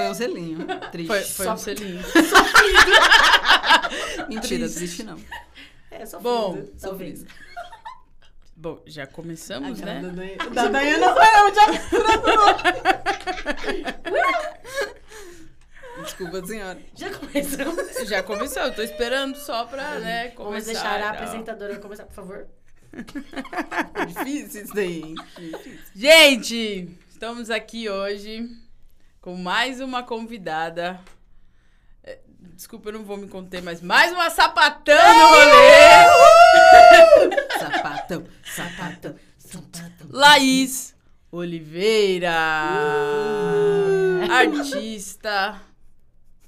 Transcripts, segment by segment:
Foi um selinho. Triste. Foi, foi Só- um selinho. Mentira, Triste. triste não. É, só Bom, talvez. Bom, já começamos, A né? Da, da Dayana foi eu, já Desculpa, senhora. Já começamos. Já começou, eu tô esperando só pra, né, começar. Vamos deixar a apresentadora começar, por favor. Difícil isso daí, hein? Difícil. Gente, estamos aqui hoje com mais uma convidada. É, Desculpa, eu não vou me conter, mas mais uma sapatã no rolê! Sapatão, sapatão, sapatão. Laís Oliveira. Artista,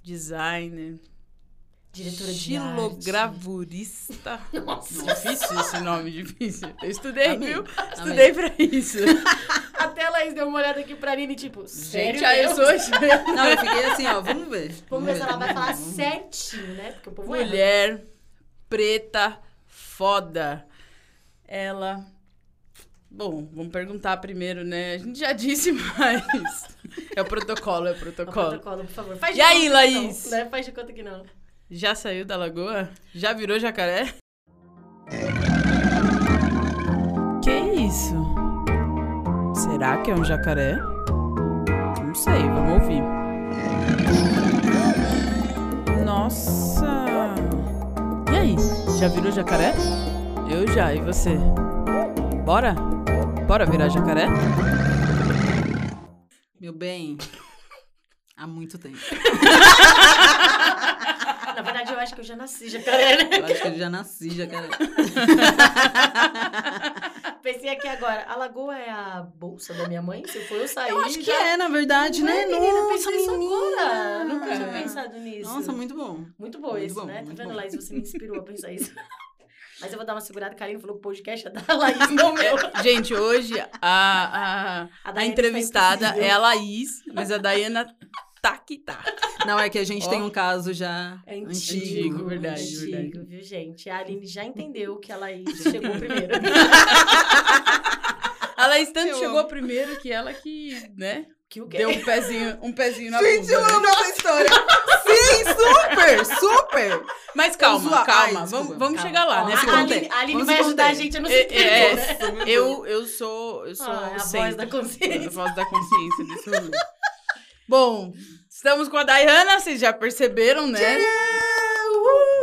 designer, Diretora de arte. Nossa. Difícil esse nome, difícil. Eu estudei, Amei, viu? Estudei pra isso. Até a Laís deu uma olhada aqui pra Aline, tipo, sério Gente, aí eu sou Não, eu fiquei assim, ó, vamos ver. Vamos ver se ela vai falar certinho, né? Porque o povo erra. mulher preta foda. Ela. Bom, vamos perguntar primeiro, né? A gente já disse, mas. É o protocolo, é o O protocolo. protocolo, por favor. Faz E aí, conta Laís? Não, né? Faz de conta que não. Já saiu da lagoa? Já virou jacaré? Que isso? Será que é um jacaré? Não sei, vamos ouvir. Nossa! E aí? Já virou jacaré? Eu já, e você? Bora? Bora virar jacaré? Meu bem, há muito tempo. Na verdade, eu acho que eu já nasci jacaré, né? Eu acho que eu já nasci jacaré. Pensei aqui agora, a lagoa é a bolsa da minha mãe? Se for eu sair, Eu acho que já... é, na verdade, né? Ué, menina, Nossa, pensei isso menina. agora. Nunca tinha pensado nisso. Nossa, muito bom. Muito bom Muito isso, bom, né? Tá vendo, bom. Laís? Você me inspirou a pensar isso. Mas eu vou dar uma segurada. Karine falou que o podcast é da Laís, não meu. Gente, hoje a, a, A a Daiane entrevistada é a Laís, mas a Daiana tá que tá. Não, é que a gente Ó. tem um caso já É antigo. antigo, verdade, antigo, verdade. viu, gente? A Aline já entendeu que a Laís chegou primeiro. A Laís tanto Eu chegou amo. primeiro que ela que, né, Que o quê? deu um pezinho, um pezinho na Gente, bunda. eu né? amo essa história. Sim, super, super. Mas calma, calma, Ai, vamos, desculpa. vamos Calma. chegar lá, né? a, conter. Aline, a Aline Vamos vai ajudar a gente a não se É, perder, é, né? Eu, eu sou, eu sou Ah, é a centro. voz da consciência. A voz da consciência desse rolê. Bom, estamos com a Dayana, vocês já perceberam, né?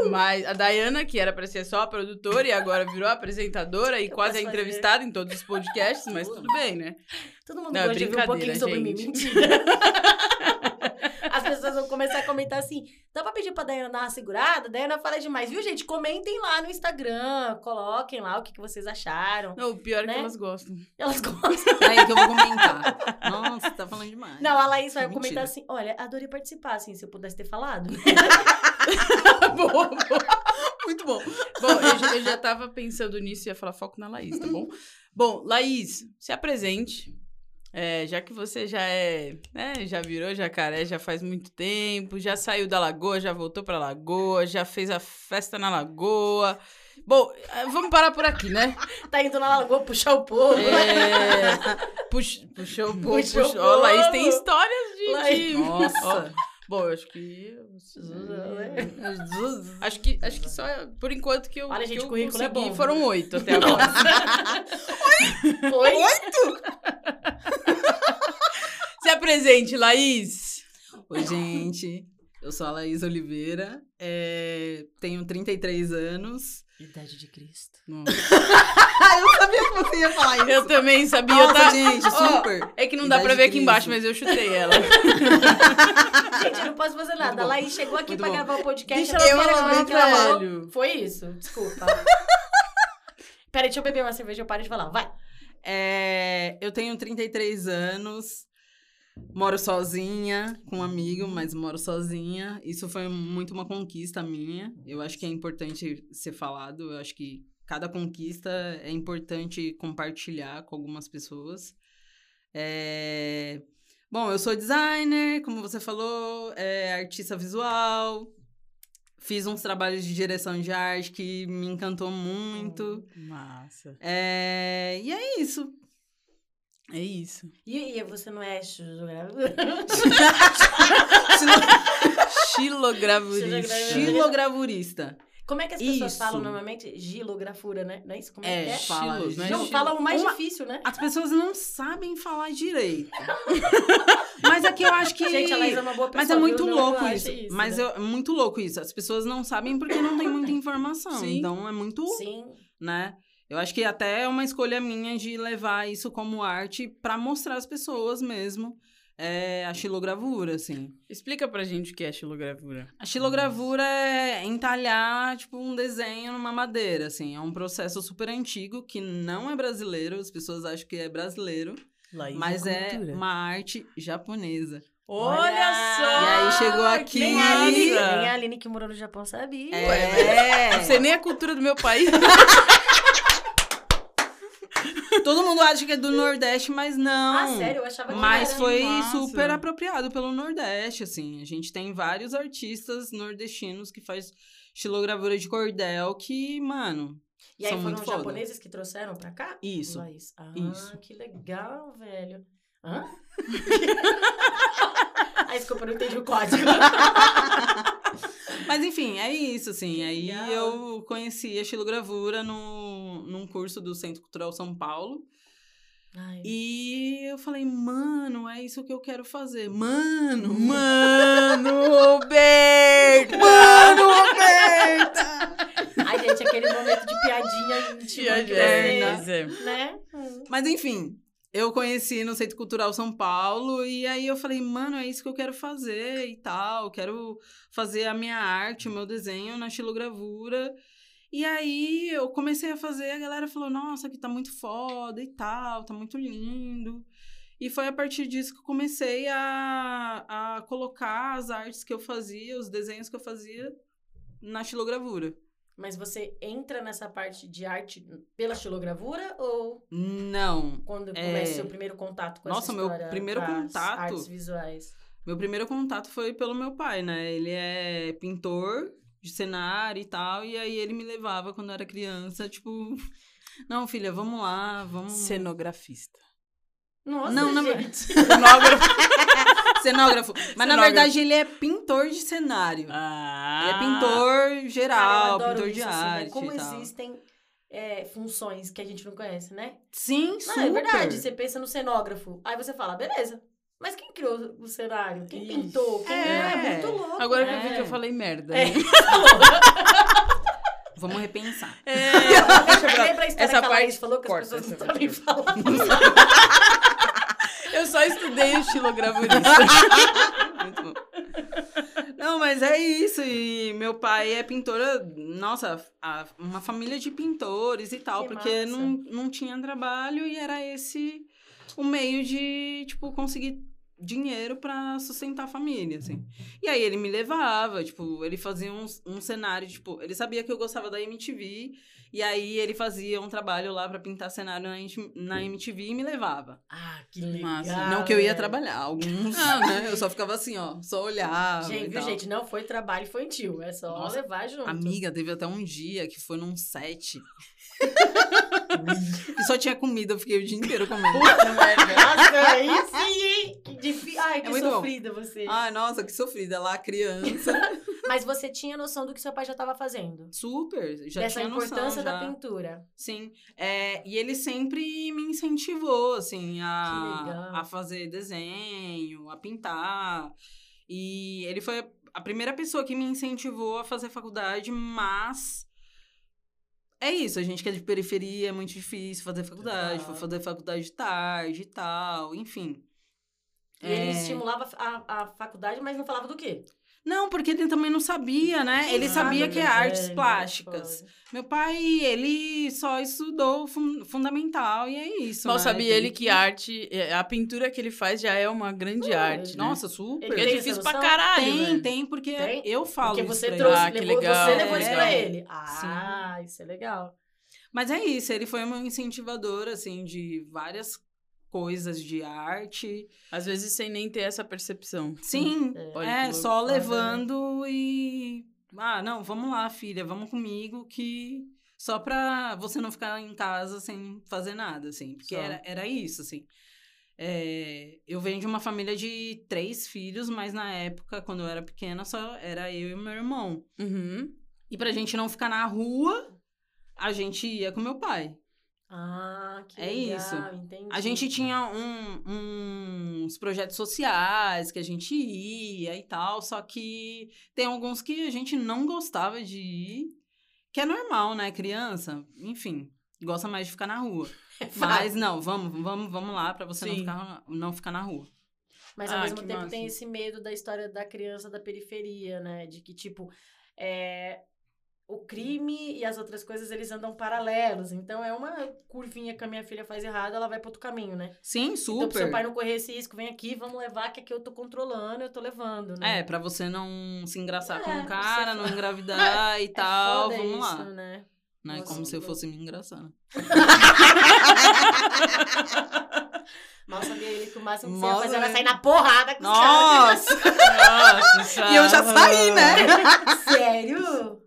Mas a Dayana, que era pra ser só a produtora e agora virou apresentadora e Eu quase é entrevistada em todos os podcasts, mas tudo bem, né? Todo mundo Não, é gosta de ouvir um pouquinho brincadeira, sobre mim. gente. Mentira. As pessoas vão começar a comentar assim: dá pra pedir pra Dayana dar uma segurada? Dayana fala demais, viu, gente? Comentem lá no Instagram, coloquem lá o que, que vocês acharam. Não, o pior é Né? que elas gostam. Elas gostam. Peraí que eu vou comentar. Nossa, tá falando demais. Não, a Laís vai Mentira. comentar assim: olha, adorei participar, assim, se eu pudesse ter falado. boa, boa. Muito bom. Bom, eu já, eu já tava pensando nisso e ia falar foco na Laís, tá bom? Bom, Laís, se apresente. É, já que você já é, né, já virou jacaré já faz muito tempo, já saiu da lagoa, já voltou pra lagoa, já fez a festa na lagoa. Bom, eh, vamos parar por aqui, né? tá indo na lagoa puxar o povo. É, pux, puxou o povo, Puxou o puxou. Ó, Laís tem povo. histórias de. Laís. de- Nossa. Bom, eu acho que. Jesus. Acho que, acho que só, por enquanto, que eu, Olha, que gente, eu currículo é bom. foram oito até agora. Oi? Se apresente, Laís. Oi, gente. Eu sou a Laís Oliveira. é, Tenho 33 anos. Idade de Cristo. Eu sabia que você ia falar isso. Eu também sabia, Nossa, tá? gente, super. É que não dá Idade pra ver aqui Cristo. embaixo, mas eu chutei ela. Gente, eu não posso fazer nada. A. Laís chegou aqui Muito pra bom. gravar o podcast. Deixa ela primeira falar, coisa que ela falou velho. Foi isso. Desculpa. Peraí, deixa eu beber uma cerveja e eu paro de falar. Vai. É, eu tenho 33 anos. Moro sozinha, com um amigo, mas moro sozinha. Isso foi muito uma conquista minha. Eu acho que é importante ser falado. Eu acho que cada conquista é importante compartilhar com algumas pessoas. É, Bom, eu sou designer, como você falou, é, artista visual. Fiz uns trabalhos de direção de arte que me encantou muito. Massa. É, E é isso. É isso. E, e você não é? Xilogravurista. Xilogravurista. Xilogravurista. Como é que as pessoas Isso. falam normalmente? Gilografura, né? Não é isso? Como é, É, que é? fala. Xilos, né? Não, Xilo. fala o mais Uma- difícil, né? As pessoas não sabem falar direito. Mas aqui eu acho que. Gente, a Laís é uma boa pessoa. Mas é muito viu? Não louco acha isso. Mas né? eu- é muito louco isso. As pessoas não sabem porque não tem muita informação. Sim. Então é muito, Sim. né? Eu acho que até é uma escolha minha de levar isso como arte pra mostrar às pessoas mesmo é, a xilogravura, assim. Explica pra gente o que é xilogravura. A xilogravura é entalhar, tipo, um desenho numa madeira, assim. É um processo super antigo que não é brasileiro. As pessoas acham que é brasileiro. Laís Mas é cultura. uma arte japonesa. Olha Olha! só! E aí chegou aqui- Nem a, Aline, nem a Aline que morou no Japão sabia. É. Não sei nem a cultura do meu país. Todo mundo acha que é do Nordeste, mas não. Ah, sério? Eu achava que Mas era. foi super apropriado pelo Nordeste, assim. A gente tem vários artistas nordestinos que faz xilogravura de cordel que, mano, E aí são foram os foda. japoneses que trouxeram pra cá? Isso. Laís? Ah, Isso. que legal, velho. Hã? Ai, desculpa, eu não entendi o código. Mas enfim, é isso, assim. Aí legal. eu conheci a xilogravura no, num curso do Centro Cultural São Paulo. Ai. E eu falei, mano, é isso que eu quero fazer. Mano, Mano, Roberto! Mano, Roberta! Ai, gente, aquele momento de piadinha íntima. Que Gerna. você- Jéssica. Né? Mas enfim, eu conheci no Centro Cultural São Paulo e aí eu falei, mano, é isso que eu quero fazer e tal. Quero fazer a minha arte, o meu desenho na xilogravura. E aí eu comecei a fazer, a galera falou, nossa, que tá muito foda e tal, tá muito lindo. E foi a partir disso que eu comecei a, a colocar as artes que eu fazia, os desenhos que eu fazia na xilogravura. Mas você entra nessa parte de arte pela xilogravura ou Não, quando É. começa o seu primeiro contato com Nossa, essa meu história primeiro das contato- artes visuais? Meu primeiro contato foi pelo meu pai, né? Ele é pintor de cenário e tal, e aí ele me levava quando eu era criança, tipo, não, filha, vamos lá, vamos. Cenografista. Nossa, Não, não- gente. Cenógrafo. Cenógrafo. Mas na Cenógrafo. verdade ele é pintor de cenário. Ah. Ele é pintor Cara, geral, adoro pintor isso, de assim, né? arte. Como e tal. existem é, funções que a gente não conhece, né? Sim, Não, super. é verdade. Você pensa no cenógrafo, aí você fala, beleza. Mas quem criou o cenário? Quem Ixi. pintou? Quem... É. É, muito louco. Agora que né? eu vi que eu falei merda. É. né? Vamos repensar. É. Lembra a história Essa que a Laís parte falou que as pessoas não essa estão nem parte falando? Eu só estudei o xilogravurista. Muito bom. Não, mas é isso. E meu pai é pintora, nossa, a- uma família de pintores e tal, Que porque massa. não, não tinha trabalho e era esse o meio de, tipo, conseguir dinheiro pra sustentar a família, assim. E aí ele me levava, tipo, ele fazia um, um cenário, tipo, ele sabia que eu gostava da MTV, e aí ele fazia um trabalho lá pra pintar cenário na, na MTV e me levava. Ah, que legal. Massa. não que eu ia trabalhar, alguns, Não, né? Eu só ficava assim, ó, só olhava. Gente, e viu, gente? Não foi trabalho infantil. É só Nossa, levar junto. Amiga, teve até um dia que foi num set. que só tinha comida, eu fiquei o dia inteiro comendo. Nossa, aí sim, hein? Que difícil. Ai, que É muito bom. sofrida você. Ai, nossa, que sofrida. Lá, criança. Mas você tinha noção do que seu pai já estava fazendo? Super, já Dessa tinha noção, importância da pintura. Sim. É, e ele sempre me incentivou, assim, a, a fazer desenho, a pintar. E ele foi a primeira pessoa que me incentivou a fazer faculdade, mas. É isso, a gente que é de periferia, é muito difícil fazer faculdade, foi fazer faculdade de tarde e tal, enfim. E ele É. estimulava a, a faculdade, mas não falava do quê? Não, porque ele também não sabia, né? Ele Ah, sabia que é velho, artes plásticas. Meu pai, ele só estudou fun- fundamental e é isso. Mal né? sabia ele que arte, é, a pintura que ele faz já é uma grande Uh, arte. né? Nossa, super. Ele Porque é difícil pra caralho. tem, velho. tem, porque Tem? eu falo Porque isso você trouxe, Ah, levou, legal. você levou isso pra É. ele. Ah, isso é legal. Mas é isso, ele foi um incentivador, assim, de várias coisas de arte. Às vezes sem nem ter essa percepção. Sim, É. É, só levando e... Ah, não, vamos lá, filha, vamos comigo que... Só pra você não ficar em casa sem fazer nada, assim. Porque Só. era, era isso, assim. É, eu venho de uma família de três filhos, mas na época, quando eu era pequena, só era eu e meu irmão. Uhum. E pra gente não ficar na rua, a gente ia com meu pai. Ah, que É legal, isso. entendi. A gente tinha um- uns projetos sociais que a gente ia e tal, só que tem alguns que a gente não gostava de ir, que é normal, né? Criança, enfim, gosta mais de ficar na rua. Mas não, vamos, vamos, vamos lá pra você não ficar, não ficar na rua. Mas ao Ah, mesmo tempo massa. tem esse medo da história da criança da periferia, né? De que, tipo, é, o crime e as outras coisas, eles andam paralelos. Então, é uma curvinha que a minha filha faz errado, ela vai para outro caminho, né? Sim, Então, pro seu super. pai não correr esse risco, vem aqui, vamos levar, que aqui eu tô controlando, eu tô levando, né? É, pra você não se engraçar com É, o cara, você não engravidar e É tal, foda vamos isso, lá. né? Né? Nossa, Como se eu fosse me engraçando. Mal sabia ele que o máximo que você Mal ia fazer era sair na porrada com os caras. Nossa! Nossa, e eu já saí, né? Sério?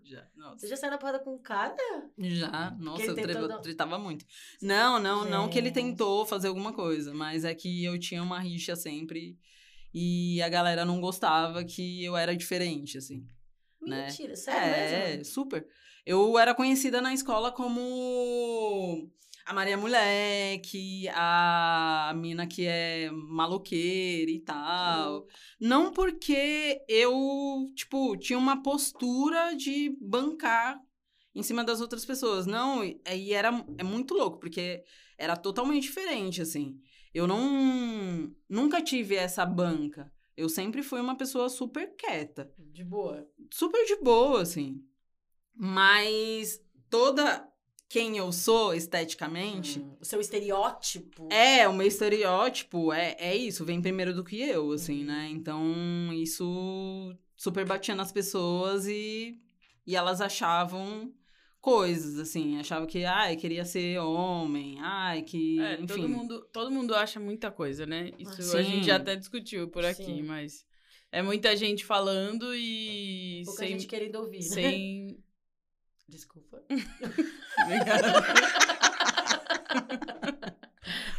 Nossa. Você já saiu na porrada com o cara? Já, nossa, eu tretava muito. Não, não, não que ele Gente. tentou fazer alguma coisa, mas é que eu tinha uma rixa sempre e a galera não gostava que eu era diferente, assim. Né? Mentira, sério é, mesmo? super. Eu era conhecida na escola como a Maria Moleque, a mina que é maloqueira e tal. Não porque eu, tipo, tinha uma postura de bancar em cima das outras pessoas. Não, e e era é muito louco, porque era totalmente diferente, assim. Eu não nunca tive essa banca. Eu sempre fui uma pessoa super quieta De boa. super de boa, assim. Mas toda quem eu sou esteticamente Hum, O seu estereótipo. é o meu estereótipo, é, é isso, vem primeiro do que eu, assim, né? Então isso super batia nas pessoas e, e elas achavam coisas, assim, achavam que, ai, queria ser homem, ai, que, É, enfim. todo mundo, todo mundo acha muita coisa, né? Isso a gente já até discutiu por aqui, Sim. mas é muita gente falando e Pouca sem, gente querendo ouvir, né? sem Desculpa. Obrigada.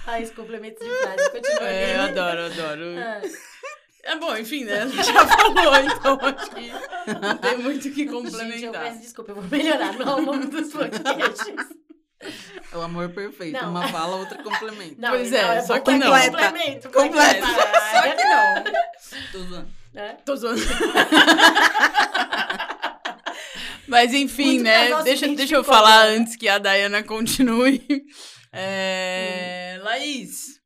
Ah, esse complemento de frase. Continua. É, eu adoro, adoro. Ah, É bom, enfim, né? Ela já falou, então acho que não tem muito o que Gente, eu complementar. peço desculpa, eu vou melhorar não, o nome dos podcasts. É o amor perfeito, Não. uma fala, outra complementa. Não, Pois é, só que não. Complemento. Completa. Só que não. Tô zoando. É. Tô zoando. Mas enfim, Muito né? Deixa, deixa eu falar né? antes que a Dayana continue. É, Laís.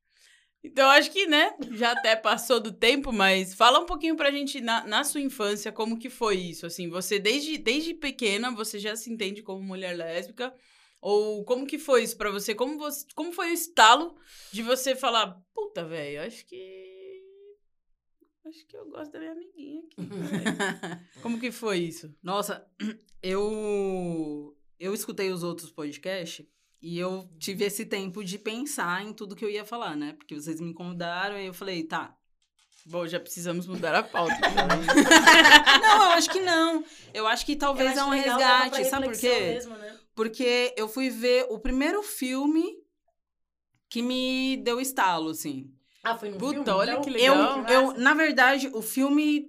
Então, acho que, né, já até passou do tempo, mas fala um pouquinho pra gente, na, na sua infância, como que foi isso? Assim, você, desde, desde pequena, você já se entende como mulher lésbica? Ou como que foi isso pra você? Como, você, como foi o estalo de você falar, puta, velho, acho que... Acho que eu gosto da minha amiguinha aqui. velho." como que foi isso? Nossa, eu eu escutei os outros podcasts e eu tive esse tempo de pensar em tudo que eu ia falar, né? Porque vocês me convidaram e eu falei, tá. Bom, já precisamos mudar a pauta. então. Não, eu acho que não. Eu acho que talvez Eu é um acho resgate, sabe por quê? mesmo, né? Porque eu fui ver o primeiro filme que me deu estalo, assim. Ah, foi no Puta, filme? olha então? que Eu, legal. eu, na verdade, o filme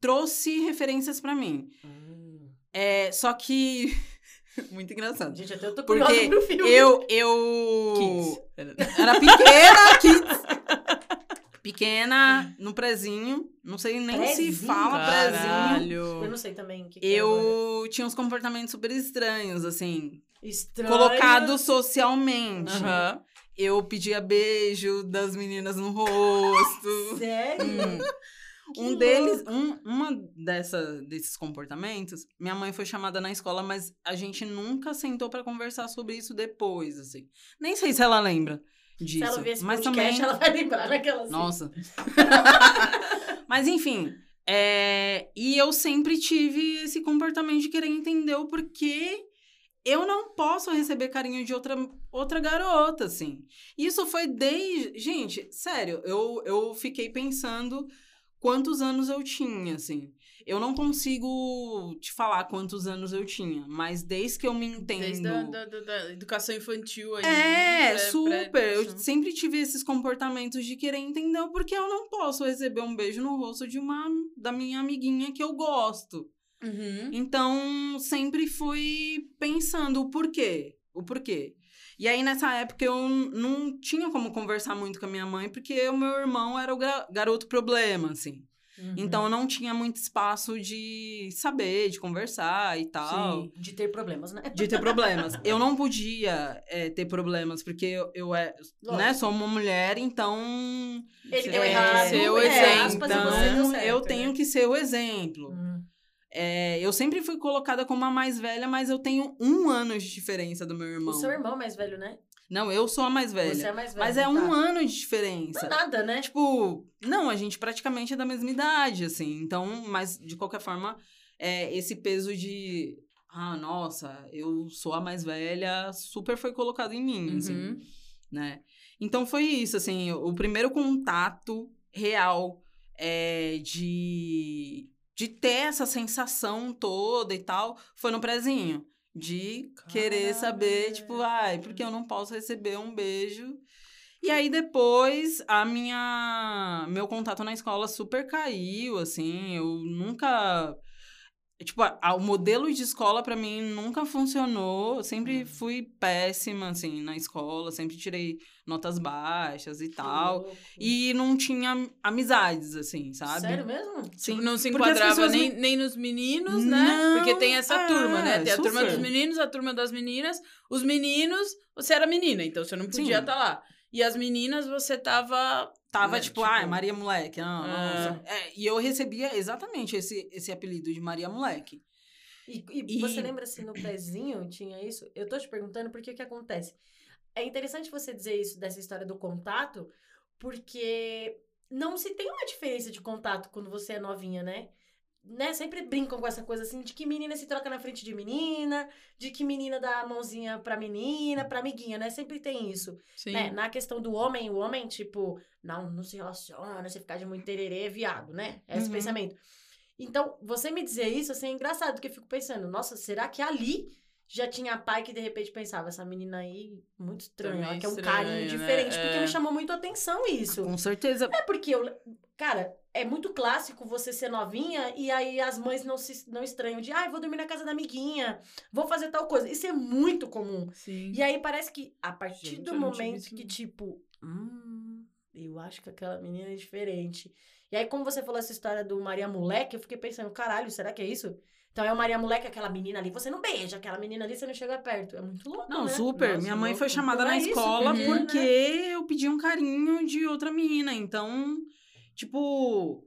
trouxe referências pra mim. Hum. É, só que muito engraçado. Gente, até eu tô Porque curiosa pro filme. Eu eu Kids. Era pequena, kids. Pequena, no prezinho. Não sei nem se Prezinho? fala prezinho. Eu não sei também o que, que é. Eu tinha uns comportamentos super estranhos, assim. Estranho. Colocados socialmente. Aham. Eu pedia beijo das meninas no rosto. Sério? Hum. Um deles, um, uma dessa, desses comportamentos, minha mãe foi chamada na escola, mas a gente nunca sentou pra conversar sobre isso depois, assim. Nem sei se ela lembra disso. Se ela ver esse mas podcast, também. ela vai lembrar naquela assim. Nossa. Mas enfim, é, e eu sempre tive esse comportamento de querer entender o porquê eu não posso receber carinho de outra, outra garota, assim. Isso foi desde. Gente, sério, eu, eu fiquei pensando quantos anos eu tinha, assim. Eu não consigo te falar quantos anos eu tinha, mas desde que eu me entendo. Desde a da, da, da educação infantil aí. É, pré- super. pré- eu sempre tive esses comportamentos de querer entender o porquê eu não posso receber um beijo no rosto de uma da minha amiguinha que eu gosto. Uhum. Então, sempre fui pensando o porquê. O porquê. E aí, nessa época, eu não tinha como conversar muito com a minha mãe, porque o meu irmão era o garoto problema, assim. Uhum. Então, eu não tinha muito espaço de saber, de conversar e tal. Sim. De ter problemas, né? De ter problemas. Eu não podia é, ter problemas, porque eu, eu é, né, sou uma mulher, então. Ele Você deu errado. ser o é, exemplo, aspas, Então, certo, eu né? tenho que ser o exemplo. Hum. É, eu sempre fui colocada como a mais velha, mas eu tenho um ano de diferença do meu irmão. O seu irmão é mais velho, né? Não, eu sou a mais velha. Você é mais velho. mas é tá. um ano de Não diferença. é nada, né? Tipo, não, a gente praticamente é da mesma idade, assim. Então, mas de qualquer forma, é, esse peso de. Ah, nossa, eu sou a mais velha, super foi colocado em mim, assim, Uhum. né? Então foi isso, assim, o primeiro contato real é, de, de ter essa sensação toda e tal foi no prezinho. De querer saber, tipo, ai, por que eu não posso receber um beijo? E aí depois a minha meu contato na escola super caiu, assim, eu nunca tipo, a- a- o modelo de escola pra mim nunca funcionou, eu sempre Hum. fui péssima assim na escola, sempre tirei notas baixas e Que tal. louco. E não tinha amizades assim, sabe? Sério mesmo? Sim. Tipo, não se enquadrava nem, nem nos meninos, né? Não, Porque tem essa é, turma, né? Tem a turma dos meninos, a turma das meninas. Os meninos, você era menina, então você não podia estar lá. E as meninas, você tava. Tava né, tipo, ah, Maria Moleque. Não, É. nossa. É, e eu recebia exatamente esse, esse apelido de Maria Moleque. E, e E- você lembra se no pezinho tinha isso? Eu tô te perguntando porque o que acontece? É interessante você dizer isso dessa história do contato, porque não se tem uma diferença de contato quando você é novinha, né? Né? Sempre brincam com essa coisa assim de que menina se troca na frente de menina, de que menina dá a mãozinha pra menina, pra amiguinha, né? Sempre tem isso. Sim. né? Na questão do homem, o homem, tipo, não, não se relaciona, você ficar de muito tererê é viado, né? É esse Uhum. pensamento. Então, você me dizer isso, assim, é engraçado, porque eu fico pensando, nossa, será que ali já tinha pai que de repente pensava, essa menina aí, muito estranha, ela quer um carinho né? diferente, porque É. me chamou muito a atenção isso. Com certeza. É porque eu. Cara, é muito clássico você ser novinha e aí as mães não se não estranham de, ai, vou dormir na casa da amiguinha, vou fazer tal coisa. Isso é muito comum. Sim. E aí parece que a partir Gente, do tive momento que, não. tipo, hum, eu acho que aquela menina é diferente. E aí, como você falou essa história do Maria Moleque, eu fiquei pensando, caralho, será que é isso? Então é o Maria Moleque, aquela menina ali, você não beija, aquela menina ali, você não chega perto. É muito louco. Não, né? super. Nossa, Minha mãe foi louco. chamada Não na é isso, escola uhum, porque né? eu pedi um carinho de outra menina. Então, tipo,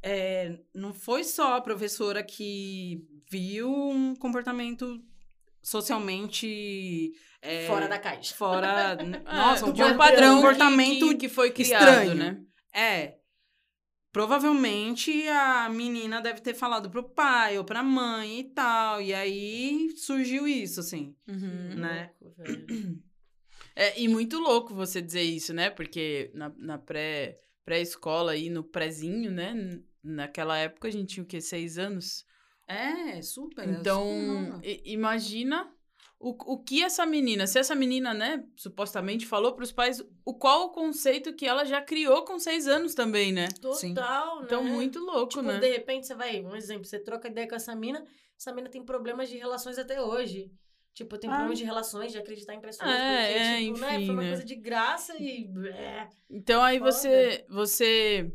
é, não foi só a professora que viu um comportamento socialmente. é, Fora da caixa. Fora. Nossa, do um padrão que- comportamento que, que foi criado, estranho. né? É. Provavelmente a menina deve ter falado pro pai ou pra mãe e tal. E aí surgiu isso, assim. Uhum. né? Louco. É, e muito louco você dizer isso, né? Porque na, na pré, pré-escola aí, no prézinho, né? Naquela época a gente tinha o quê? Seis anos? É, super. Então, super imagina o, o que essa menina, se essa menina, né, supostamente falou pros pais, o qual o conceito que ela já criou com seis anos também, né? Sim. Total, né? Então, muito louco, Tipo, né? de repente você vai, um exemplo, você troca ideia com essa mina, essa mina tem problemas de relações até hoje. Tipo, tem Ah. problemas de relações, de acreditar em pessoas. É, porque, é, tipo, né, enfim, foi uma né? coisa de graça e. É. Então aí Foda. você você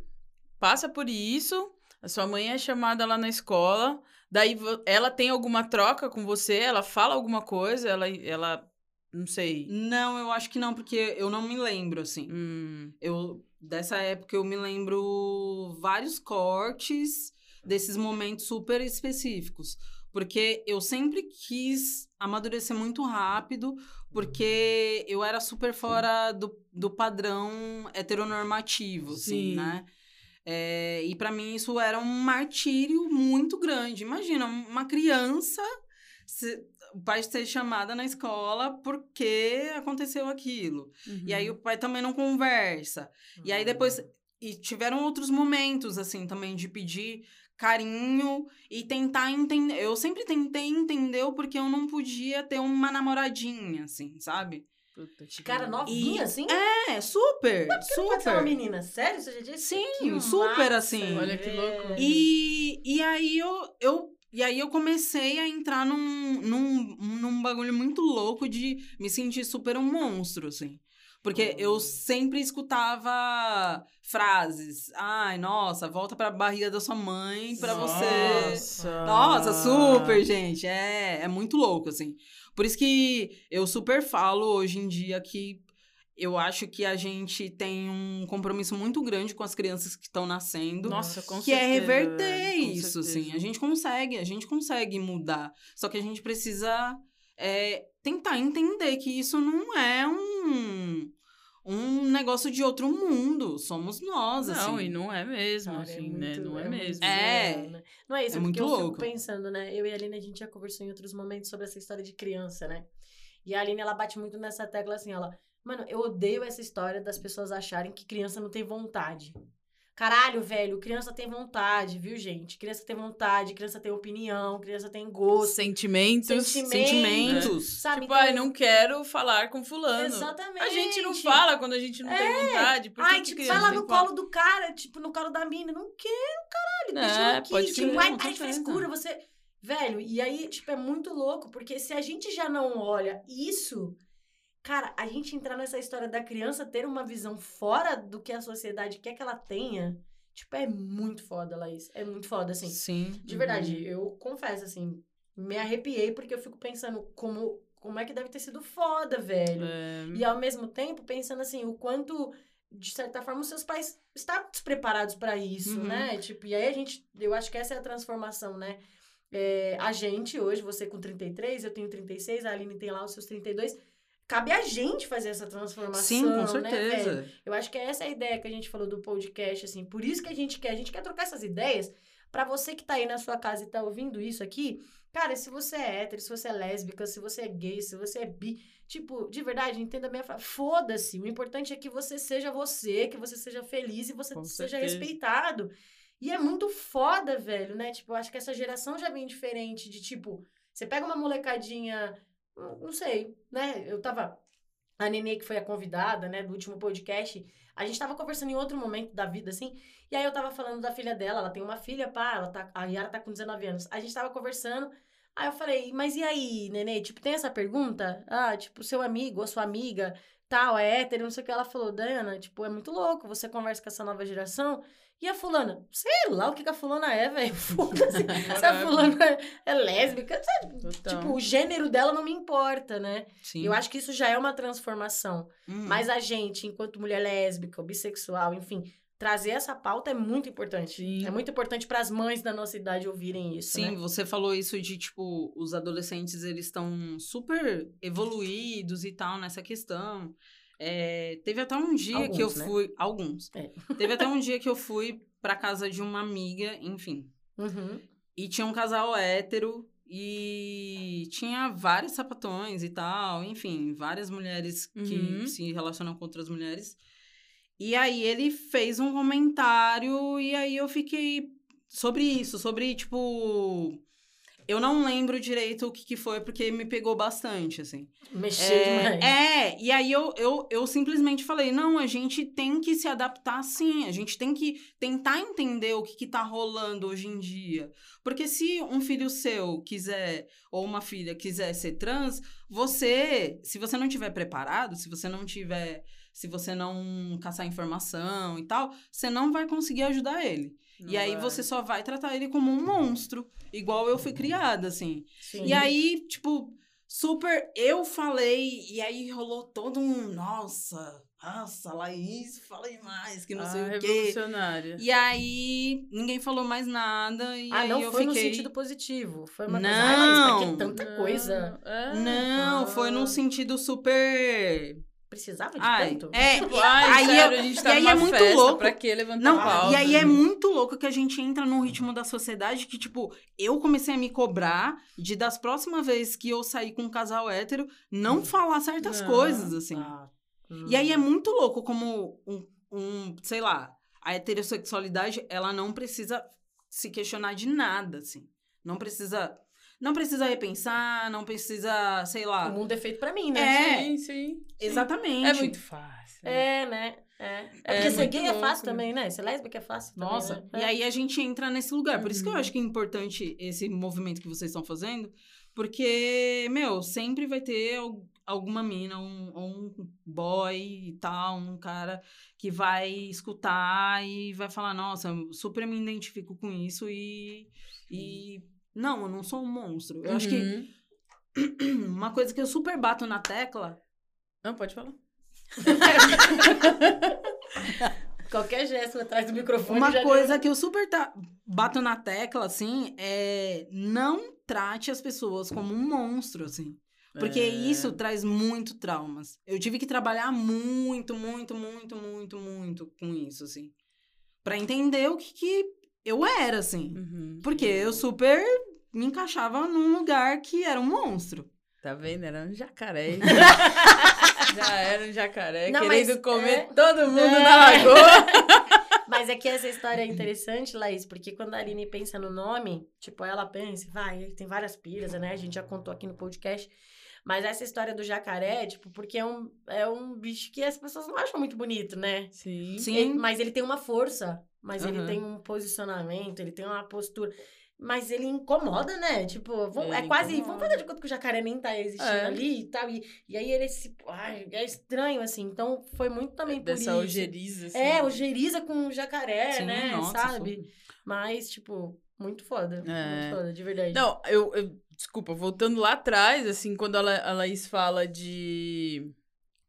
passa por isso, a sua mãe é chamada lá na escola, daí ela tem alguma troca com você, ela fala alguma coisa, ela ela não sei. Não, eu acho que não, porque eu não me lembro, assim. Hum, Eu, dessa época eu me lembro vários cortes desses momentos super específicos. Porque eu sempre quis amadurecer muito rápido, porque eu era super fora do, do padrão heteronormativo, assim, Sim. né? É, e pra mim isso era um martírio muito grande. Imagina, uma criança, se- o pai ser chamada na escola porque aconteceu aquilo. E aí o pai também não conversa. E aí depois e tiveram outros momentos, assim, também, de pedir carinho e tentar entender. Eu sempre tentei entender o porquê eu não podia ter uma namoradinha, assim, sabe? Puta Cara, novinha, E- assim? É, super, Não pode ser uma super. menina, sério? Você já disse? Sim, Que super, massa, assim. Olha que louco. velho. E, e aí eu, eu e aí eu comecei a entrar num, num, num bagulho muito louco de me sentir super um monstro, assim. Porque eu Hum. sempre escutava frases. Ai, nossa, volta pra barriga da sua mãe pra você. Nossa. Nossa, super, gente. É, é muito louco, assim. Por isso que eu super falo hoje em dia que eu acho que a gente tem um compromisso muito grande com as crianças que estão nascendo. Nossa, com que é certeza, reverter velho, com isso, certeza. assim. A gente consegue, a gente consegue mudar. Só que a gente precisa é, tentar entender que isso não é um, um negócio de outro mundo. Somos nós, Não, assim. e não é mesmo, Cara, assim, é né? muito- Não é, muito mesmo. É. né? Não é isso, É é porque muito eu louco. fico pensando, né? Eu e a Aline, a gente já conversou em outros momentos sobre essa história de criança, né? E a Aline, ela bate muito nessa tecla assim, ela... Mano, eu odeio essa história das pessoas acharem que criança não tem vontade. Caralho, velho, criança tem vontade, viu, gente? Criança tem vontade, criança tem opinião, criança tem gosto, Sentimentos. Sentimento. Sentimentos. sabe? Tipo, Então- ai, não quero falar com fulano. Exatamente. A gente não fala quando a gente não tem vontade. Por Ai, que tipo, vai lá no colo do cara, tipo, no colo da mina. Não quero, caralho. Deixa É, eu aqui. pode tipo, crer, ai, certeza. frescura, você... Velho, e aí, tipo, é muito louco, porque se a gente já não olha isso... Cara, a gente entrar nessa história da criança ter uma visão fora do que a sociedade quer que ela tenha, tipo, é muito foda, Laís. É muito foda, assim. Sim. De verdade, eu confesso, assim, me arrepiei porque eu fico pensando como, como é que deve ter sido foda, velho. É, E ao mesmo tempo, pensando assim, o quanto, de certa forma, os seus pais estavam despreparados para isso, Uhum. né? Tipo, e aí a gente, eu acho que essa é a transformação, né? É, a gente, hoje, você com 33, eu tenho 36, a Aline tem lá os seus 32. Cabe a gente fazer essa transformação. Sim, com Né, certeza. Eu acho que é essa a ideia que a gente falou do podcast, assim. Por isso que a gente quer. A gente quer trocar essas ideias pra você que tá aí na sua casa e tá ouvindo isso aqui. Cara, se você é hétero, se você é lésbica, se você é gay, se você é bi. Tipo, de verdade, entenda a minha frase. Foda-se. O importante é que você seja você, que você seja feliz e você Com seja certeza. respeitado. E é muito foda, velho, né? Tipo, eu acho que essa geração já vem diferente de, tipo, você pega uma molecadinha, não sei, né? Eu tava. A Nenê, que foi a convidada, né, do último podcast, a gente tava conversando em outro momento da vida, assim, e aí eu tava falando da filha dela, ela tem uma filha, pá, ela tá, a Yara tá com 19 anos. A gente tava conversando, aí eu falei, mas e aí, Nenê, tipo, tem essa pergunta? Ah, tipo, seu amigo ou sua amiga, tal, é hétero, não sei o que. Ela falou, Dana, tipo, é muito louco, você conversa com essa nova geração, e a fulana? Sei lá o que, que a fulana é, velho. Foda-se. Se a fulana é, é lésbica? Total. Tipo, o gênero dela não me importa, né? Sim. Eu acho que isso já é uma transformação. Hum. Mas a gente, enquanto mulher lésbica, bissexual, enfim, trazer essa pauta é muito importante. Sim. É muito importante para as mães da nossa idade ouvirem isso, Sim, né? você falou isso de, tipo, os adolescentes, eles estão super evoluídos e tal nessa questão. É, teve até um dia que eu Alguns, né? fui... Alguns. É. Teve até um dia que eu fui pra casa de uma amiga, enfim. Uhum. E tinha um casal hétero e tinha vários sapatões e tal, enfim, várias mulheres que Uhum. se relacionam com outras mulheres. E aí ele fez um comentário e aí eu fiquei sobre isso, sobre tipo eu não lembro direito o que, que foi porque me pegou bastante, assim. Mexer É, demais. é, e aí eu, eu, eu simplesmente falei, não, a gente tem que se adaptar sim, a gente tem que tentar entender o que, que tá rolando hoje em dia. Porque se um filho seu quiser, ou uma filha quiser ser trans, você, se você não tiver preparado, se você não tiver, se você não caçar informação e tal, você não vai conseguir ajudar ele. Não e aí vai. você só vai tratar ele como um monstro, igual eu fui criada, assim. Sim. E aí, tipo, super. Eu falei, e aí rolou todo um. Nossa, nossa, Laís, falei mais, que não Ah, sei o quê. revolucionária. E aí, ninguém falou mais nada. E Ah, aí não eu foi no sentido positivo. Foi uma Não. coisa. Mas pra que tanta coisa? É. Não, foi num Ah. sentido super. Precisava de Ai, tanto? é. Tipo, ai, Aí sério, eu- a gente e tá aí numa é muito festa, louco. pra que levantar Não, pauta? e aí é muito louco que a gente entra num ritmo da sociedade que, tipo, eu comecei a me cobrar de das próximas vezes que eu sair com um casal hétero, não falar certas Não. coisas, assim. Ah, E aí é muito louco como um, um, sei lá, a heterossexualidade, ela não precisa se questionar de nada, assim. Não precisa. Não precisa repensar, não precisa, sei lá. O mundo é feito pra mim, né? É, Sim, sim. exatamente. É muito fácil. É, né? É. É, É porque ser muito gay é fácil né? também, né? Ser lésbica é fácil também, Nossa, né? e aí a gente entra nesse lugar. Por isso que eu Uhum. acho que é importante esse movimento que vocês estão fazendo, porque, meu, sempre vai ter al- alguma mina, um, um boy e tal, um cara que vai escutar e vai falar, nossa, eu super me identifico com isso e. e não, eu não sou um monstro. Eu acho que Uhum. uma coisa que eu super bato na tecla. Não, pode falar. Qualquer gesto atrás do microfone Uma coisa que eu super ta- bato na tecla, assim, é não trate as pessoas como um monstro, assim. Porque É. isso traz muito traumas. Eu tive que trabalhar muito, muito, muito, muito, muito com isso, assim. Pra entender o que, que eu era, assim. Uhum. Porque eu super me encaixava num lugar que era um monstro. Tá vendo? Era um jacaré. Já era um jacaré, Não, querendo mas, comer é, todo mundo é. na lagoa. Mas é que essa história é interessante, Laís, porque quando a Aline pensa no nome, tipo, ela pensa, vai, tem várias piras, né? A gente já contou aqui no podcast. Mas essa história do jacaré, tipo, porque é um, é um bicho que as pessoas não acham muito bonito, né? Sim. Sim. Ele- mas ele tem uma força, mas ele Aham. tem um posicionamento, ele tem uma postura. Mas ele incomoda, né? Tipo, vamos- é Ele quase. incomoda. Vamos fazer de conta que o jacaré nem tá existindo É. ali e tal. E, e aí ele se. Ai, é estranho, assim. Então foi muito também por Dessa isso. ojeriza, assim. É, ojeriza com jacaré, Sim, né? nossa, sabe? super. Mas, tipo, muito foda. É. Muito foda, de verdade. Não, eu, eu- Desculpa, voltando lá atrás, assim, quando a, La- a Laís fala de,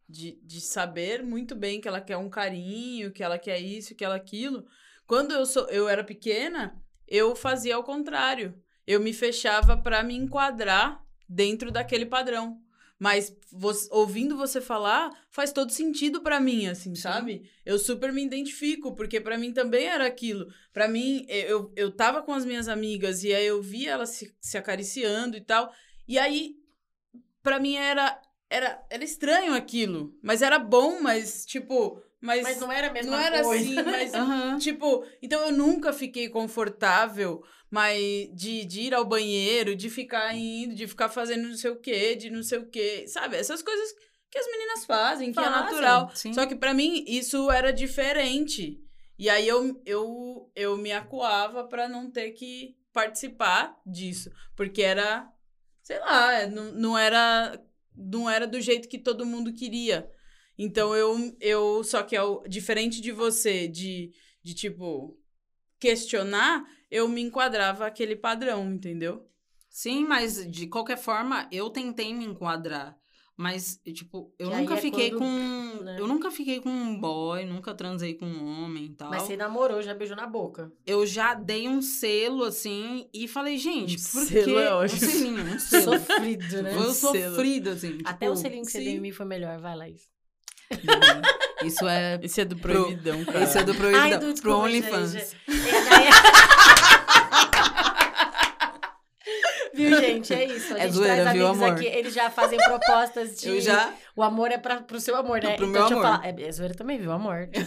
de. de saber muito bem que ela quer um carinho, que ela quer isso, que ela aquilo. Quando eu, sou, eu era pequena, eu fazia ao contrário. Eu me fechava pra me enquadrar dentro daquele padrão. Mas você- ouvindo você falar, faz todo sentido pra mim, assim, sabe? Eu super me identifico, porque pra mim também era aquilo. Pra mim, eu, eu tava com as minhas amigas e aí eu via elas se, se acariciando e tal. E aí, pra mim era, era, era estranho aquilo. Mas era bom, mas, tipo. Mas, Mas não era a mesma não era coisa. assim, mas Aham. Tipo, então eu nunca fiquei confortável, mas de, de ir ao banheiro, de ficar indo, de ficar fazendo não sei o quê, de não sei o quê, sabe? Essas coisas que as meninas fazem, que é Fazem, natural. Sim. Só que pra mim isso era diferente. E aí eu, eu, eu me acuava pra não ter que participar disso, porque era, sei lá, não, não era não era do jeito que todo mundo queria. Então eu, eu só que é o, diferente de você, de, de tipo questionar, eu me enquadrava aquele padrão, entendeu? Sim, mas de qualquer forma, eu tentei me enquadrar. Mas, tipo, eu Que nunca é fiquei quando, com. né? Eu nunca fiquei com um boy, nunca transei com um homem e tal. Mas você namorou, já beijou na boca. Eu já dei um selo, assim, e falei, gente, Um por selo quê? é um ótimo. selinho, um selo. Sofrido, né? Foi o Um selo. sofrido, assim. Até tipo, o selinho que você sim. deu em mim foi melhor. Vai, Laís. não, Isso é. Esse é do proibidão, cara. Esse é do Ai, proibidão. do, pro OnlyFans. gente. É, Viu, gente? É isso. A É gente zoeira, traz viu, amigos amor? aqui, eles já fazem propostas de. Eu já. O amor é pra, pro seu amor, né? Pro então, meu deixa eu amor. falar. É, é zoeira também, viu, amor?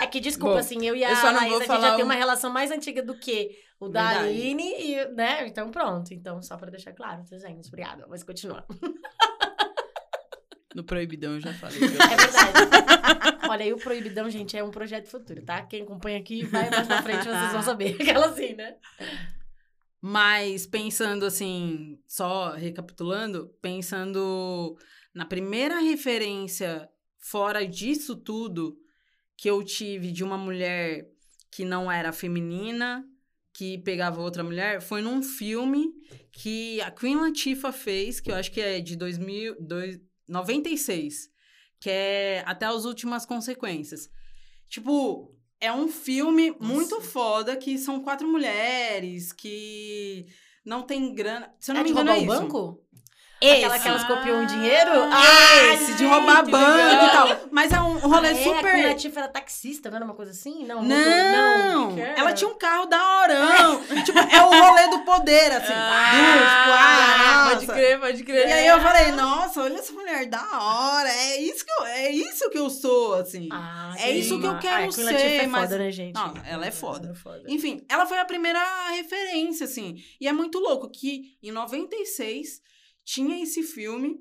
Tipo, é que, desculpa, Bom, assim, eu e a eu só não Laís, vou a gente já tem um- uma relação mais antiga do que o da Verdade. Aline, e, né? Então, pronto. Então, só pra deixar claro, tá, gente? Obrigada. Mas continua. No proibidão eu já falei. É verdade. Olha, aí o Proibidão, gente, é um projeto futuro, tá? Quem acompanha aqui, vai mais pra frente, vocês vão saber. Aquela assim, né? Mas pensando assim, só recapitulando, pensando na primeira referência fora disso tudo que eu tive de uma mulher que não era feminina, que pegava outra mulher, foi num filme que a Queen Latifah fez, que eu acho que é de 2000, dois- 96, que é Até as Últimas Consequências. Tipo, é um filme muito foda que são quatro mulheres que não tem grana. Se eu não é me engano, é isso. banco? Esse. Aquela que elas copiam o dinheiro? Ah, esse de roubar banco e tal. Mas é um rolê ah, é? A super. Queen Latifah era taxista, não era uma coisa assim? Não, Não! não. ela tinha um carro da Orão. não. tipo, é o rolê do poder, assim. Ah, tipo, ah, pode nossa. crer, pode crer. E aí eu falei, nossa, olha essa mulher da hora. É isso que eu, é isso que eu sou, assim. Ah, É isso que eu sim. quero a Latifah ser, é mas- foda, né, gente? Não, ela é foda. Ela é foda. Enfim, ela foi a primeira referência, assim. E é muito louco que em 96 tinha esse filme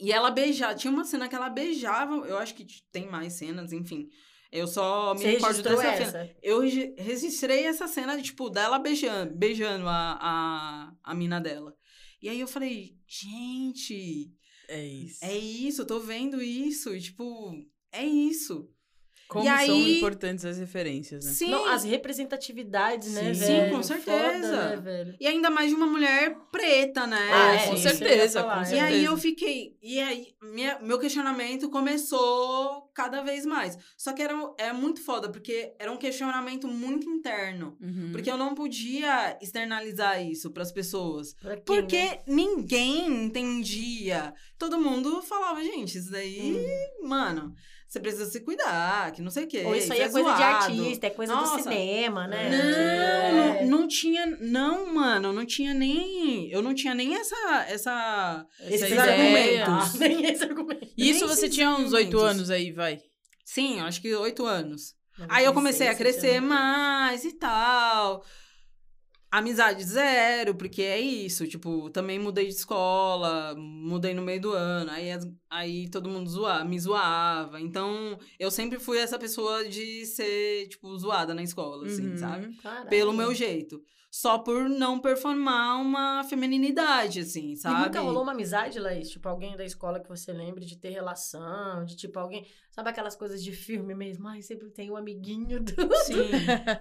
e ela beijava. Tinha uma cena que ela beijava. Eu acho que tem mais cenas, enfim. Eu só me Você recordo dessa essa? cena. Eu regi- registrei essa cena, tipo, dela beijando, beijando a, a, a mina dela. E aí eu falei, gente, É isso. é isso, eu tô vendo isso. E, tipo, é isso. Como E são aí- importantes as referências, né? Sim. Não, as representatividades, né, Sim, velho? com Foda, certeza. né, velho? E ainda mais de uma mulher preta, né? Ah, É, com certeza, falar, com é. E certeza. aí eu fiquei. E aí, minha- meu questionamento começou cada vez mais. Só que era é muito foda, porque era um questionamento muito interno. Uhum. Porque eu não podia externalizar isso pras pessoas. Pra quem, Porque né? ninguém entendia. Todo mundo falava, gente, isso daí, mano, você precisa se cuidar, que não sei o quê. Ou isso aí é coisa de zoado. artista, é coisa Nossa. do cinema, né? Não, É. não, não tinha. Não, mano, não tinha nem. Eu não tinha nem essa. essa Essa esses ideia. argumentos. Nem esse argumento. Isso Nem você esses tinha uns oito anos aí, vai. Sim, acho que oito anos. Aí eu comecei a crescer mais e tal. Amizade zero, porque é isso. Tipo, também mudei de escola, mudei no meio do ano. Aí, aí todo mundo zoa, me zoava. Então, eu sempre fui essa pessoa de ser, tipo, zoada na escola, assim, Uhum. sabe? Caralho. Pelo meu jeito. Só por não performar uma feminilidade, assim, E sabe? nunca rolou uma amizade, Laís? Tipo, alguém da escola que você lembre de ter relação, de tipo alguém. Sabe aquelas coisas de filme mesmo? Ai, sempre tem um amiguinho do. Sim.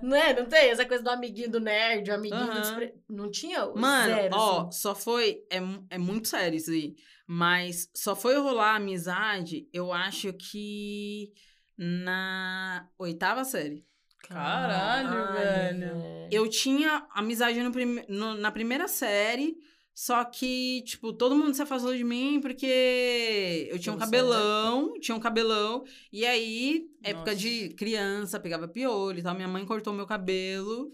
Não é? Não tem? Essa coisa do amiguinho do nerd, o amiguinho do. Aham. despre- Não tinha? Mano, Zero, ó, assim. só foi. É, é muito sério isso aí. Mas só foi rolar amizade, eu acho que na oitava série. Caralho, velho. Eu tinha amizade no prime- no- na primeira série, só que, tipo, todo mundo se afastou de mim porque eu tinha um cabelão, tinha um cabelão. E aí, época Nossa. de criança, pegava piolho e tal. Minha mãe cortou meu cabelo.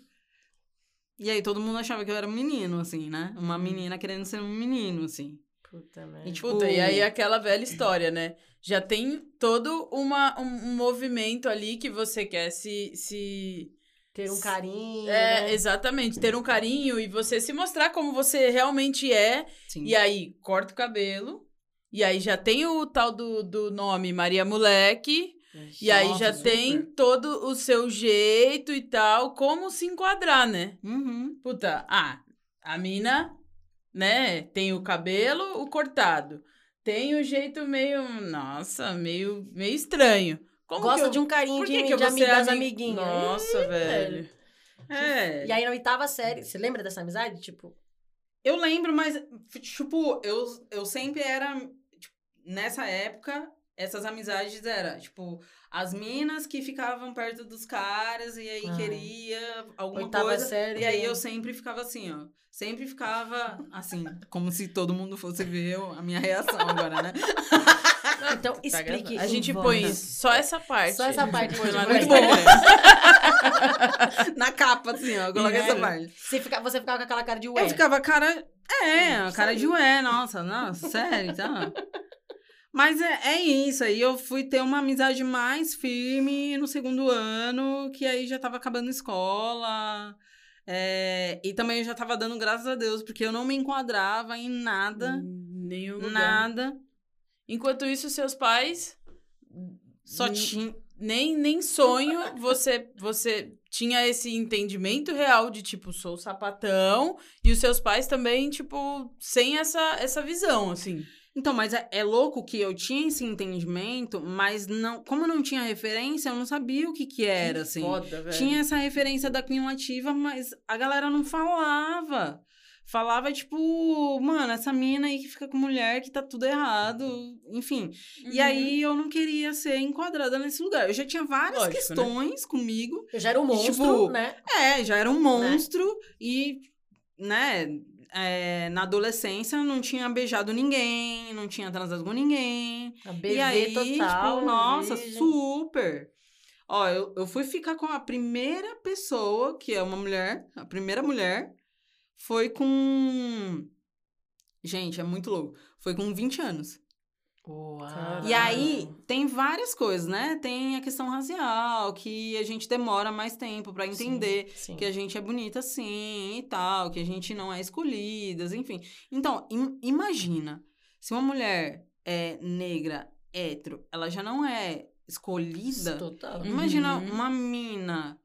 E aí todo mundo achava que eu era um menino, assim, né? Uma Uhum. menina querendo ser um menino, assim. Puta merda. E, tipo, Puta, e aí aquela velha história, né? Já tem todo uma, um, movimento ali que você quer se. se... Ter um carinho. É, né? exatamente, ter um carinho e você se mostrar como você realmente é. Sim. E aí, corta o cabelo. E aí já tem o tal do, do nome Maria Moleque. E aí Nossa, já super. tem todo o seu jeito e tal, como se enquadrar, né? Uhum. Puta, ah, a mina, né, tem o cabelo, o cortado. Tem o jeito meio, nossa, meio, meio estranho. Como Gosta eu- de um carinho de, que de, que eu vou ami- ser das ami- amiguinhas. Nossa, Ih, velho. É. E aí na oitava série, você lembra dessa amizade? Tipo, Eu lembro, mas, tipo, eu, eu sempre era. tipo, nessa época, essas amizades era, tipo, as minas que ficavam perto dos caras e aí Ah. queria alguma oitava coisa. série. E aí né? eu sempre ficava assim, ó. Sempre ficava assim, como se todo mundo fosse ver a minha reação agora, né? Então, Tá explique. A gente em põe só essa parte. Só essa parte Põe lá põe. Instagram. Na capa, assim, ó. Coloca essa parte. Você, fica, você ficava com aquela cara de ué. Eu ficava cara. É, Hum, a cara de ué, nossa, nossa, sério, tá? Mas é, é isso, aí eu fui ter uma amizade mais firme no segundo ano, que aí já tava acabando a escola. é, e também eu já tava dando graças a Deus, porque eu não me enquadrava em nada, Nenhum lugar. nada. Enquanto isso, seus pais Só Hum. tinha. nem, nem sonho você você tinha esse entendimento real de tipo sou sapatão e os seus pais também tipo sem essa essa visão assim Então, mas é, é louco que eu tinha esse entendimento, mas não, como não tinha referência, eu não sabia o que que era, assim. foda velho Tinha essa referência da Queen Latifah, mas a galera não falava. Falava, tipo, mano, essa mina aí que fica com mulher que tá tudo errado, enfim. Uhum. E aí eu não queria ser enquadrada nesse lugar. Eu já tinha várias Lógico, né? questões comigo. Eu já era um monstro, Tipo, né? É, já era um monstro e, né, é, na adolescência não tinha beijado ninguém, não tinha transado com ninguém. A e aí, total. tipo, nossa, virgem. super. Ó, eu, eu fui ficar com a primeira pessoa, que é uma mulher, a primeira mulher, foi com. Gente, é muito louco. Foi com 20 anos. Uau. E aí, tem várias coisas, né? Tem a questão racial, que a gente demora mais tempo pra entender Sim. que a gente é bonita assim e tal, que a gente não é escolhidas, enfim. Então, im- imagina, se uma mulher é negra, hétero, ela já não é escolhida. Total. Imagina Uhum. uma mina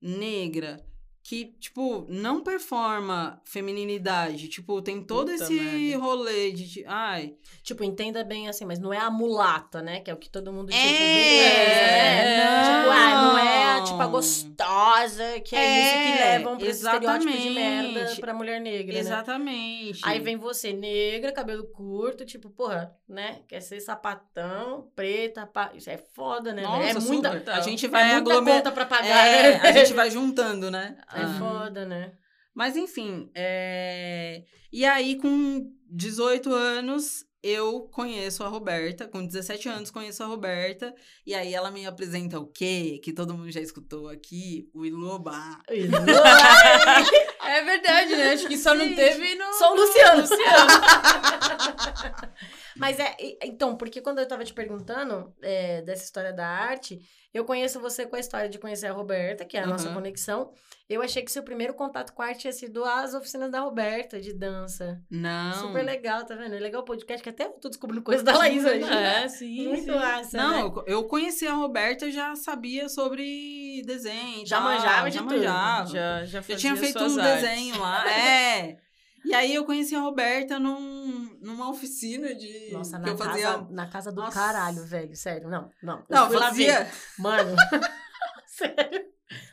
negra que, tipo, não performa feminilidade. Tipo, tem todo Puta esse merda. rolê de. de- Ai. Tipo, entenda bem assim, mas não é a mulata, né? Que é o que todo mundo, tipo, É, beleza, né? não. Tipo, ah, não é a, tipo, a gostosa, que é, isso que É, levam pra estereótipo de merda pra mulher negra, né? Exatamente. Aí vem você, negra, cabelo curto, tipo, porra, né? Quer ser sapatão, preta, pá. Isso é foda, né? Nossa, é muita, super. A gente é vai muita aglomer- conta pra pagar, É, né? a gente vai juntando, né? É Ah. foda, né? Mas enfim, é... e aí com 18 anos eu conheço a Roberta, com 17 anos conheço a Roberta, e aí ela me apresenta o quê? Que todo mundo já escutou aqui, o Ilobá. É verdade, né? Acho que só não Sim. teve no. Só o Luciano. Luciano. Mas é, então, porque quando eu tava te perguntando é, dessa história da arte, eu conheço você com a história de conhecer a Roberta, que é a nossa Aham. conexão. Eu achei que seu primeiro contato com a arte tinha sido as oficinas da Roberta, de dança. Não. Super legal, tá vendo? É legal o podcast, que até eu tô descobrindo coisa da Laís hoje. É, sim. Muito sim. massa, Não, né? eu- eu conheci a Roberta, eu já sabia sobre desenho. Já tal, manjava de já tudo. manjava. Já, já, Eu fazia tinha feito suas um artes. Desenho lá. É. E aí eu conheci a Roberta num, numa oficina de. Nossa, que na eu casa, fazia. na casa do Nossa. caralho, velho. Sério, não, não. Eu Não, fui lá ver. fazia. Mano, sério.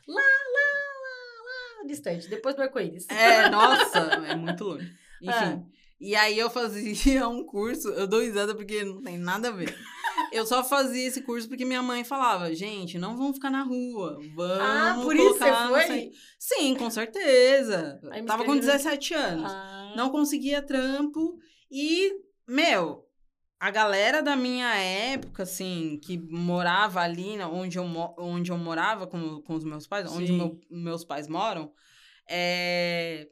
Lá, lá, lá, lá, distante. Depois do arco-íris. É, nossa, é muito longe. Enfim. Ah. E aí eu fazia um curso, eu dou risada porque não tem nada a ver. Eu só fazia esse curso porque minha mãe falava, gente, não vamos ficar na rua. Vamos Ah, por isso você foi? Sim, com certeza. Aí Tava com inscrevi no- 17 anos. Ah. Não conseguia trampo. E, meu, a galera da minha época, assim, que morava ali na- onde eu, onde eu morava com, com os meus pais, onde Sim. meu- meus pais moram, é...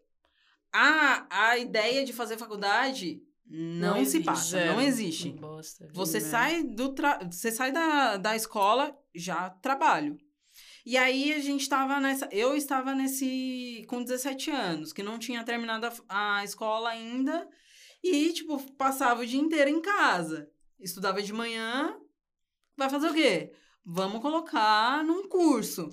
a, a ideia de fazer faculdade não, se existe. passa, Zero. não existe. Bosta. Você sai do tra... você sai da, da escola, já trabalho. E aí a gente tava nessa, eu estava nesse com 17 anos, que não tinha terminado a, a escola ainda e tipo passava o dia inteiro em casa. Estudava de manhã, vai fazer o quê? Vamos colocar num curso.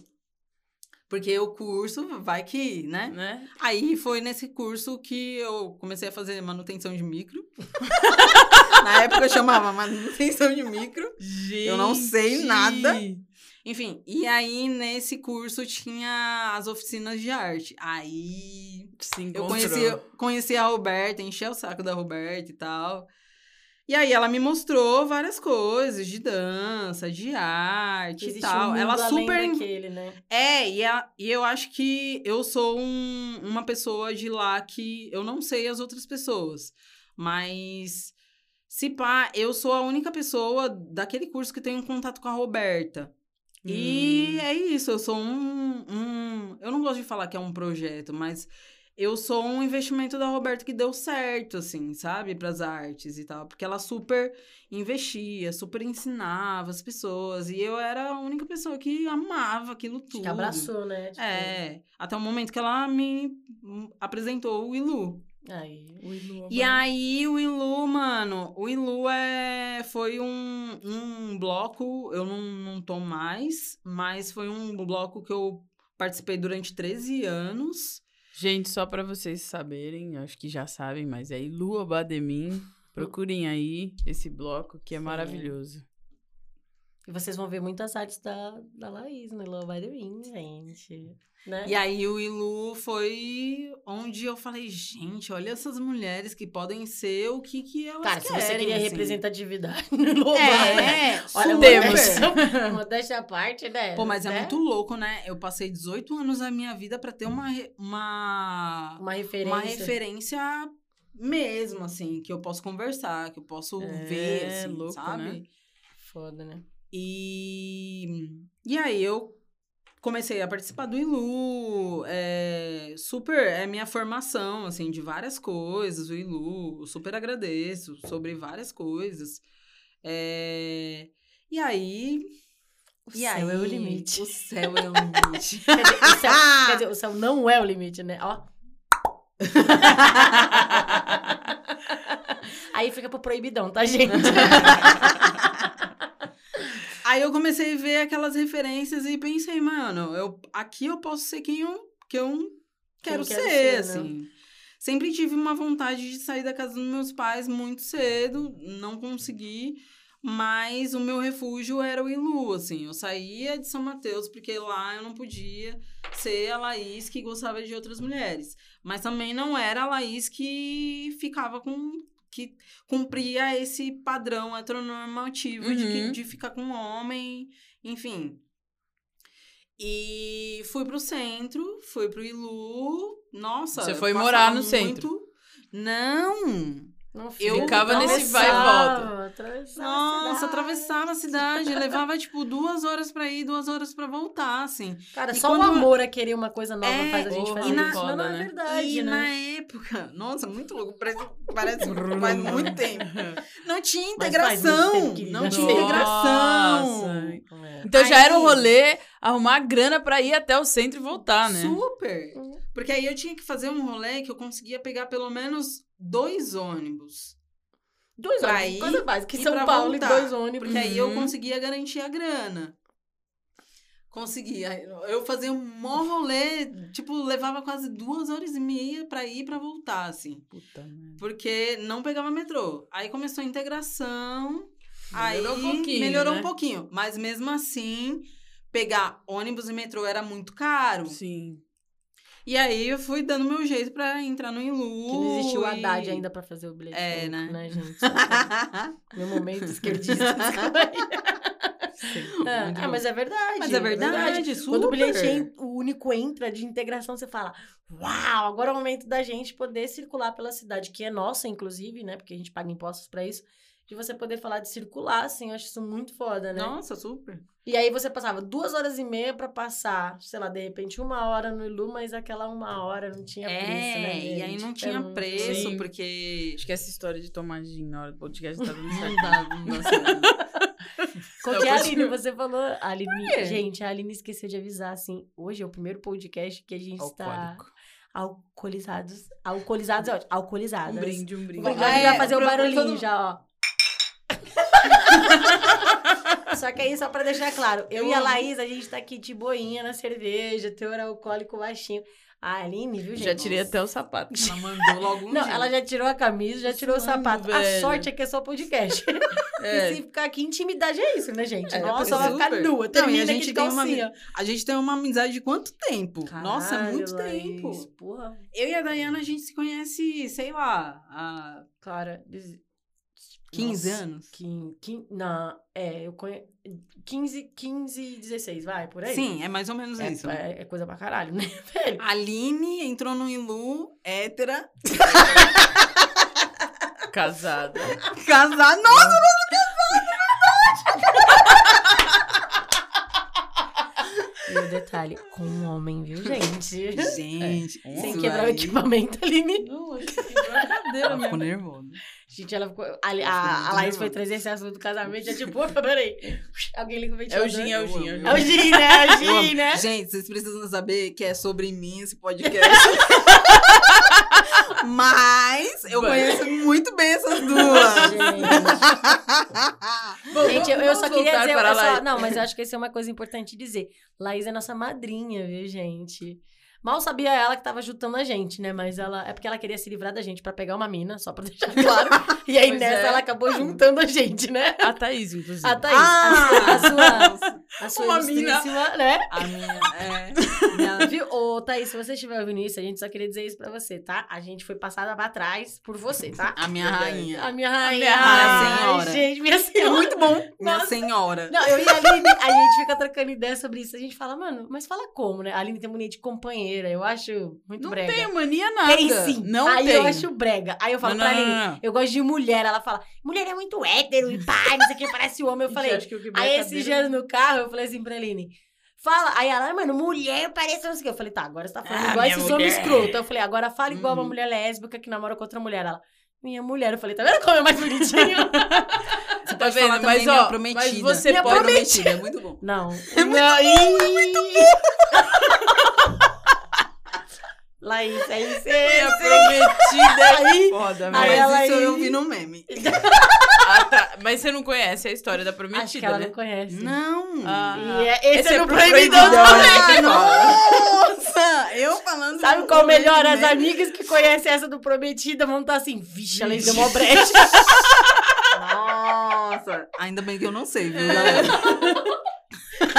Porque o curso vai que, né? Né? Aí foi nesse curso que eu comecei a fazer manutenção de micro. Na época eu chamava manutenção de micro. Eu não sei Gente! nada. Enfim, e aí nesse curso tinha as oficinas de arte. Aí eu conheci, conheci a Roberta, enchi o saco da Roberta e tal. E aí ela me mostrou várias coisas de dança, de arte Existe e tal. um mundo ela além super daquele, né? é, e, a- e eu acho que eu sou um- uma pessoa de lá que eu não sei as outras pessoas. Mas, se pá, eu sou a única pessoa daquele curso que tem um contato com a Roberta. E Hum. é isso, eu sou um, um. Eu não gosto de falar que é um projeto, mas eu sou um investimento da Roberta que deu certo, assim, sabe? Para as artes e tal. Porque ela super investia, super ensinava as pessoas. E eu era a única pessoa que amava aquilo tudo. Que abraçou, né? Tipo, É, até o momento que ela me apresentou o Ilu. Aí. O Ilu E aí, o Ilu, mano, o Ilu é, foi um, um bloco, eu não, não tô mais, mas foi um bloco que eu participei durante 13 anos. Gente, só pra vocês saberem, acho que já sabem, mas é Ilu Abademin. Procurem aí esse bloco que é Sim. maravilhoso. E vocês vão ver muitas artes da, da Laís no Love by the Ring, gente. Né? E aí, o Ilu foi onde eu falei, gente, olha essas mulheres que podem ser o que, que elas Cara, se querem. você queria assim. representatividvidade no Love né? É, Olha. Temos. Modéstia à parte, né? Pô, mas é Né? muito louco, né? Eu passei 18 anos da minha vida pra ter uma, uma, Uma referência. uma referência mesmo, assim, que eu posso conversar, que eu posso É, ver, assim, louco, sabe? né? Foda, né? E, e aí eu comecei a participar do ILU, é, super, é minha formação, assim, de várias coisas, o ILU, super agradeço sobre várias coisas. É, e aí... O e céu aí, é o limite. O céu é o limite. Quer dizer, o céu, quer dizer, o céu não é o limite, né? Ó. Aí fica pro proibidão, tá, gente? Aí eu comecei a ver aquelas referências e pensei, mano, eu, aqui eu posso ser quem eu, que eu quero, quero ser, ser, né? assim. Sempre tive uma vontade de sair da casa dos meus pais muito cedo, não consegui, mas o meu refúgio era o Ilu, assim. Eu saía de São Mateus porque lá eu não podia ser a Laís que gostava de outras mulheres. Mas também não era a Laís que ficava com que cumpria esse padrão heteronormativo de, que- Uhum. de ficar com um homem, enfim. E fui pro centro, fui pro Ilu. Nossa, Você foi morar no muito- centro? Não! Não, Eu ficava nesse vai e atravessava, atravessava a Nossa, atravessava a cidade, levava tipo duas horas pra ir, duas horas pra voltar, assim. Cara, E só o amor a querer uma coisa nova É, faz a gente fazer e na- isso. Não, não é né? verdade, e né? na época, nossa, muito louco, parece, parece faz muito tempo. Não tinha integração, tempo, não tinha Nossa. integração. É. Então já era o Aí- rolê arrumar grana pra ir até o centro e voltar, né? Super. Porque aí eu tinha que fazer um rolê que eu conseguia pegar pelo menos dois ônibus. Dois Pra ônibus, ir coisa básica. e Em São pra Paulo, voltar. dois ônibus. Porque aí eu Uhum. conseguia garantir a grana. Conseguia. Eu fazia um mó rolê, tipo, levava quase duas horas e meia pra ir e pra voltar, assim. Puta merda. Porque não pegava metrô. Aí começou a integração. Melhorou aí um pouquinho, melhorou né? um pouquinho. Mas mesmo assim, pegar ônibus e metrô era muito caro. Sim. E aí eu fui dando meu jeito pra entrar no Ilu. Que não existiu o e- Haddad ainda pra fazer o bilhete É, único, né? gente? Meu momento esquerdista. Ah, ah, mas é verdade. Mas é verdade, Quando o bilhete super. en- o único entra de integração, você fala: Uau, agora é o momento da gente poder circular pela cidade, que é nossa, inclusive, né? Porque a gente paga impostos pra isso. De você poder falar de circular, assim, eu acho isso muito foda, né? Nossa, super. E aí você passava duas horas e meia pra passar, sei lá, de repente uma hora no Ilu, mas aquela uma hora não tinha é, preço, né? e aí gente? não tinha muito- preço, Sim. porque. Acho que essa história de tomar gin na hora do podcast tá dando Não certo. dá, não dá certo. Qual que é a Aline? Você falou. A Aline, gente, a Aline esqueceu de avisar, assim. Hoje é o primeiro podcast que a gente está Alcoólico. alcoolizados. Alcoolizados é ótimo. Alcoolizadas. Um brinde, um brinde. Vamos Ah, já é, fazer o pra- barulhinho todo- já, ó. Só que aí, só pra deixar claro, eu, Eu e a. Laís, a gente tá aqui de boinha na cerveja, teor alcoólico baixinho. A Aline, viu, gente? Já tirei até o sapato. Ela mandou logo um Não, dia. ela já tirou a camisa, já tirou o sapato. A velho. sorte é que é só podcast. É. E se ficar aqui, intimidade é isso, né, gente? É, a pessoa vai ficar super. nua, Não, e termina a gente tem uma. A gente tem uma amizade de quanto tempo? Nossa, é muito Caralho, tempo. Laís, Porra. Eu e a Dayana, a gente se conhece, sei lá, há Cara, des- 15 Nossa, anos. quin- quin- não, é, eu conheço. 15, 15, 16, vai, por aí? Sim, é mais ou menos É, isso. é, é coisa pra caralho, né, velho? A Aline entrou no Ilu, hétera, Casada. casada. Nossa! E o detalhe, com um homem, viu, gente? Gente, É. Sem quebrar o equipamento, Aline. Não, quebrou a cadeira Ela ficou mesmo. Gente, ela ficou. A, a, a Laís foi trazer esse assunto do casamento, já tipo, opa, peraí. Alguém liga o É ventilador. o gin, é o gin. É o gin. É o Gin, né? É o Gin, né? Gente, vocês precisam saber que é sobre mim esse podcast. Mas eu Vai. conheço muito bem essas duas. Bom, Gente, eu, eu só queria dizer. eu só- não, mas eu acho que isso é uma coisa importante dizer. Laís é nossa madrinha, viu, gente? Mal sabia ela que tava jutando a gente, né? Mas ela. É porque ela queria se livrar da gente pra pegar uma mina, só pra deixar claro. E aí Pois nessa é. ela acabou juntando a gente, né? A Thaís, inclusive. A Thaís, Ah! a, a sua, A sua Uma mina- né? A minha, é... minha- Viu? Ô, Thaís, se você estiver ouvindo isso, a gente só queria dizer isso pra você, tá? A gente foi passada pra trás por você, tá? A minha rainha. A minha rainha. minha Ai, senhora. Gente, minha É senhora. muito bom. Minha Nossa. senhora. Não, eu e a Aline, a gente fica trocando ideia sobre isso. A gente fala, mano, mas fala como, né? A Aline tem mania de companheira. Eu acho muito Não brega. tenho mania nada. Tem sim. Não Aí tem. eu acho brega. Aí eu falo não, pra não, Aline, não, não. eu gosto de mulher. Ela fala, mulher é muito hétero e pá, não sei o que, parece homem. Eu falei, aí a esses dias no carro, eu falei assim pra Aline, fala. Aí ela, "Ah, mano, mulher parece não sei o que. Eu falei, tá, agora você tá falando Ah, igual esses homens escroto. Eu falei, agora fala igual uma Uhum. mulher lésbica que namora com outra mulher. Ela, minha mulher. Eu falei, tá vendo como é mais bonitinho? Você Tá pode vendo? falar Mas, ó, prometida. mas você minha pode- prometida. É muito bom. Não. É muito não. bom, Laís, é isso. Minha prometida é Aí- foda, aí velho. ela Mas isso eu aí- vi no meme. Ah, tá. Mas você não conhece a história da prometida, Acho que ela né? não conhece. Não. Ah. E é- esse, Esse é é no pro Proibidão Proibidão, também. né? Nossa! Eu falando... Sabe qual o melhor? As meme. amigas que conhecem essa do Prometida vão estar assim, vixe, ela deu uma brecha. Nossa! Ainda bem que eu não sei, viu, galera?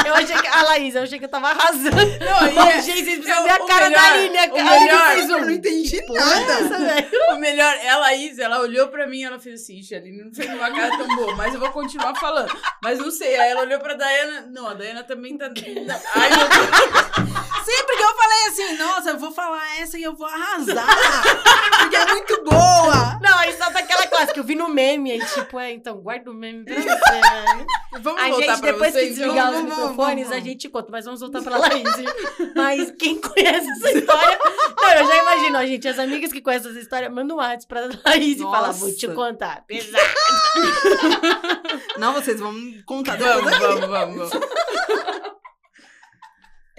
Eu achei que. A Laís, eu achei que eu tava arrasando. Não, Ô, é- gente, vocês precisam eu- ver a cara melhor- da Aline. A cara melhor- fez um. Eu não entendi Porra, é nada. essa. O melhor, ela, Laís, ela olhou pra mim e ela fez assim, "Ixi, Aline não fez uma cara tão boa, mas eu vou continuar falando. Mas não sei, aí ela olhou pra Dayana, não, a Dayana também tá... Ai, meu Deus. Sempre que eu falei assim, nossa, eu vou falar essa e eu vou arrasar. porque é muito boa. Não, aí só daquela classe que eu vi no meme. Aí, tipo, é, então, guarda o meme pra você, né? Vamos A voltar gente, pra depois que vocês. desligar Vamos, os vamos, microfones, vamos, a gente conta. Mas vamos voltar pra Laís. mas quem conhece essa história... Não, eu já imagino, ó, gente. As amigas que conhecem essa história, mandam um WhatsApp pra Laís e fala, vou te Nossa. contar. Pesado. Não, vocês vão me contar depois. Vamos, vamos, vamos, vamos.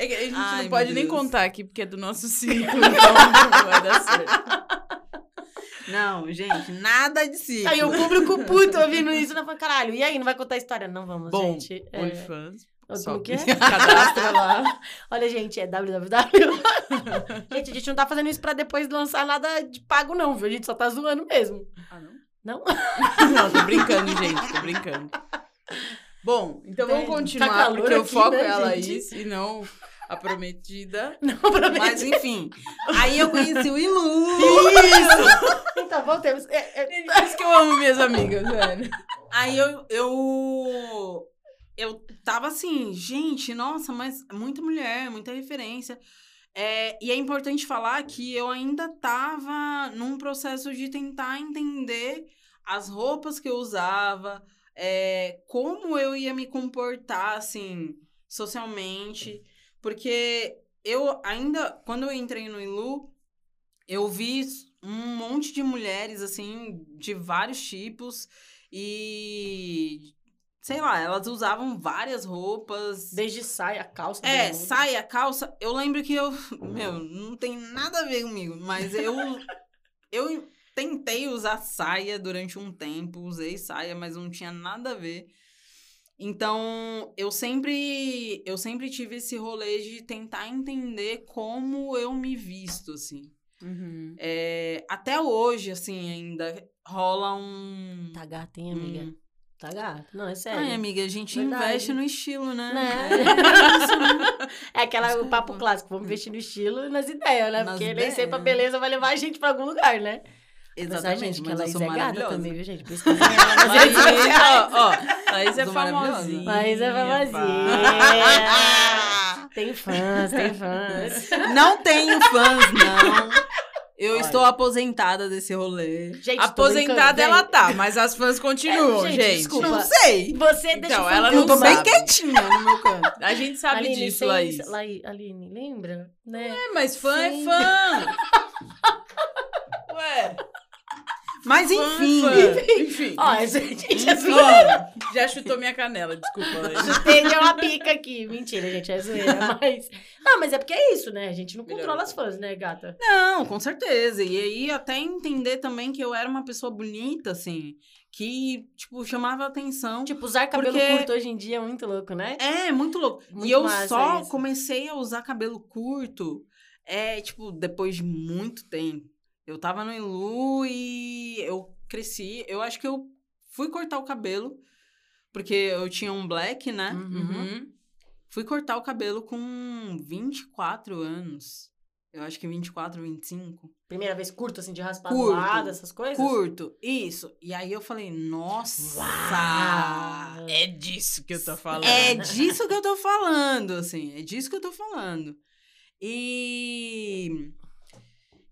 É que a gente Ai, não pode nem Deus. contar aqui, porque é do nosso ciclo, então não vai dar certo. Não, gente, nada de si. Aí o público puto ouvindo isso, não fala, caralho, e aí, não vai contar a história? Não vamos, Bom, gente. É, OnlyFans. como que é? Cadastra lá. Olha, gente, é www. gente, a gente não tá fazendo isso pra depois lançar nada de pago, não, viu? A gente só tá zoando mesmo. Ah, não? Não? Não, tô brincando, gente, tô brincando. Bom, então vamos Tem- tá continuar, calor porque o aqui, foco né, é a gente? Laís e não a prometida. Não, prometo. Mas enfim. Aí eu conheci o Ilu. Isso! Então, voltemos. É, é, isso que eu amo minhas amigas, velho. Aí eu, eu. Eu tava assim, gente, nossa, mas muita mulher, muita referência. É, e é importante falar que eu ainda tava num processo de tentar entender as roupas que eu usava, é, como eu ia me comportar, assim, socialmente. Porque eu ainda, quando eu entrei no Ilu, eu vi um monte de mulheres, assim, de vários tipos. E. Sei lá, elas usavam várias roupas. desde saia, calça. É, saia, calça. Eu lembro que eu. Meu, não tem nada a ver comigo, mas eu. eu tentei usar saia durante um tempo, usei saia, mas não tinha nada a ver. Então, eu sempre. Eu sempre tive esse rolê de tentar entender como eu me visto, assim. Uhum. É, até hoje, assim, ainda rola um. Tá gato, hein, amiga? um- Tá gato. Não, é sério. Ai, amiga, a gente Verdade. investe no estilo, né? Né? É aquela, o papo clássico, vamos investir no estilo e nas ideias, né? Nas Porque nem ideias. sempre a beleza vai levar a gente pra algum lugar, né? Exatamente, gente, que mas ela é maravilhosa. também, viu, gente? Por isso que Laís, redes sociais. ó, ó, Laís é famosinha. Laís é famosinha. Tem fãs, tem fãs. Não tenho fãs, não. Eu Olha. estou aposentada desse rolê. Gente, Aposentada ela tá, mas as fãs continuam, É, gente. gente, desculpa. Não sei. Você deixa Então, ela não Eu tô pensar. bem sabe. quietinha no meu canto. A gente sabe Aline, disso, Laís. Lai- Aline, lembra? Né? É, mas fã Sim. é fã. Ué, Mas enfim. fã. Enfim. Ó, gente é Enfim, zoeira. já chutou minha canela, desculpa. Tem uma pica aqui. Mentira, gente, é zoeira. Mas. Não, mas é porque é isso, né? A gente não Melhorou. controla as fãs, né, gata? Não, com certeza. E aí, até entender também que eu era uma pessoa bonita, assim, que, tipo, chamava atenção. Tipo, usar cabelo Porque- curto hoje em dia é muito louco, né? É, muito louco. Muito e eu só isso. comecei a usar cabelo curto, é, tipo, depois de muito tempo. Eu tava no Ilu e eu cresci. Eu acho que eu fui cortar o cabelo, porque eu tinha um black, né? Uhum. Fui cortar o cabelo com 24 anos. Eu acho que 24, 25. Primeira vez curto, assim, de raspar do Curto. lado, essas coisas? Curto, isso. E aí eu falei, nossa! Uau! É disso que eu tô falando. É disso que eu tô falando, assim. É disso que eu tô falando. E.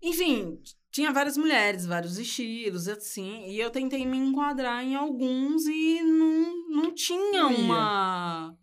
Enfim, tinha várias mulheres, vários estilos, assim. E eu tentei me enquadrar em alguns e não, não tinha uma.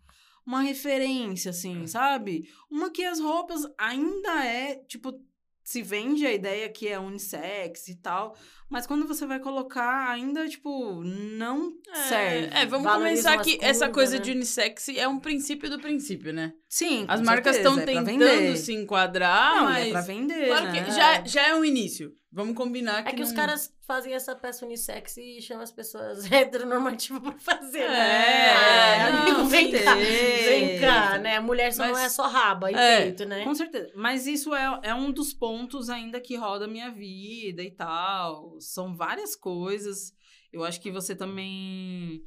Uma referência, assim, sabe? Uma que as roupas ainda é, tipo, se vende a ideia que é unissex e tal, mas quando você vai colocar, ainda, tipo, não serve. É, vamos Valorizam começar que essa coisa né? de unissex é um princípio do princípio, né? Sim, As com marcas estão é tentando vender. se enquadrar, Não, mas é pra vender, claro né? que já, já é um início. Vamos combinar que É que os não- caras fazem essa peça unissex e chamam as pessoas heteronormativas pra fazer, É, né? Ah, não, amigo, vem cá, vem cá, né? Mulher só não Mas- é só raba e É, peito, né? Com certeza. Mas isso é, é um dos pontos ainda que roda a minha vida e tal. São várias coisas. Eu acho que você também.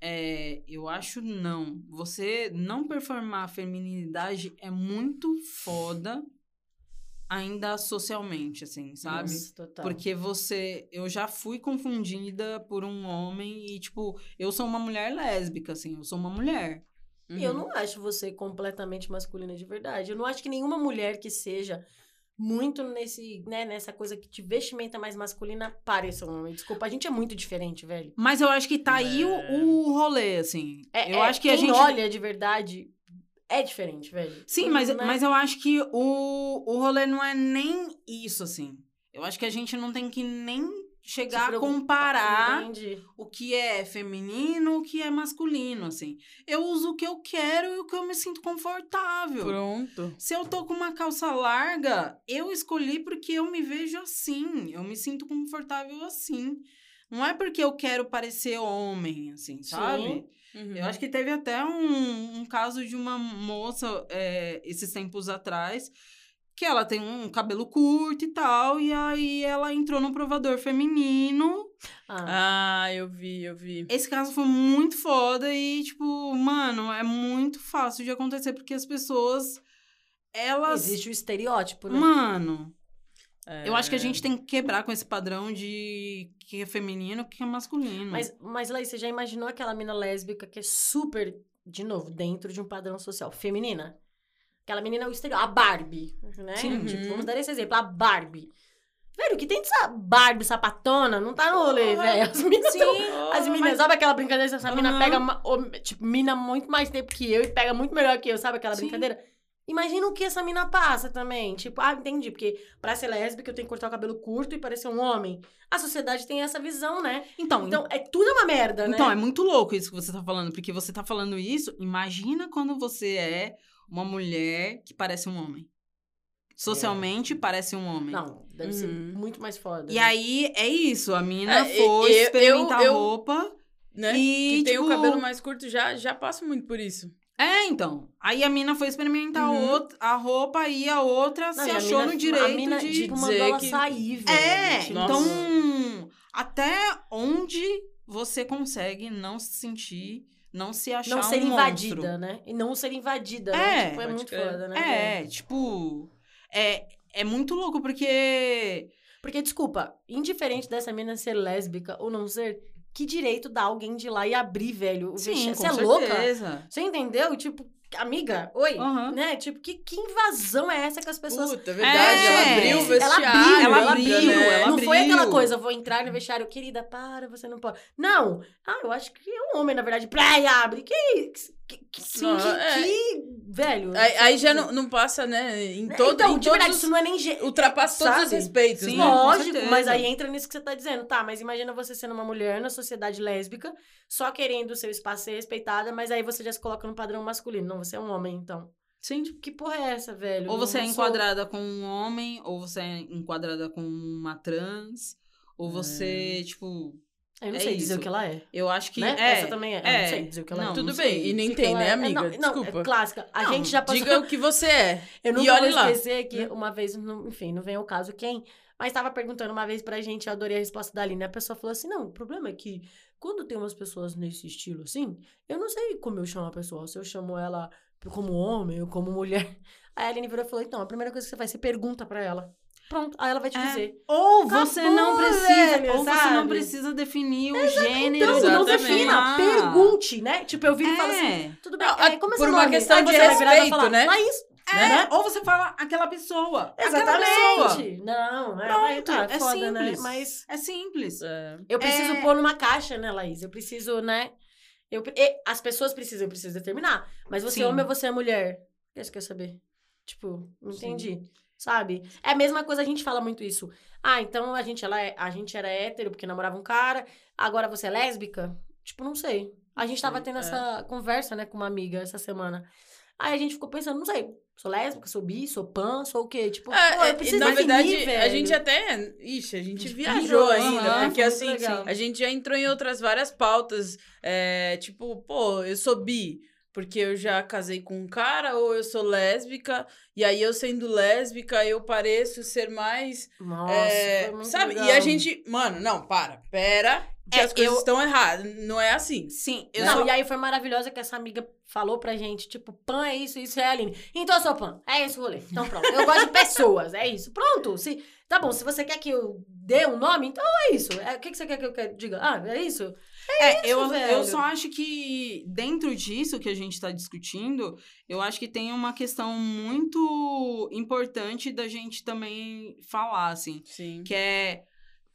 é, eu acho não. Você não performar a feminilidade é muito foda ainda socialmente, assim, sabe? Nossa, total. Porque você. Eu já fui confundida por um homem e, tipo, eu sou uma mulher lésbica, assim, eu sou uma mulher. E eu Uhum. não acho você completamente masculina de verdade. Eu não acho que nenhuma mulher que seja muito nesse, né, nessa coisa que te vestimenta mais masculina pareça um homem. Desculpa, a gente é muito diferente, velho. Mas eu acho que tá aí o, É. o rolê, assim. É, eu é, acho que quem a gente. olha de verdade é diferente, velho. Sim, mas, Né? mas eu acho que o, o rolê não é nem isso, assim. Eu acho que a gente não tem que nem chegar a comparar Entendi. o que é feminino, o que é masculino, assim. Eu uso o que eu quero e o que eu me sinto confortável. Pronto. Se eu tô com uma calça larga, eu escolhi porque eu me vejo assim. Eu me sinto confortável assim. Não é porque eu quero parecer homem, assim, sabe? Uhum. Eu acho que teve até um, um caso de uma moça é, esses tempos atrás que ela tem um cabelo curto e tal, e aí ela entrou no provador feminino. Ah, Ah, eu vi, eu vi. Esse caso foi muito foda e, tipo, mano, é muito fácil de acontecer, porque as pessoas, elas. existe o estereótipo, né? Mano, É. eu acho que a gente tem que quebrar com esse padrão de que é feminino, que é masculino. Mas, mas Laís, você já imaginou aquela mina lésbica que é super, de novo, dentro de um padrão social feminina? Aquela menina é o estereótipo, a Barbie, né? Sim. Tipo, Uhum. vamos dar esse exemplo, a Barbie. Velho, o que tem dessa Barbie sapatona não tá no rolê, Porra. velho. As minas Sim, tão- As meninas, sabe aquela brincadeira? Essa mina Aham. pega, tipo, mina muito mais tempo que eu e pega muito melhor que eu, sabe aquela Sim. brincadeira? Imagina o que essa mina passa também. Tipo, ah, entendi, porque pra ser lésbica eu tenho que cortar o cabelo curto e parecer um homem. A sociedade tem essa visão, né? Então, Então, é tudo uma merda, né? Então, é muito louco isso que você tá falando, porque você tá falando isso, imagina quando você é uma mulher que parece um homem. Socialmente parece um homem. Não, deve ser Uhum. muito mais foda. E aí, é isso, a mina É, foi eu- experimentar eu- eu- roupa. Né? E, que tem o tipo- cabelo mais curto, já, já passo muito por isso. É, então. Aí a mina foi experimentar Uhum. outra- a roupa e a outra Não, se a achou mina- no direito a mina, de... tipo, mandou dizer ela que- sair, velho. É, Tipo, então, Nossa. até onde você consegue não se sentir, não se achar Não ser um invadida, monstro? né? E não ser invadida, É, né? Tipo, é muito crer. foda, né? É, velho? tipo, é, é muito louco porque Porque, desculpa, indiferente dessa mina ser lésbica ou não ser, que direito dá alguém de ir lá e abrir, velho? o sim, Você é louca? Você entendeu? Tipo, amiga, oi, Aham. né? Tipo, que, que invasão é essa que as pessoas... Puta, é verdade. É, ela abriu o ela vestiário. abriu, ela abriu, né? ela não foi aquela abriu. coisa, vou entrar no vestiário, querida, para, você não pode. Não. Ah, eu acho que é um homem, na verdade, pra e abre. Que, que, que, Não, que, é. que- velho. Aí, aí já não, não passa, né? Em todo, então, em de verdade, todos isso os, não é nem... ge- ultrapassa todos os respeitos, Sim. né? Lógico, mas aí entra nisso que você tá dizendo. Tá, mas imagina você sendo uma mulher na sociedade lésbica, só querendo o seu espaço ser respeitada, mas aí você já se coloca no padrão masculino. Não, você é um homem, então. Sim. Que porra é essa, velho? Ou você é Não sou- enquadrada com um homem, ou você é enquadrada com uma trans, ou você, tipo, Eu não é sei dizer isso. o que ela é. eu acho que né? é. Essa também é. Eu é. não sei dizer o que ela Não, é. Tudo não bem, e nem O tem, né, é. amiga? Não, não, Desculpa. é clássica. A Não, gente já passou... Diga o que você é. Eu E olhe vou lá. esquecer que uma vez, não- enfim, não vem ao caso quem, mas tava perguntando uma vez pra gente, eu adorei a resposta da Aline. A pessoa falou assim: não, o problema é que quando tem umas pessoas nesse estilo assim, eu não sei como eu chamo a pessoa. Se eu chamo ela como homem ou como mulher. Aí a Aline virou e falou: então, a primeira coisa que você faz, você pergunta pra ela. Pronto, aí ela vai te É. dizer. Ou você Acabou, não precisa, velho, ou você não sabe? precisa definir o gênero. Então, não Exatamente. defina, Ah. pergunte, né? Tipo, eu viro e falo assim, É. tudo bem, é, como é por uma nome? questão Aí de respeito, falar, né? Laís. É, Né? ou você fala aquela pessoa. Aquela pessoa. Exatamente. Não, é, Pronto, mas tá, é foda, né? simples. Mas É simples. É. eu preciso É. pôr numa caixa, né, Laís? Eu preciso, né? Eu, e- as pessoas precisam, eu preciso determinar. Mas você Sim. é homem ou você é mulher? O que você quer saber? Tipo, não Sim. Sabe? É a mesma coisa, a gente fala muito isso. Ah, então a gente, ela é- a gente era hétero porque namorava um cara, agora você é lésbica? Tipo, não sei. A gente tava sei, tendo é. essa conversa, né, com uma amiga essa semana. Aí a gente ficou pensando, não sei, sou lésbica, sou bi, sou pan, sou o quê? Tipo, É, pô, é, eu preciso na verdade, a gente até. Ixi, a gente Pirou, viajou ainda, aham, porque assim, legal. a gente já entrou em outras várias pautas. é, tipo, pô, eu sou bi. Porque eu já casei com um cara, ou eu sou lésbica, e aí eu sendo lésbica, eu pareço ser mais. Nossa, é, sabe? legal. E a gente. Mano, não, para, pera, que É, as coisas eu- estão erradas. Não é assim. Sim, eu Não, e aí foi maravilhosa que essa amiga falou pra gente, tipo, pan é isso, isso é a Aline. Então eu sou pan. É esse o rolê. Então pronto. Eu gosto de pessoas, é isso. Pronto. Se, tá bom, se você quer que eu dê um nome, então é isso. É, o que, que você quer que eu diga? Ah, é isso? É, eu, velho. eu só acho que dentro disso que a gente está discutindo, eu acho que tem uma questão muito importante da gente também falar, assim, Sim. que é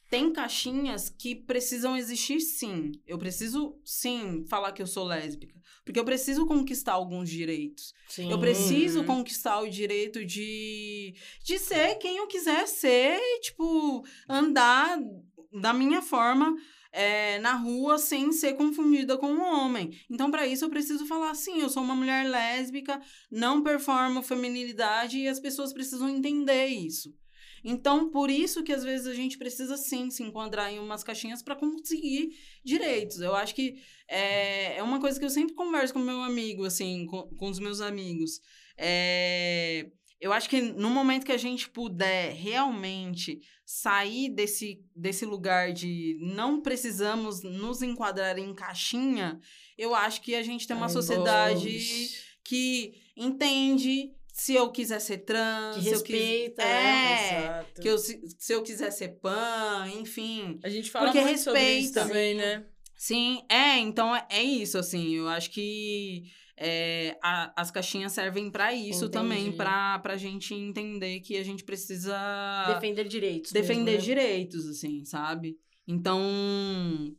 tem caixinhas que precisam existir sim. Eu preciso sim falar que eu sou lésbica, porque eu preciso conquistar alguns direitos. Sim. Eu preciso Uhum. conquistar o direito de, de ser quem eu quiser ser e, tipo, andar da minha forma é, na rua sem ser confundida com um homem. Então, para isso, eu preciso falar assim: eu sou uma mulher lésbica, não performo feminilidade e as pessoas precisam entender isso. Então, por isso que às vezes a gente precisa sim se enquadrar em umas caixinhas para conseguir direitos. Eu acho que é, é uma coisa que eu sempre converso com meu amigo, assim, com, com os meus amigos. É, eu acho que no momento que a gente puder realmente sair desse, desse lugar de não precisamos nos enquadrar em caixinha, eu acho que a gente tem uma Ai, sociedade boa. que entende se eu quiser ser trans, Que se eu quiser. respeita, É? Exato. que eu, se, eu quiser ser pan, enfim. A gente fala Porque muito sobre isso respeita. também, né? Sim, é, então é, é isso, assim, eu acho que é, a- as caixinhas servem pra isso também, Entendi. pra, pra gente entender que a gente precisa Defender direitos. defender mesmo, né? direitos, assim, sabe? Então,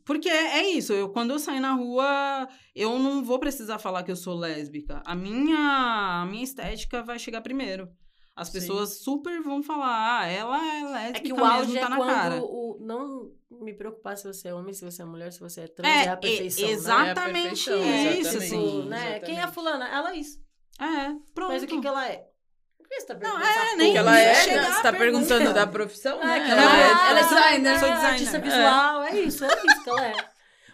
porque é é isso, eu, quando eu sair na rua, eu não vou precisar falar que eu sou lésbica. A minha, a minha estética vai chegar primeiro. As Sim. pessoas super vão falar, ah, ela é lésbica É que o mesmo, auge tá é na quando cara. o. Não me preocupar se você é homem, se você é mulher, se você é trans, É, é, a perfeição. né? exatamente perfeição, É, isso, exatamente. assim. tipo, né? Quem é a Exatamente. fulana? Ela é isso. É, pronto. Mas o que, que ela é? Por que você tá Não, é, nem Que porra? ela é, chegar né? a Você tá pergunta. perguntando da profissão, É, né? que Ela, ela é, ela é designer. sou é designer. artista É. visual, é isso, é isso que ela é.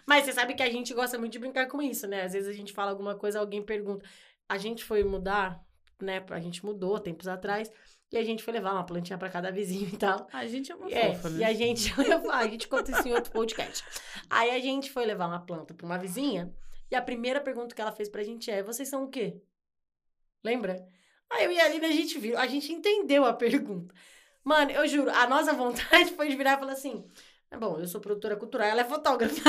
Mas você sabe que a gente gosta muito de brincar com isso, né? Às vezes a gente fala alguma coisa, alguém pergunta. A gente foi mudar, né? A gente mudou tempos atrás. E a gente foi levar uma plantinha pra cada vizinho e tal. A gente é uma É, fofa, e né? a gente, a gente conta isso em outro podcast. Aí a gente foi levar uma planta pra uma vizinha, e a primeira pergunta que ela fez pra gente é: vocês são o quê? Lembra? Aí eu e a Aline, a gente viu, a gente entendeu a pergunta. Mano, eu juro, a nossa vontade foi de virar e falar assim: é bom, eu sou produtora cultural, ela é fotógrafa.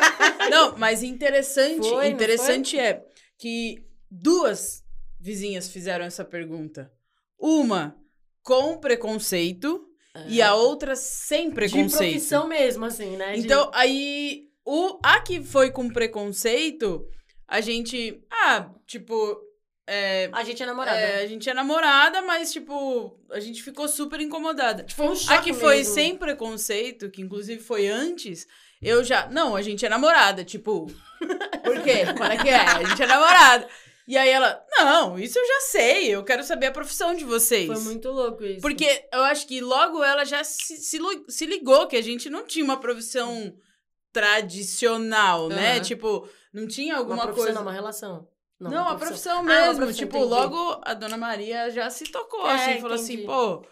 Não, mas interessante, Foi, interessante é que duas vizinhas fizeram essa pergunta. Uma com preconceito e a outra sem De preconceito. profissão mesmo, assim, né? De- Então, aí, o, a que foi com preconceito, a gente. Ah, tipo. É, a gente é namorada. é, a gente é namorada, mas, tipo, a gente ficou super incomodada. Foi um choque A que foi mesmo. sem preconceito, que inclusive foi antes, eu já. Não, a gente é namorada, tipo. Por quê? Qual é que é? A gente é namorada. E aí ela, não, isso eu já sei, eu quero saber a profissão de vocês. Foi muito louco isso. Porque eu acho que logo ela já se, se, se ligou que a gente não tinha uma profissão tradicional, né? Aham. Tipo, não tinha uma alguma profissão, coisa. não, uma relação. Não, uma a profissão Ah, uma mesmo. profissão, tipo, entendi. logo a dona Maria já se tocou, É, assim, falou assim, entendi. pô,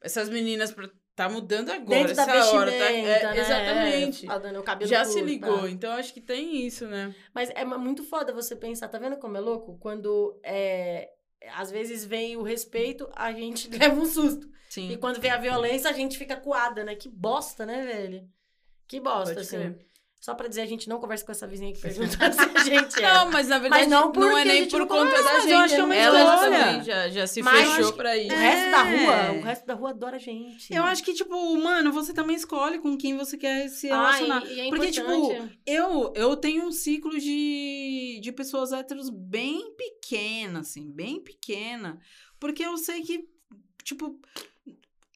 essas meninas tá mudando agora, Dentro essa hora. Tá, é, né? Exatamente. É, cabelo Já se curto, ligou. tá? Então, acho que tem isso, né? Mas é muito foda você pensar, tá vendo como é louco? Quando é, às vezes vem o respeito, a gente leva um susto. Sim. E quando vem a violência, a gente fica coada, né? Que bosta, né, velho? Que bosta, Pode assim. crer. Só pra dizer, a gente não conversa com essa vizinha que pergunta se a gente é. Não, mas na verdade não não, porque é nem por não conta da mas gente. eu acho que é uma Ela escolha. também já, já se Mas fechou pra O isso. resto da É. rua, o resto da rua adora a gente. Eu acho que, tipo, mano, você também escolhe com quem você quer se Ah, relacionar. e, e é Porque, tipo. Eu, eu tenho um ciclo de, de pessoas héteros bem pequena, assim, bem pequena. Porque eu sei que, tipo,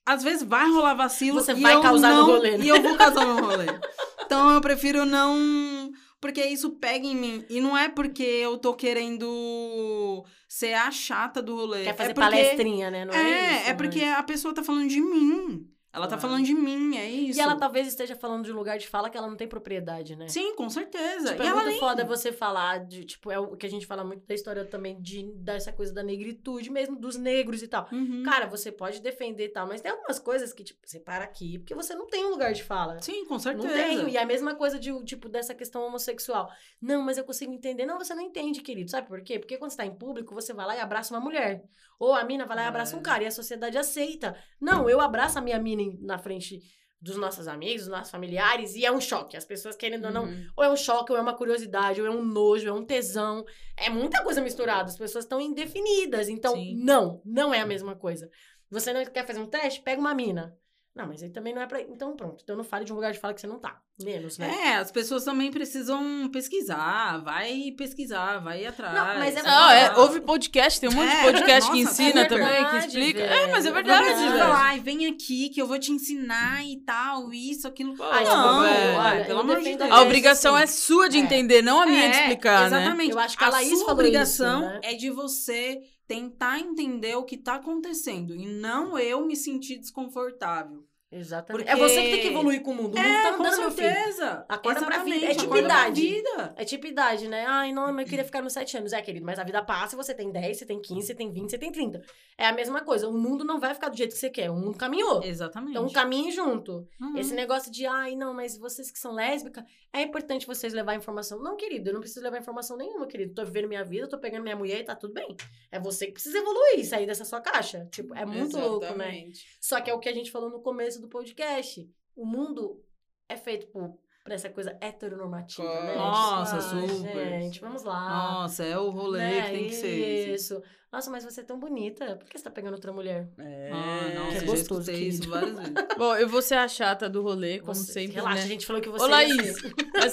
às vezes vai rolar vacilo. Você e vai eu causar no não, rolê, né? E eu vou causar no rolê. Então eu prefiro não. Porque isso pega em mim. E não é porque eu tô querendo ser a chata do rolê. Quer fazer é porque, palestrinha, né? Não é, É, isso, é porque mas- a pessoa tá falando de mim. Ela tá falando de mim, é isso. E ela talvez esteja falando de um lugar de fala que ela não tem propriedade, né? Sim, com certeza. Tipo, e é ela muito nem... foda você falar de, tipo, é o que a gente fala muito da história também de dessa coisa da negritude mesmo, dos negros e tal. Uhum. Cara, você pode defender e tal, mas tem algumas coisas que, tipo, você para aqui, porque você não tem um lugar de fala. Sim, com Não certeza. tem. E a mesma coisa de, tipo, dessa questão homossexual. Não, mas eu consigo entender. Não, você não entende, querido. Sabe por quê? Porque quando você tá em público, você vai lá e abraça uma mulher. Ou a mina vai lá e abraça um cara. E a sociedade aceita. Não, eu abraço a minha mina na frente dos nossos amigos, dos nossos familiares, e é um choque. As pessoas querendo ou não. Uhum. Ou é um choque, ou é uma curiosidade, ou é um nojo, é um tesão. É muita coisa misturada. As pessoas estão indefinidas. Então, Sim. não, não é a mesma coisa. Você não quer fazer um teste? Pega uma mina. Não, mas aí também não é pra. Então, pronto. Então não fale de um lugar de fala que você não tá. Menos, né? É, as pessoas também precisam pesquisar, vai pesquisar, vai atrás. Não, mas é Não, é, Ah. ouve podcast, tem um monte de É, podcast que nossa, ensina é também, que verdade, explica. velho, É, mas é verdade, Não precisa falar, ai, vem aqui que eu vou te ensinar e tal, isso, aquilo. Pô, Ai, não, velho, olha, pelo amor de Deus. a obrigação sim. é sua de É. entender, não a minha de É, explicar, né? Exatamente. Eu acho que a a Laís sua falou obrigação isso, né? é de você tentar entender o que tá acontecendo e não eu me sentir desconfortável. Exatamente. Porque- É você que tem que evoluir com o mundo. O mundo é, tá com andando, certeza. Acorda pra Exatamente, vida. É tipo idade. vida. É tipo idade, né? Ai, não, mas eu queria ficar nos sete anos. É, querido, mas a vida passa, você tem 10, você tem 15, você tem 20, você tem 30. É a mesma coisa. O mundo não vai ficar do jeito que você quer. O mundo caminhou. Exatamente. Então, caminhe junto. Uhum. Esse negócio de, ai, não, mas vocês que são lésbicas, é importante vocês levar informação. Não, querido, eu não preciso levar informação nenhuma, querido. Tô vivendo minha vida, tô pegando minha mulher e tá tudo bem. É você que precisa evoluir, sair dessa sua caixa. Tipo, é muito louco, né? Exatamente. Só que é o que a gente falou no começo do podcast. O mundo é feito por, por essa coisa heteronormativa, né? Nossa, ai, super. Gente, vamos lá. Nossa, é o rolê né? que tem que ser. Isso. Nossa, mas você é tão bonita. Por que você tá pegando outra mulher? É. Ah, nossa, Que é já gostoso, escutei isso várias vezes. Bom, eu vou ser a chata do rolê, como Você- sempre, Relaxa, né? a gente falou que você Ô, Laís, mas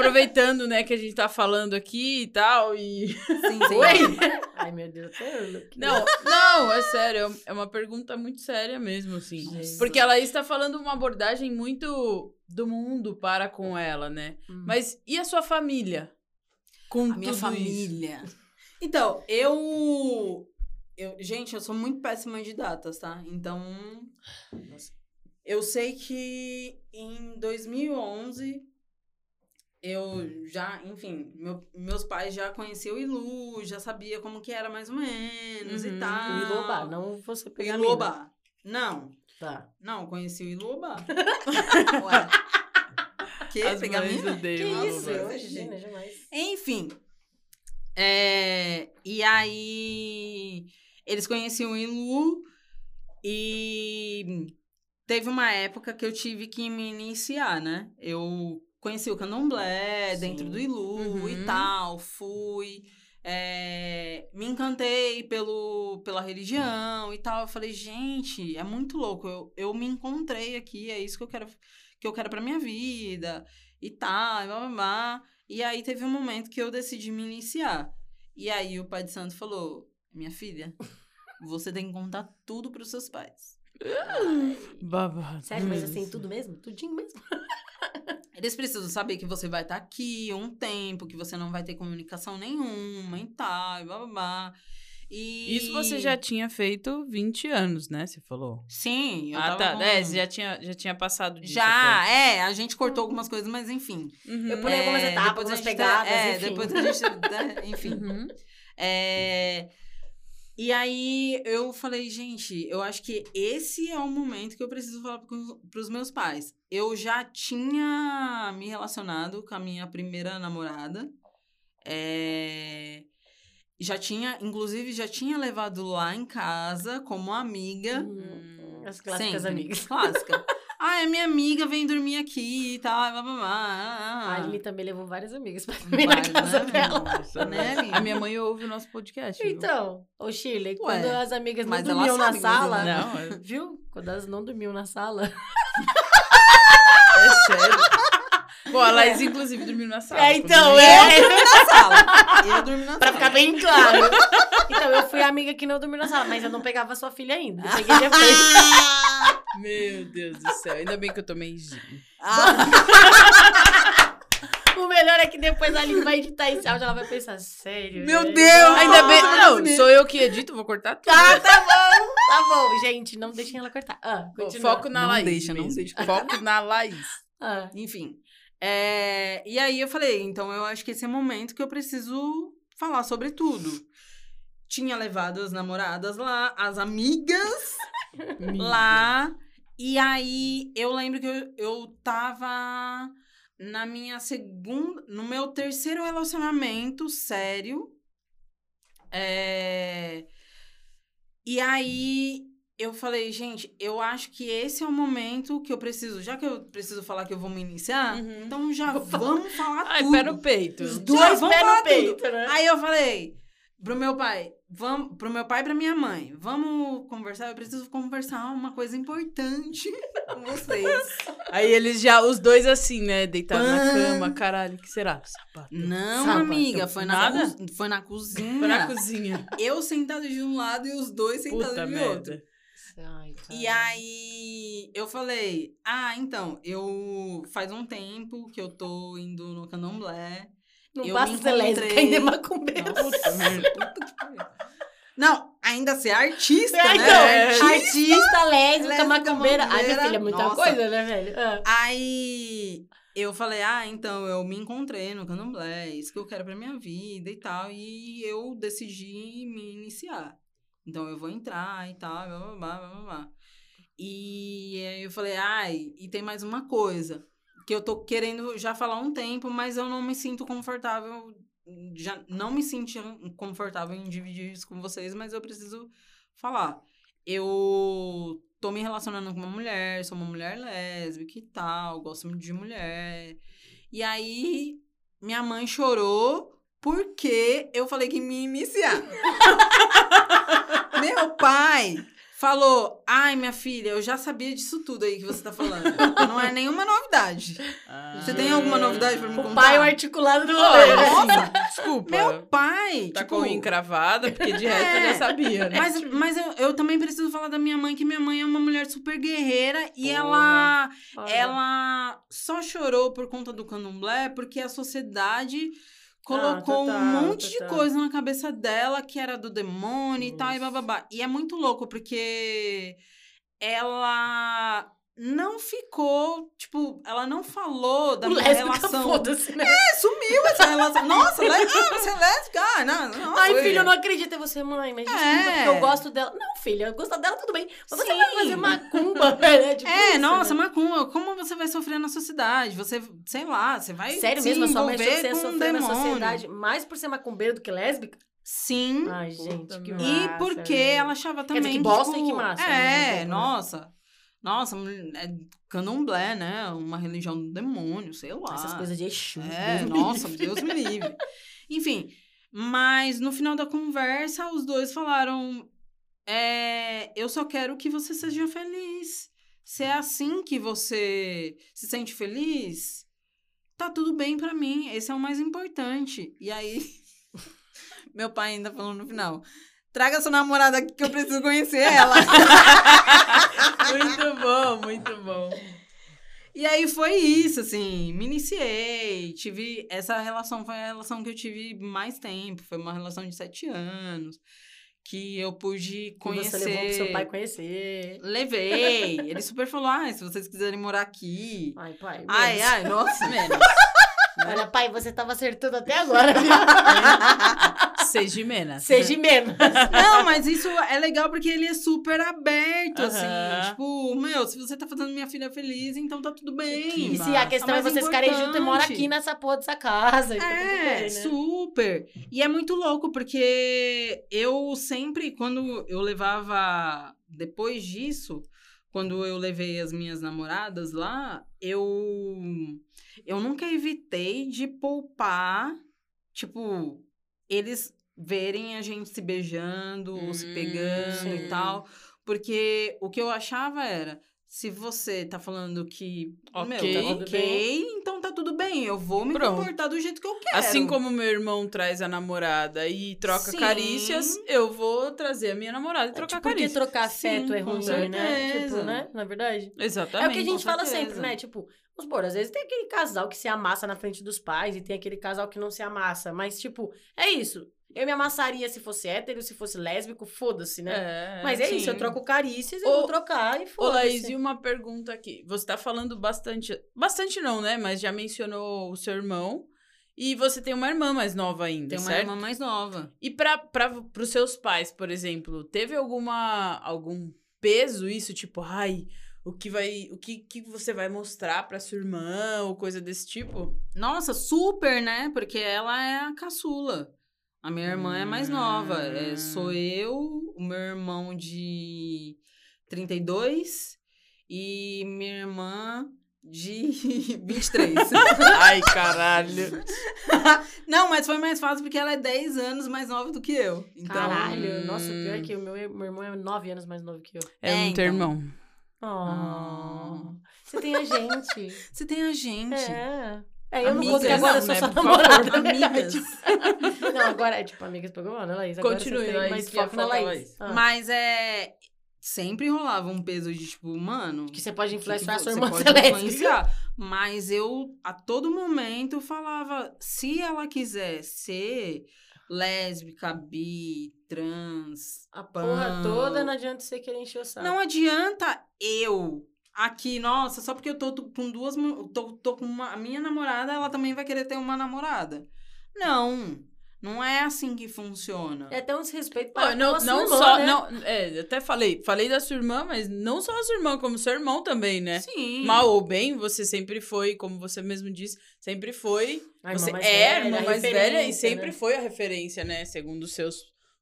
aproveitando, né, que a gente tá falando aqui e tal, e... Sim, sim. Oi? Ai, meu Deus. eu- Não, não, é sério, é uma pergunta muito séria mesmo, assim. Jesus. Porque a Laís tá falando uma abordagem muito do mundo para com ela, né? Hum. Mas e a sua família? Com A minha tudo isso? família. Então, eu, eu. Gente, eu sou muito péssima de datas, tá? Então. Eu sei que em 2011 eu já, enfim, meu- meus pais já conheciam o Ilu, já sabia como que era mais ou menos Uhum. e tal. O Ilobá, não você pegar a mina. Ilobá. Não, Tá. não, conheci o Ilobá. Ué. Que? As Pegar mina? Que isso? Jamais. Enfim. É, e aí, eles conheciam o Ilu e teve uma época que eu tive que me iniciar, né? Eu conheci o candomblé Sim. dentro do Ilu Uhum. e tal, fui. é, me encantei pelo, pela religião e tal. Eu falei, gente, é muito louco. Eu, eu me encontrei aqui, é isso que eu quero, que eu quero pra minha vida e tal, e blá, blá, blá. E aí teve um momento que eu decidi me iniciar. E aí o pai de santo falou: Minha filha, você tem que contar tudo pros seus pais. Babado. Sério, mas assim, tudo mesmo? Tudinho mesmo? Eles precisam saber que você vai estar aqui um tempo, que você não vai ter comunicação nenhuma e tal, e blá blá blá. E... Isso você já tinha feito 20 anos, né? Você falou. Sim, eu ah, tava tá. com- É, você já tinha, já tinha passado disso. Já, é, a gente cortou algumas coisas, mas enfim. até. Uhum. Eu pulei algumas etapas, algumas gente pegadas, é, enfim. depois a gente, né, enfim. Uhum. É, E aí eu falei, gente, eu acho que esse é o momento que eu preciso falar para os meus pais. Eu já tinha me relacionado com a minha primeira namorada. É, já tinha, inclusive, já tinha levado lá em casa como amiga. Hum, as clássicas Sempre. amigas. Clássica. ah, é minha amiga, vem dormir aqui e tal. Blá, blá, blá. A Aline também levou várias amigas pra dormir na Várias, casa né? dela. Nossa, né? A minha mãe ouve o nosso podcast. viu? Então, ô Shirley, quando Ué, as amigas não dormiam na sala. Não, é, Viu? Quando elas não dormiam na sala. é sério. Bom, a Laís, inclusive, dormiu na sala. É, então, Quando- é. Eu dormi na sala. Eu dormi na Pra sala. ficar bem claro. Então, eu fui a amiga que não dormiu na sala, mas eu não pegava sua filha ainda. Eu peguei depois. Meu Deus do céu. Ainda bem que eu tomei gin. Ah, o melhor é que depois a Aline vai editar esse áudio, ela vai pensar, sério? Meu velho? Deus! Ainda bem. Nossa, Não, Deus. sou eu que edito, vou cortar tudo. Tá, tá bom, tá bom. Gente, não deixem ela cortar. Ah. Foco na Não Laís. deixa, não deixa. Foco na Laís. Ah, Enfim. É, e aí eu falei, então eu acho que esse é o momento que eu preciso falar sobre tudo. Tinha levado as namoradas lá, as amigas lá. E aí eu lembro que eu, eu tava na minha segunda. No meu terceiro relacionamento sério. É, e aí eu falei, gente, eu acho que esse é o momento que eu preciso. Já que eu preciso falar que eu vou me iniciar, Uhum. então já Vou falar. vamos falar Ai, tudo. pé no peito. os Já, dois vamos pés falar no peito, né? Aí eu falei pro meu pai, vamos, pro meu pai e pra minha mãe, vamos conversar, eu preciso conversar uma coisa importante com vocês. Aí eles já, os dois assim, né? Deitados na cama. Caralho, o que será? Sapato. Não, Sapato. amiga, foi na, Nada? coz- foi na cozinha. Foi na cozinha. Eu sentada de um lado e os dois sentados Puta de merda. outro. Ai, E aí eu falei, ah, então, eu faz um tempo que eu tô indo no candomblé. Não eu basta me ser lésbica, encontrei- ainda é macumbeira. Puta merda, puta que pariu. Não, ainda ser artista, É, né? então, Artista. artista, lésbica, Lésbica, macumbeira. Ai, minha filha, é muita Nossa. coisa, né, velho? Ah. Aí eu falei, ah, então eu me encontrei no candomblé, isso que eu quero pra minha vida e tal. E eu decidi me iniciar. Então eu vou entrar e tal, blá blá blá blá blá. E aí eu falei, ai, e tem mais uma coisa. Que eu tô querendo já falar um tempo, mas eu não me sinto confortável. Já não me senti confortável em dividir isso com vocês, mas eu preciso falar. Eu tô me relacionando com uma mulher, sou uma mulher lésbica e tal, gosto muito de mulher. E aí, minha mãe chorou porque eu falei que me iniciar. Meu pai falou: Ai, minha filha, eu já sabia disso tudo aí que você tá falando. Não é nenhuma novidade. Você tem alguma novidade pra me O contar? pai é o articulado do rolê, nossa, desculpa. Meu pai, tá tipo, com encravada, porque de resto eu É. já sabia, né? Mas, mas eu, eu também preciso falar da minha mãe, que minha mãe é uma mulher super guerreira e Porra. ela Olha. ela só chorou por conta do candomblé porque a sociedade colocou total, um monte total. de coisa na cabeça dela que era do demônio e tal e bababá. E é muito louco porque ela não ficou, tipo, ela não falou da O minha lésbica, relação. foda-se, né? É, sumiu essa relação. Nossa, lé- ah, você é lésbica? Ah, não, não. Ai, foi- filho, eu não acredito em você, mãe, mas desculpa, É. porque eu gosto dela. Não, filha, eu gosto dela, tudo bem. Mas você Sim. vai fazer macumba, né? Tipo É, isso, nossa, né? macumba, como você vai sofrer na sociedade? Você, sei lá, você vai Sério se mesmo, a sua mãe achou que envolver você ia com um sofrer na sociedade mais por ser macumbeira do que lésbica? Sim. Ai, gente, que merda. e massa, porque velho. ela achava dizer, também que bosta tipo, e que massa, ao É, né? nossa. Nossa, é candomblé, né? Uma religião do demônio, sei lá. Essas coisas de Exu. É, Deus me nossa, livre. Deus me livre. Enfim, mas no final da conversa, os dois falaram: é, eu só quero que você seja feliz. Se é assim que você se sente feliz, tá tudo bem pra mim. Esse é o mais importante. E aí, meu pai ainda falou no final: traga sua namorada aqui que eu preciso conhecer ela. Muito bom, muito bom. E aí foi isso, assim, me iniciei, tive, essa relação foi a relação que eu tive mais tempo, foi uma relação de sete anos, que eu pude conhecer... você levou pro seu pai conhecer. Levei, ele super falou, ah, se vocês quiserem morar aqui... Ai, pai. Ai, menos. ai, nossa, menos. Olha, pai, você tava acertando até agora? Seja menos. Seja menos. Não, mas isso é legal porque ele é super aberto, assim. Aham. Tipo, meu, se você tá fazendo minha filha feliz, então tá tudo bem. E se a questão é vocês ficarem juntos e mora importante. aqui nessa porra dessa casa. então tá tudo É, bem, né? super. E é muito louco, porque eu sempre, quando eu levava. Depois disso, quando eu levei as minhas namoradas lá, eu. Eu nunca evitei de poupar, tipo, eles verem a gente se beijando, ou se pegando Hum, e tal. Porque o que eu achava era. Se você tá falando que, Ok. meu, tá Tudo ok, então tá tudo bem. Eu vou me Pronto. comportar do jeito que eu quero. Assim como meu irmão traz a namorada e troca Sim. carícias, eu vou trazer a minha namorada e É, trocar tipo, porque carícias. trocar Sim, afeto é com ruim, né? Tipo, né? Na verdade. Exatamente. É o que a gente fala sempre, né? Tipo, vamos supor, às vezes tem aquele casal que se amassa na frente dos pais e tem aquele casal que não se amassa. Mas, tipo, é isso. Eu me amassaria se fosse hétero, se fosse lésbico, foda-se, né? É, Mas é sim. isso, eu troco carícias, eu Ô- vou trocar e Ô, foda-se. Laís, e uma pergunta aqui. Você tá falando bastante. Bastante não, né? Mas já mencionou o seu irmão. E você tem uma irmã mais nova ainda, Tem uma certo? irmã mais nova. E para os seus pais, por exemplo, teve alguma algum peso isso, tipo, ai, o que vai, o que, que você vai mostrar para sua irmã ou coisa desse tipo? Nossa, super, né? Porque ela é a caçula. A minha irmã é mais nova. É, Hum. sou eu, o meu irmão de 32 e minha irmã de 23. ai, caralho. Não, mas foi mais fácil porque ela é 10 anos mais nova do que eu. Então, Caralho, nossa, hum. pior é que o meu, meu irmão é nove anos mais novo que eu. É, É, um então. irmão. Oh, Ah. Você tem a gente. Você tem a gente. É. É, eu não vou Amigas, porque agora eu não, sou né? sua Por favor, namorada. amigas. não, agora é tipo, amigas Pokémon, né, Laís? Agora Continue, você tem Laís, mais que é foco na Laís. Laís. Ah. Mas é. Sempre rolava um peso de tipo, mano. Que você pode que que influenciar a sua você irmã influenciar. Mas eu, a todo momento, falava: se ela quiser ser lésbica, bi, trans, A porra toda, não não, adianta você querer encher o saco. não adianta eu. Aqui, nossa, só porque eu tô com duas. Tô, tô com uma. A minha namorada, ela também vai querer ter uma namorada. Não. Não é assim que funciona. É até um desrespeito para não, a sua não irmã, só, né? não, é, eu até falei, falei da sua irmã, mas não só a sua irmã, como seu irmão também, né? Sim. Mal ou bem, você sempre foi, como você mesmo disse, sempre foi. A irmã você mais é velha, a irmã a mais velha e referência, sempre né? foi a referência, né? Segundo os seus.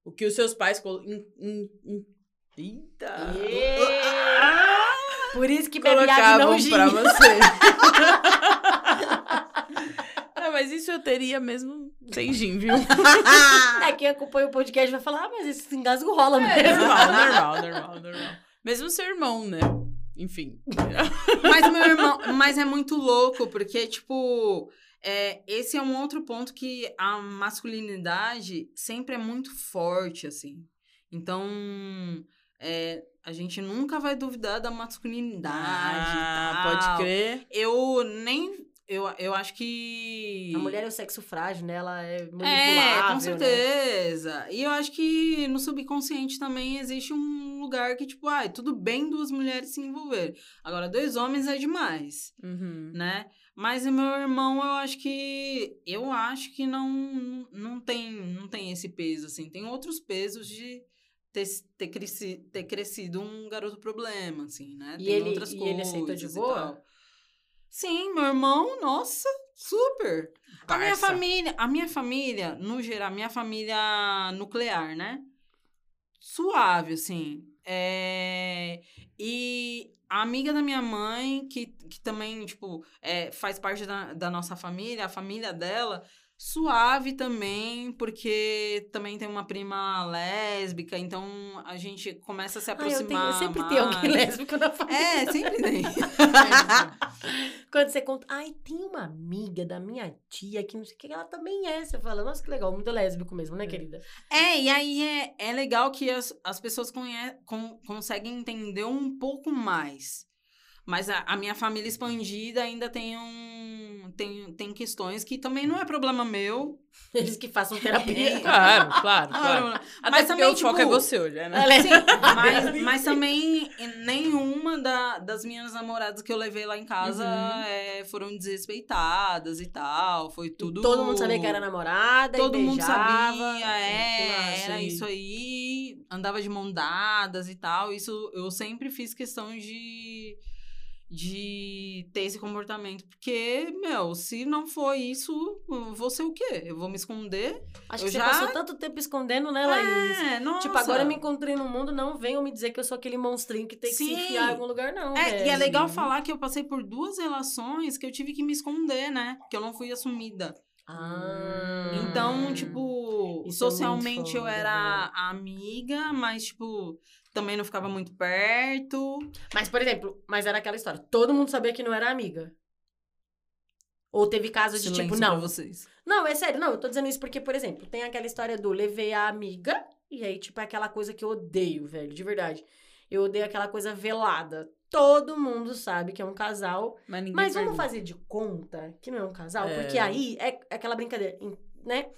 O que os seus pais. em- Eita! Yeah! Por isso que bebe água não gin. pra você. Não, mas isso eu teria mesmo sem gin, viu? É, quem acompanha o podcast vai falar, ah, mas esse engasgo rola É mesmo. normal, normal, normal, normal. Mesmo seu irmão, né? Enfim. Mas meu irmão, mas é muito louco, porque, tipo, é, esse é um outro ponto que a masculinidade sempre é muito forte, assim. Então, é, a gente nunca vai duvidar da masculinidade. Ah, tal. pode crer. Eu nem. Eu, eu acho que. A mulher é o sexo frágil, né? Ela é manipulável, É, com né? certeza. E eu acho que no subconsciente também existe um lugar que, tipo, ai, tudo bem duas mulheres se envolverem. Agora, dois homens é demais, Uhum. né? Mas o meu irmão, eu acho que. Eu acho que não, não, tem, não tem esse peso, assim. Tem outros pesos de ter, ter, cresci, ter crescido um garoto problema, assim, né? E tem ele- outras e coisas. ele aceitou de boa? Sim, meu irmão, nossa, super. A minha família, a minha família, no geral, a minha família nuclear, né? Suave, assim. É... E a amiga da minha mãe, que, que também, tipo, é, faz parte da, da nossa família, a família dela, suave também, porque também tem uma prima lésbica, então a gente começa a se Ah, eu, tenho, aproximar. eu sempre tenho alguém mais. lésbico na família. É, sempre tem. Quando você conta, ai, tem uma amiga da minha tia que não sei o que, ela também é. Você fala, nossa, que legal, muito lésbico mesmo, né, querida? É, e aí é, é legal que as, as pessoas conhe, con- conseguem entender um pouco mais. Mas a, a minha família expandida ainda tem um. Tem, tem questões que também não é problema meu. Eles que façam terapia. Claro, claro, claro. Ah, Até mas porque também, o foco é tipo, você hoje, né? É- Sim, mas, mas também nenhuma da- das minhas namoradas que eu levei lá em casa Uhum. é, foram desrespeitadas e tal. Foi tudo. Todo mundo sabia que era namorada. e Todo mundo sabia, é, Ah, era isso aí, andava de mão dadas e tal. Isso eu sempre fiz questão de, de ter esse comportamento. Porque, meu, se não for isso, eu vou ser o quê? Eu vou me esconder? Acho Eu que você já- passou tanto tempo escondendo, né, Laís? É, nossa. Tipo, agora eu me encontrei no mundo, não venham me dizer que eu sou aquele monstrinho que tem que se enfiar em algum lugar, não. É, e é velho. legal falar que eu passei por duas relações que eu tive que me esconder, né? Que eu não fui assumida. Ah. Então, tipo, é socialmente eu foda, era amiga, mas, tipo, também não ficava muito perto. Mas, por exemplo, mas era aquela história. Todo mundo sabia que não era amiga. Ou teve caso de tipo, não. vocês. Não, é sério, não, eu tô dizendo isso porque, por exemplo, tem aquela história do levei a amiga, e aí, tipo, é aquela coisa que eu odeio, velho, de verdade. Eu odeio aquela coisa velada. Todo mundo sabe que é um casal. Mas ninguém Mas vamos pergunta. fazer de conta que não é um casal? É. Porque aí é aquela brincadeira, né?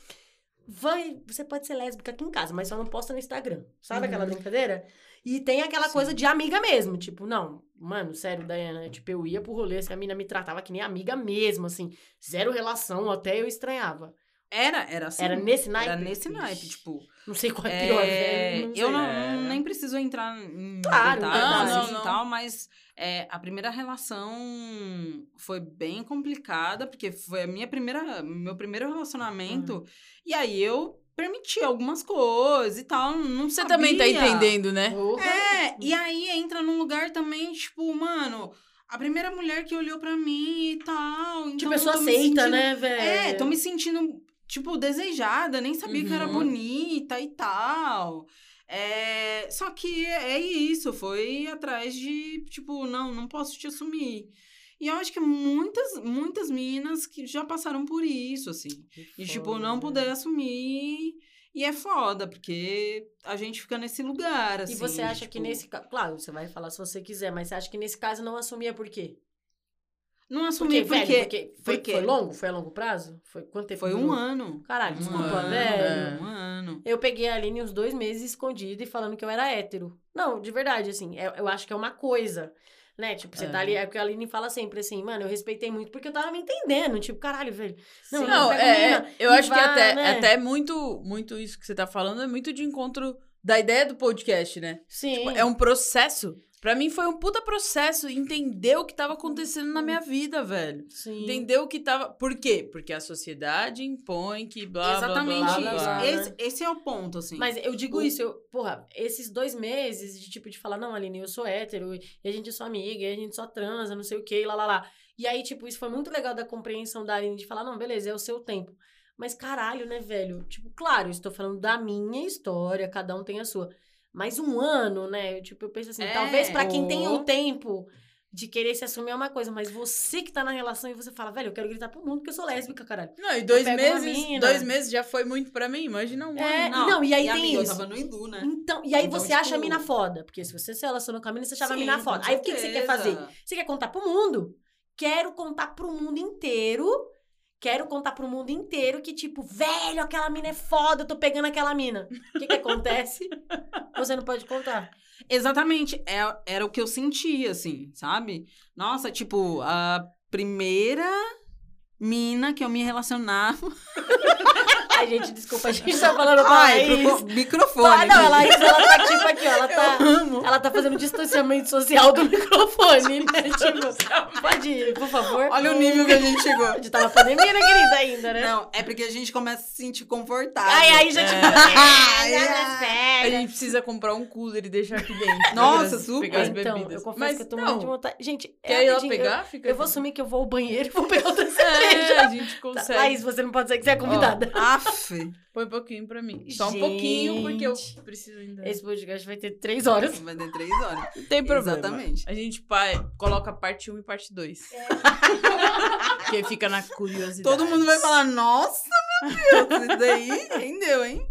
Vai, você pode ser lésbica aqui em casa, mas só não posta no Instagram. Sabe aquela Uhum. brincadeira? E tem aquela Sim. coisa de amiga mesmo. Tipo, não, mano, sério, Dayana. Tipo, eu ia pro rolê, se a mina me tratava que nem amiga mesmo, assim. Zero relação, até eu estranhava. Era, era assim. Era nesse naipe? Era nesse naipe, Ixi, tipo. Não sei qual é pior, é, velho. Não eu não, É. nem preciso entrar em Claro, detalhes não, assim não, e não. tal, mas é, a primeira relação foi bem complicada, porque foi a minha primeira, meu primeiro relacionamento. Hum. E aí eu permiti algumas coisas e tal. Não Você também tá sabia. entendendo, né? Porra. É, e aí entra num lugar também, tipo, mano, a primeira mulher que olhou pra mim e tal. Então Tipo, eu pessoa aceita, sentindo- né, velho? É, tô me sentindo, tipo, desejada, nem sabia que eu era Uhum. bonita e tal. É, só que é isso, foi atrás de, tipo, não, não posso te assumir. E eu acho que muitas, muitas meninas que já passaram por isso, assim. E, tipo, não Foda, poder assumir. E é foda, porque a gente fica nesse lugar, assim. E você acha que tipo, nesse caso. Claro, você vai falar se você quiser, mas você acha que nesse caso não assumia por quê? Não Porque, assumir velho, porque, porque foi, porque foi longo? Foi a longo prazo? Foi quanto tempo? foi um ano. Caralho, Um desculpa, ano, velho. Um ano. Eu peguei a Aline uns dois meses escondida e falando que eu era hétero. Não, de verdade, assim, é- eu acho que é uma coisa. Né? Tipo, você É. tá ali, é o que a Aline fala sempre assim, mano, eu respeitei muito porque eu tava me entendendo. Tipo, caralho, velho. Não, Sim. não, é, menina é, eu acho que vai, até, né? até muito, muito isso que você tá falando é muito de encontro da ideia do podcast, né? Sim. Tipo, é um processo. Pra mim foi um puta processo entender o que tava acontecendo na minha vida, velho. Sim. Entender o que tava. Por quê? Porque a sociedade impõe que blá Exatamente blá blá. blá, isso. blá, blá. Esse, esse é o ponto, assim. Mas eu digo O- isso, eu, porra, esses dois meses de tipo de falar, não, Aline, eu sou hétero, e a gente é sua amiga, e a gente só transa, não sei o que, lá, lá, lá. E aí, tipo, isso foi muito legal da compreensão da Aline de falar, não, beleza, é o seu tempo. Mas caralho, né, velho? Tipo, claro, estou falando da minha história, cada um tem a sua. Mas um ano, né? Eu, tipo, eu penso assim, É, talvez pra quem tem o ou- tempo de querer se assumir é uma coisa, mas você que tá na relação e você fala, velho, eu quero gritar pro mundo porque eu sou lésbica, caralho. Não, e dois meses. mina. Dois meses já foi muito pra mim. Imagina um É, ano. não, e aí tem amiga, isso. Eu tava no Idu, né? Então, e aí Então, você acha a tipo- mina foda. Porque se você se relacionou com a mina, você achava a Sim, mina com foda. Aí o que, que você quer fazer? Você quer contar pro mundo? Quero contar pro mundo inteiro. Quero contar pro mundo inteiro que, tipo, velho, aquela mina é foda, eu tô pegando aquela mina. O que que acontece? Você não pode contar. Exatamente. É, era o que eu sentia, assim, sabe? Nossa, tipo, a primeira mina que eu me relacionava. Ai, gente, desculpa, a gente tá falando pra Ai, Laís. pro- microfone. Ah, não, a Laís, ela tá tipo aqui, ó, ela tá... amo. Ela tá fazendo distanciamento social do microfone, né? Tipo, pode ir, por favor. Olha o nível que a gente chegou. A gente tá na pandemia, né, querida, ainda, né? Não, é porque a gente começa a se sentir confortável. Ai, aí já, tipo, Ai, é, ai. nas A gente precisa comprar um cooler e deixar aqui dentro. Nossa, Pegar as- super. Pegar as então, bebidas. eu confesso Mas, que eu tô não, muito de vontade. Gente, Quer é ir lá rapidinho, pegar? Fica Eu, eu vou assumir que eu vou ao banheiro e vou pegar outra É, cerveja. a gente Tá, consegue. Laís, você não pode dizer que você é convidada. Aff. Põe um pouquinho pra mim. Só um pouquinho, porque eu preciso ainda. Esse podcast vai ter três horas. Vai ter três horas. Não tem problema. Exatamente. A gente pa- coloca parte 1 e parte 2. Porque fica na curiosidade. Todo mundo vai falar, nossa, meu Deus, isso daí rendeu, hein?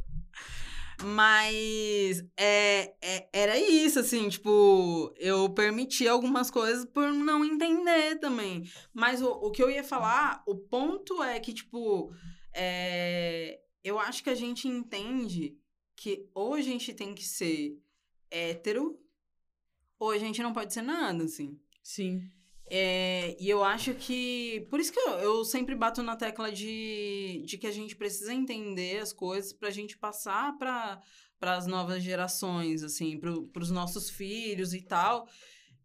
Mas é, é- era isso, assim, tipo, eu permiti algumas coisas por não entender também. Mas o, o que eu ia falar, o ponto é que, tipo, é, eu acho que a gente entende que ou a gente tem que ser hétero, ou a gente não pode ser nada, assim. Sim. É, e eu acho que. Por isso que eu, eu sempre bato na tecla de, de que a gente precisa entender as coisas pra gente passar para as novas gerações, assim, para os nossos filhos e tal.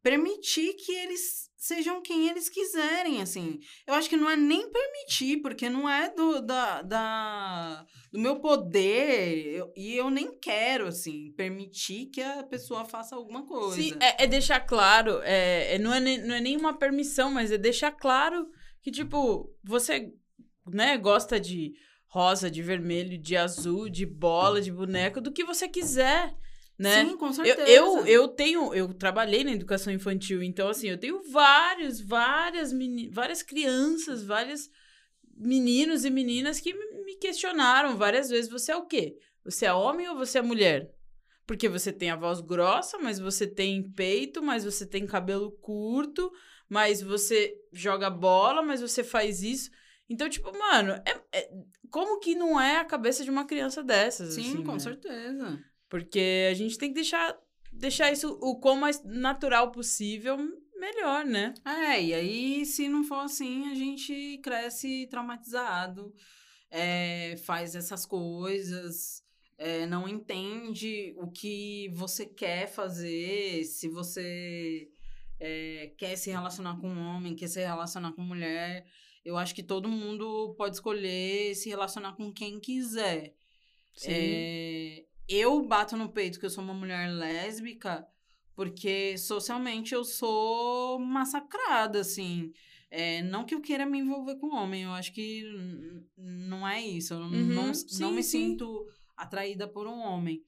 Permitir que eles sejam quem eles quiserem, assim. Eu acho que não é nem permitir, porque não é do, da, da, do meu poder, eu- e eu nem quero, assim, permitir que a pessoa faça alguma coisa. Sim, é, é deixar claro, é, é- não, é nem, não é nem uma permissão, mas é deixar claro que, tipo, você, né, gosta de rosa, de vermelho, de azul, de bola, de boneco, do que você quiser, né? Sim, com Eu, certeza. eu, eu tenho, eu trabalhei na educação infantil, então assim, eu tenho vários, várias, meni, várias crianças, vários meninos e meninas que me me questionaram várias vezes, você é o quê? Você é homem ou você é mulher? Porque você tem a voz grossa, mas você tem peito, mas você tem cabelo curto, mas você joga bola, mas você faz isso. Então, tipo, mano, é- é- como que não é a cabeça de uma criança dessas? Sim, assim, com né? certeza. Porque a gente tem que deixar, deixar isso o quão mais natural possível, melhor, né? É, e aí, se não for assim, a gente cresce traumatizado, é, faz essas coisas, é, não entende o que você quer fazer, se você é, quer se relacionar com um homem, quer se relacionar com mulher. Eu acho que todo mundo pode escolher se relacionar com quem quiser. É, eu bato no peito que eu sou uma mulher lésbica porque socialmente eu sou massacrada, assim. É, não que eu queira me envolver com homem, eu acho que não é isso. Eu não, Uhum, não, sim, não me sim. sinto atraída por um homem.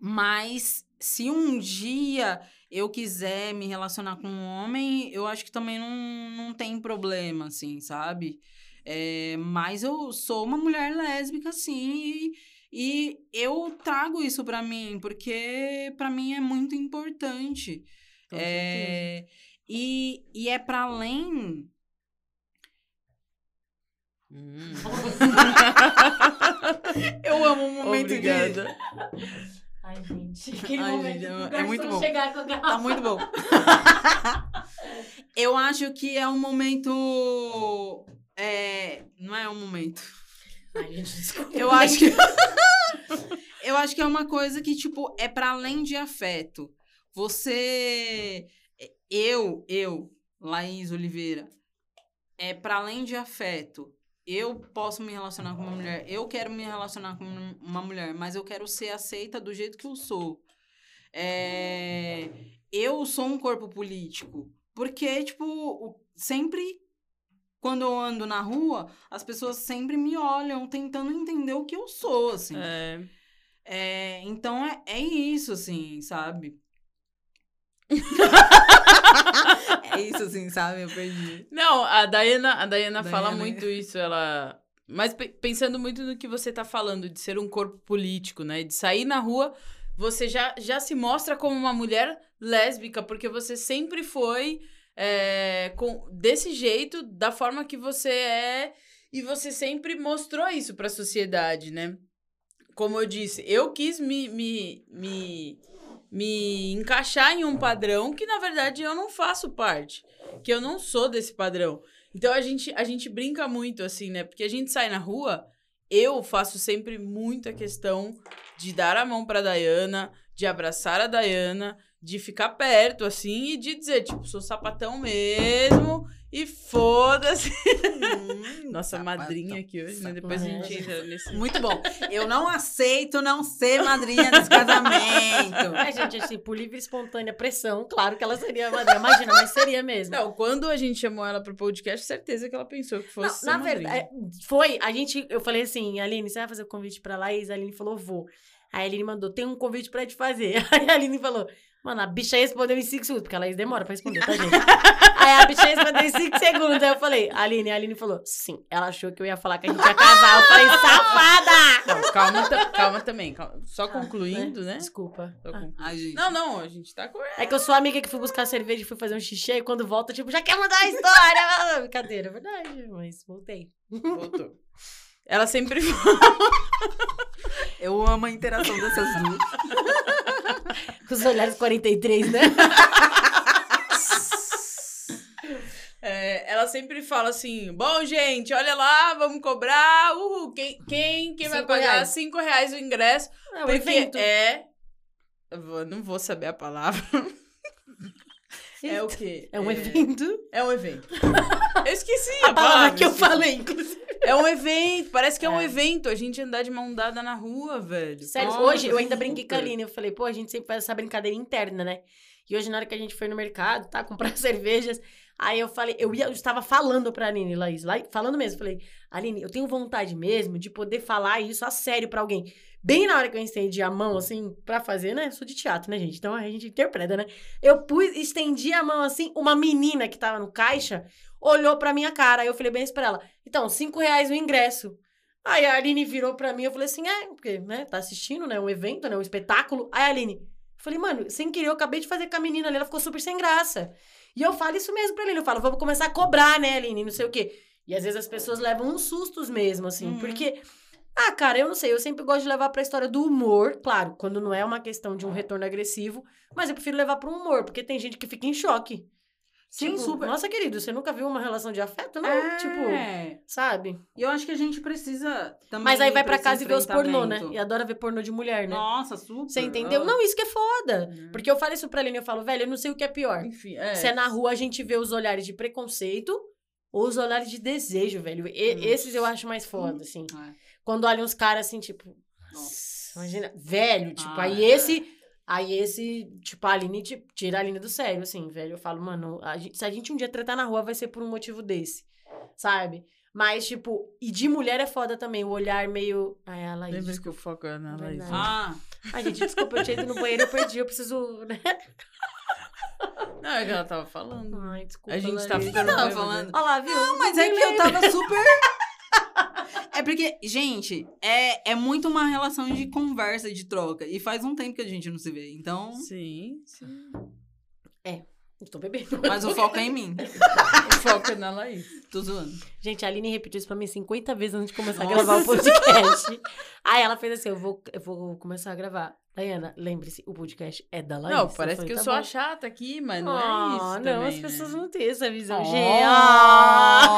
Mas se um dia eu quiser me relacionar com um homem, eu acho que também não, não tem problema, assim, sabe? É, mas eu sou uma mulher lésbica, assim, e, e eu trago isso pra mim, porque pra mim é muito importante. Com. É, e, e é para além. Hum. Eu amo o momento de. Obrigada. Ai, gente. Aquele Ai, momento gente, é muito bom. chegar com a garrafa. Tá muito bom. eu acho que é um momento. É, não é um momento. Ai, gente, desculpa. Eu acho que. eu acho que é uma coisa que, tipo, é para além de afeto. Você. Eu, eu, Laís Oliveira, é para além de afeto. Eu posso me relacionar com uma mulher, eu quero me relacionar com uma mulher, mas eu quero ser aceita do jeito que eu sou. É, eu sou um corpo político. Porque, tipo, sempre quando eu ando na rua, as pessoas sempre me olham tentando entender o que eu sou, assim. É, É, então é, é isso, assim, sabe? é isso, assim, sabe? Eu perdi. Não, a Dayana, a Dayana fala Dayana. muito isso, ela. Mas pe- pensando muito no que você tá falando, de ser um corpo político, né? De sair na rua, você já, já se mostra como uma mulher lésbica, porque você sempre foi é, com, desse jeito, da forma que você é, e você sempre mostrou isso pra sociedade, né? Como eu disse, eu quis me, me, me, me encaixar em um padrão que, na verdade, eu não faço parte que eu não sou desse padrão. Então a gente, a gente brinca muito, assim, né? Porque a gente sai na rua, eu faço sempre muita questão de dar a mão pra Dayana, de abraçar a Dayana, de ficar perto, assim, e de dizer, tipo, sou sapatão mesmo, e foda-se. Nossa, Sapatão. madrinha aqui hoje, né? Depois a gente entra nesse. Muito bom. Eu não aceito não ser madrinha desse casamento. Ai, gente, assim, por livre e espontânea pressão, claro que ela seria madrinha. Imagina, mas seria mesmo. Não, quando a gente chamou ela pro podcast, certeza que ela pensou que Não, fosse. na ser madrinha. verdade, é, foi, a gente, eu falei assim, Aline, você vai fazer o convite pra Laís? A Aline falou, vou. Aí a Aline mandou, tem um convite pra te fazer. Aí a Aline falou, Mano, a bicha respondeu em 5 segundos, porque a Laís demora pra responder, tá, gente? Aí a bicha respondeu em 5 segundos. Aí eu falei, Aline, a Aline falou, sim. Ela achou que eu ia falar que a gente ia casar. Eu falei, safada! Não, calma, calma também. calma. Só Ah, concluindo, né? Desculpa. Só Ah. conclu- Ai, gente. Não, não, a gente tá com. É que eu sou a amiga que fui buscar cerveja e fui fazer um xixi, e quando volta, tipo, já quer mudar a história. Brincadeira, é verdade, mas voltei. Voltou. Ela sempre Eu amo a interação dessas duas. Os olhares 43, né? É, ela sempre fala assim: bom, gente, olha lá, vamos cobrar. Uhul, quem, quem, quem vai pagar reais. cinco reais o ingresso? É um porque evento. é. vou- não vou saber a palavra. É o quê? É um evento. É um evento. Eu esqueci A a, palavra que eu falei, inclusive. É um evento, parece que é, um É. evento. A gente andar de mão dada na rua, velho. Sério, Nossa, hoje eu ainda brinquei com a super. Aline. Eu falei, pô, a gente sempre faz essa brincadeira interna, né? E hoje, na hora que a gente foi no mercado, tá? Comprar cervejas. Aí eu falei, eu, ia, eu estava falando pra Aline, Laís, lá, falando mesmo. Falei, Aline, eu tenho vontade mesmo de poder falar isso a sério pra alguém. Bem na hora que eu estendi a mão, assim, pra fazer, né? Eu sou de teatro, né, gente? Então a gente interpreta, né? Eu pus, estendi a mão assim, uma menina que tava no caixa olhou pra minha cara. Aí eu falei bem isso pra ela. Então, cinco reais o ingresso. Aí a Aline virou pra mim, eu falei assim, é, porque, né, tá assistindo, né, um evento, né, um espetáculo. Aí a Aline, eu falei, mano, sem querer, eu acabei de fazer com a menina ali, ela ficou super sem graça. E eu falo isso mesmo pra Aline, eu falo, vamos começar a cobrar, né, Aline, não sei o quê. E às vezes as pessoas levam uns sustos mesmo, assim, Uhum. porque... Ah, cara, eu não sei, eu sempre gosto de levar pra história do humor, claro, quando não é uma questão de um retorno agressivo, mas eu prefiro levar pro humor, porque tem gente que fica em choque. Sim, Tipo, super. Nossa, querido, você nunca viu uma relação de afeto, não? É. Tipo, sabe? E eu acho que a gente precisa também. Mas aí vai esse casa e vê os pornô, né? E adora ver pornô de mulher, né? Nossa, super. Você entendeu? Ah. Não, isso que é foda. Uhum. Porque eu falo isso pra Aline, eu falo, velho, eu não sei o que é pior. Enfim, é. Se é na rua a gente vê os olhares de preconceito ou os olhares de desejo, velho. E- esses eu acho mais foda, assim. É. Quando olham uns caras assim, tipo, Nossa. imagina, velho, tipo, Ah, aí é. esse. Aí esse, tipo, a Aline tira a Aline do sério, assim, velho. Eu falo, mano, a gente- se a gente um dia tretar na rua, vai ser por um motivo desse, sabe? Mas, tipo, e de mulher é foda também, o olhar meio. Ai, a Laís. Lembra que o foco é na Laís. Verdade. Ah, Ai, gente, desculpa, eu tinha ido no banheiro, eu perdi, eu preciso. né? Não, é que ela tava falando. Ai, desculpa. A gente tá Laís. ficando tava bêbada. falando. Olha lá, viu? Não, mas é que eu tava super. É porque, gente, é, é muito uma relação de conversa e de troca. E faz um tempo que a gente não se vê. Então. Sim, sim. Eu tô bebendo. Mas o foco é em mim. O foco é na Laís. Tô zoando. Gente, a Aline repetiu isso pra mim 50 vezes antes de começar Nossa. a gravar o podcast. Aí ela fez assim: eu vou, eu vou começar a gravar. Dayana, lembre-se, o podcast é da Laís. Não, parece que eu "Tá sou bom." a chata aqui, mas não Ah, é isso. não, também, as pessoas né? não têm essa visão. Oh. Gente, ah.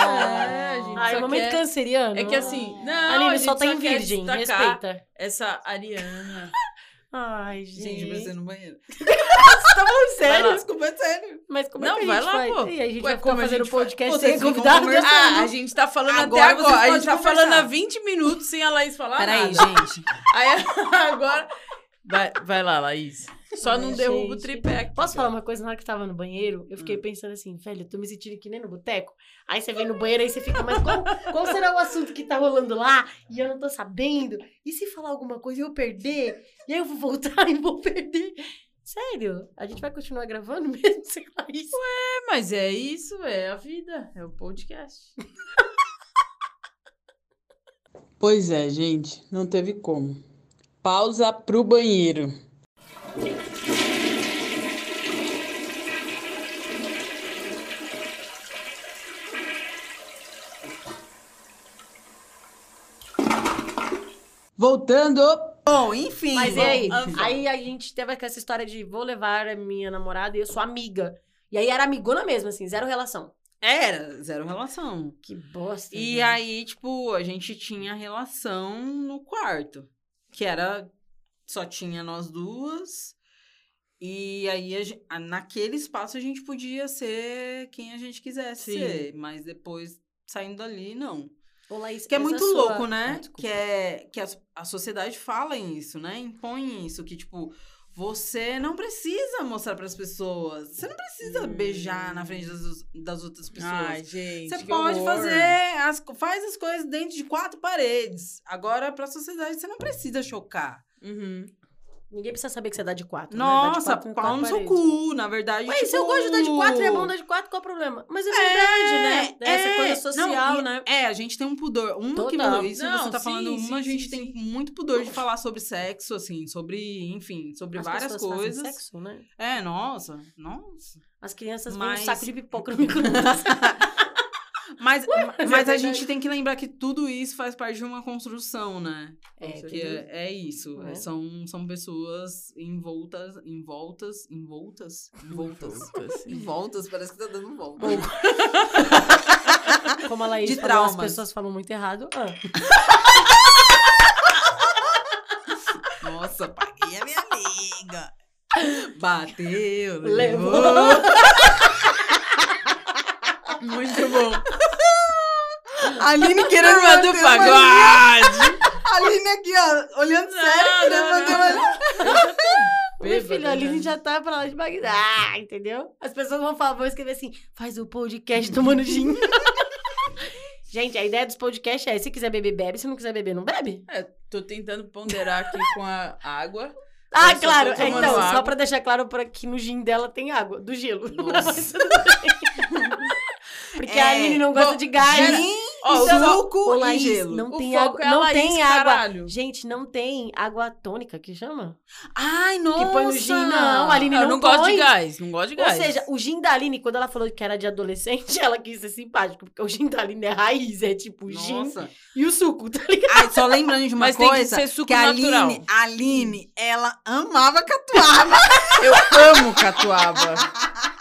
É, a gente Ai, só momento quer- canseriano. É que assim, não, A a Aline gente só tá só em quer virgem, respeita. essa Ariana. Ai, Gente, gente. eu preciso ir no banheiro. Você tá falando sério? Desculpa, é sério. Mas como Não, é que vai lá, faz? pô. E a gente Ué, vai ficar fazendo podcast Vocês sem convidado? Ah, a gente tá falando Agora até agora. A gente tá conversar. falando há 20 minutos sem a Laís falar Peraí, nada. gente. Aí agora. Vai, vai lá, Laís. Só não derruba o tripé aqui. Posso falar uma coisa? Na hora que tava no banheiro, eu fiquei pensando assim, velho, eu tô me sentindo que nem no boteco. Aí você vem no banheiro, aí você fica, mas qual, qual será o assunto que tá rolando lá? E eu não tô sabendo. E se falar alguma coisa e eu perder? E aí eu vou voltar e vou perder? Sério? A gente vai continuar gravando mesmo sem Laís? É, mas é isso, é a vida. É o podcast. Pois é, gente. Não teve como. Pausa pro banheiro. Voltando. Bom, enfim. Mas e aí? Aí a gente teve essa história de vou levar a minha namorada e eu sou amiga. E aí era amigona mesmo, assim, zero relação. Era, zero relação. Que bosta. E velho. aí, tipo, a gente tinha relação no quarto. Que era. Só tinha nós duas. E aí, a naquele espaço, a gente podia ser quem a gente quisesse Sim. ser. Mas depois, saindo dali, não. Ô, Laís, Que é muito louco, Ah, né? desculpa. que é que a, a sociedade fala isso, né? Impõe isso, que tipo, você não precisa mostrar para as pessoas. Você não precisa Hum. beijar na frente das, das outras pessoas. Ai, gente. você pode horror. fazer, as, faz as coisas dentro de quatro paredes. Agora, para a sociedade, você não precisa chocar. Uhum. Ninguém precisa saber que você dá de quatro. Nossa, né? De quatro pau no seu cu, na verdade. Ué, tipo... se eu gosto de dar de quatro e é bom dar de quatro, qual o problema? Mas é verdade, né? Essa coisa social, não, e- né? É, a gente tem um pudor. Uma que Total. isso Não, você tá sim, falando, sim, uma a gente sim, tem muito pudor de falar sobre sexo, assim, sobre, enfim, sobre As várias coisas. sexo, né? É, nossa, nossa. As crianças Mas- vêm um saco de pipoca no micro-ondas. Mas, mas mas é a verdade. gente tem que lembrar que tudo isso faz parte de uma construção, né? É, que é, é isso. É. São, são pessoas envoltas, envoltas, envoltas, envoltas. Envoltas, parece que tá dando volta. Como a Laís De falou, as traumas. pessoas falam muito errado. Ah, Nossa, paguei a minha amiga. Bateu, Levou. levou. Muito bom. A Aline querendo uma linha. pagode. A Aline aqui, ó, olhando Não, sério, não, querendo uma. Meu filho, a né? Aline já tá pra lá de Bagdá, ah, entendeu? As pessoas vão falar, vão escrever assim, faz o podcast tomando gin. Gente, a ideia dos podcasts é, se quiser beber, bebe. Se não quiser beber, não bebe. É, tô tentando ponderar aqui com a água. Ah, só claro. É, então, só água. pra deixar claro pra que no gin dela tem água, do gelo. Nossa. Porque a É, Aline não gosta bom, de gás. Gin, Ó, o Então, suco e gelo. não O tem foco água. é a não Laís, tem água. Gente, não tem água tônica, que chama? Ai, nossa. Que põe no gin, não. A Aline Eu não, não gosto de gás, não gosto de Ou gás. seja, o gin da Aline, quando ela falou que era de adolescente, ela quis ser simpática. Porque o gin da Aline é raiz, é tipo o gin Nossa. e o suco, tá ligado? Ai, só lembrando de uma Mas tem que coisa, ser suco que natural. Aline, a Aline, ela amava catuaba. Eu amo catuaba.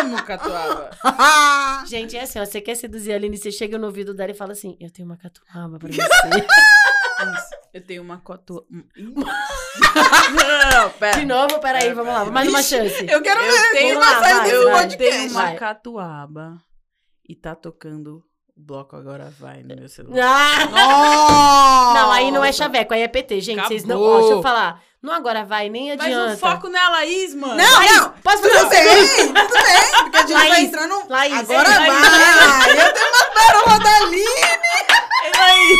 amo catuaba. Gente, é assim, ó, você quer seduzir a Aline, você chega no ouvido dela e fala assim, eu tenho uma catuaba pra você. Isso. Eu tenho uma cotua. não, pera. De novo, peraí, É, vamos lá, pera. mais uma chance. Eu quero Eu ver tenho uma- vai Eu vai. tenho uma catuaba e tá tocando o bloco agora vai no meu celular. Ah! Não, aí não é chaveco, aí é PT, gente. Vocês não. Ó, deixa eu falar. Não agora vai, nem Mas adianta. o foco não é a Laís, mano. Não, não. Posso Tudo fazer bem, tudo bem. Porque a gente vai Laís, entrar no... Laís, Agora é, vai. Eu tenho uma pérola da Aline. É Laís.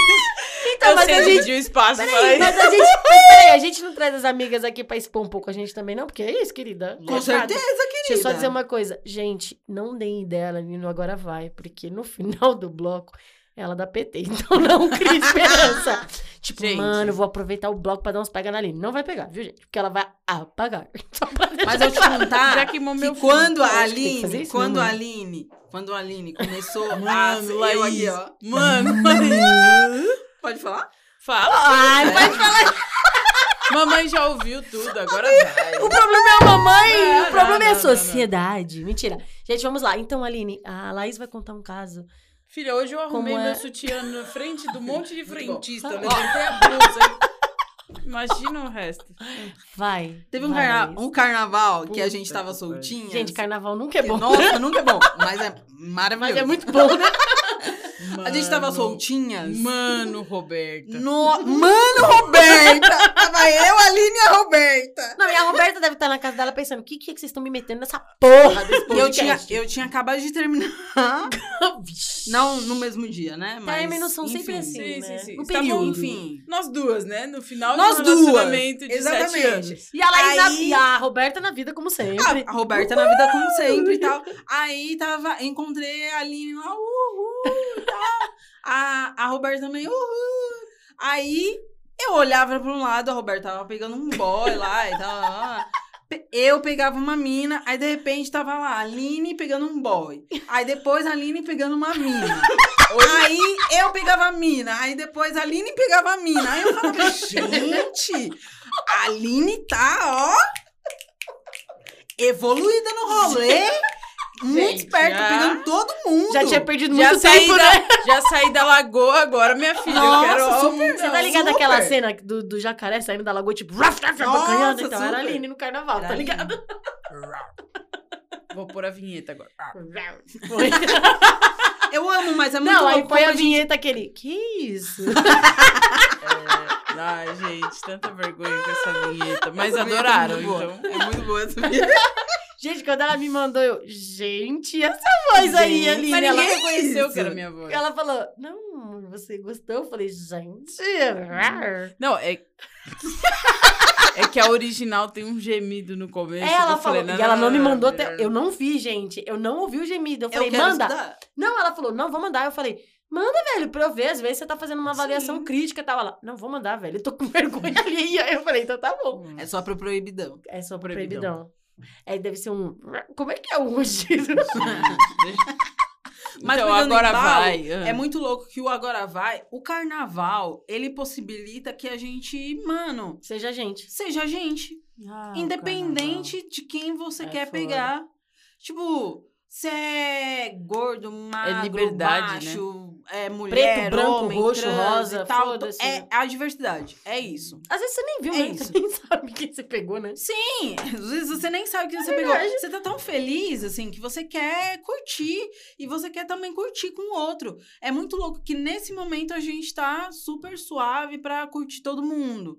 Então, eu mas a gente. o espaço pra Peraí, mas a gente. Mas peraí, a gente não traz as amigas aqui pra expor um pouco a gente também, não? Porque é isso, querida. Com É certeza, fato. querida. Deixa eu só dizer uma coisa. Gente, não deem ideia, Aline, no Agora Vai, porque no final do bloco ela dá PT. Então não crie esperança. tipo, Gente. mano, eu vou aproveitar o bloco pra dar uns pega na Aline. Não vai pegar, viu, gente? Porque ela vai apagar. Mas eu te contar Já queimou que meu quando Eu a que que fazer Aline, isso, quando né, a mano? Aline, quando a Aline começou a Mano, eu Laís. aqui, ó. Mano, Laís. Pode falar? Fala. Ai, pode falar. Mamãe já ouviu tudo, agora vai. O problema é a mamãe, Não, o problema não, é a não, não, não. sociedade. Mentira. Gente, vamos lá. Então, Aline, a Laís vai contar um caso. Filha, hoje eu arrumei é? meu sutiã na frente do monte de frentista. Levantei a blusa. Imagina o resto. Vai. Teve um, vai, carna- um carnaval que a Puta gente tava soltinha. Gente, carnaval nunca é bom. Nossa, nunca é bom. Mas é maravilhoso. Mas é muito bom, né? A gente tava Mano, soltinhas. Mano, Roberta. No... Mano, Roberta! Tava eu, a Aline e a Roberta. Não, e a Roberta deve estar na casa dela pensando: o que, que é que vocês estão me metendo nessa porra desse E eu tinha, eu tinha acabado de terminar. Não no mesmo dia, né? Mas, Términos são sempre enfim. assim, Sim, né? sim, sim. No Estavam, período. Enfim. Nós duas, né? No final Nós de um duas, relacionamento de exatamente. sete anos. E a na- Aí- e a Roberta na vida, como sempre. A, a Roberta na vida como sempre e tal. Aí tava, encontrei a Aline lá, uhul tal. A, a Roberta também, uhul. Aí eu olhava pra um lado, a Roberta tava pegando um boy lá e tal. Eu pegava uma mina, aí de repente tava lá, a Aline pegando um boy. Aí depois a Aline pegando uma mina. Aí eu pegava a mina, aí depois a Aline pegava a mina. Aí eu falava, gente, a Aline tá, ó, evoluída no rolê. Muito Gente, esperta, já- pegando todo mundo. Já tinha perdido Já muito saí, tempo, da, né? já saí da lagoa agora, minha filha. Nossa, eu quero super. Você tá ligado super. aquela cena do, do jacaré saindo da lagoa, tipo, raf, raf, raf? Então era a super. Aline no carnaval, Era tá a Aline. ligado? Vou pôr a vinheta agora. Foi. Eu amo, mas é muito Não, aí põe como a vinheta aquele. Que isso? É, ai, gente, tanta vergonha com essa vinheta. Mas Essa vinheta é adoraram, muito boa. então. É muito boa essa vinheta. Gente, quando ela me mandou, eu, gente, essa voz aí, Aline. Mas ela, ninguém reconheceu que era minha voz. ela falou, não, você gostou? Eu falei, gente. Não, é. é que a original tem um gemido no começo. É, ela eu falei, falou, e ela não me mandou até. Eu não vi, gente. Eu não ouvi o gemido. Eu Eu falei, quero manda. estudar. Não, ela falou, não, vou mandar. Eu falei, manda, velho, pra eu ver. Às vezes você tá fazendo uma avaliação Sim. crítica e tal. Ela, não, vou mandar, velho. Eu tô com vergonha ali. Aí eu falei, então tá bom. É só pro proibidão. É só pro Proibidão. proibidão. É, deve ser um. Como é que é o rugido? Mas então, agora embalo, vai. É muito louco que o agora vai, o carnaval, ele possibilita que a gente, mano, Seja gente. seja a gente. Ah, independente de quem você É quer foda. pegar. Tipo, se é gordo, magro, liberdade, baixo, é mulher, Preto, branco, homem, roxo, rosa, tal. foda-se. É a diversidade. É isso. Às vezes você nem viu, É né? isso. Você nem sabe quem você pegou, né? Sim, às vezes você nem sabe o que você É verdade. pegou. Você tá tão feliz, assim, que você quer curtir e você quer também curtir com o outro. É muito louco que nesse momento a gente tá super suave pra curtir todo mundo.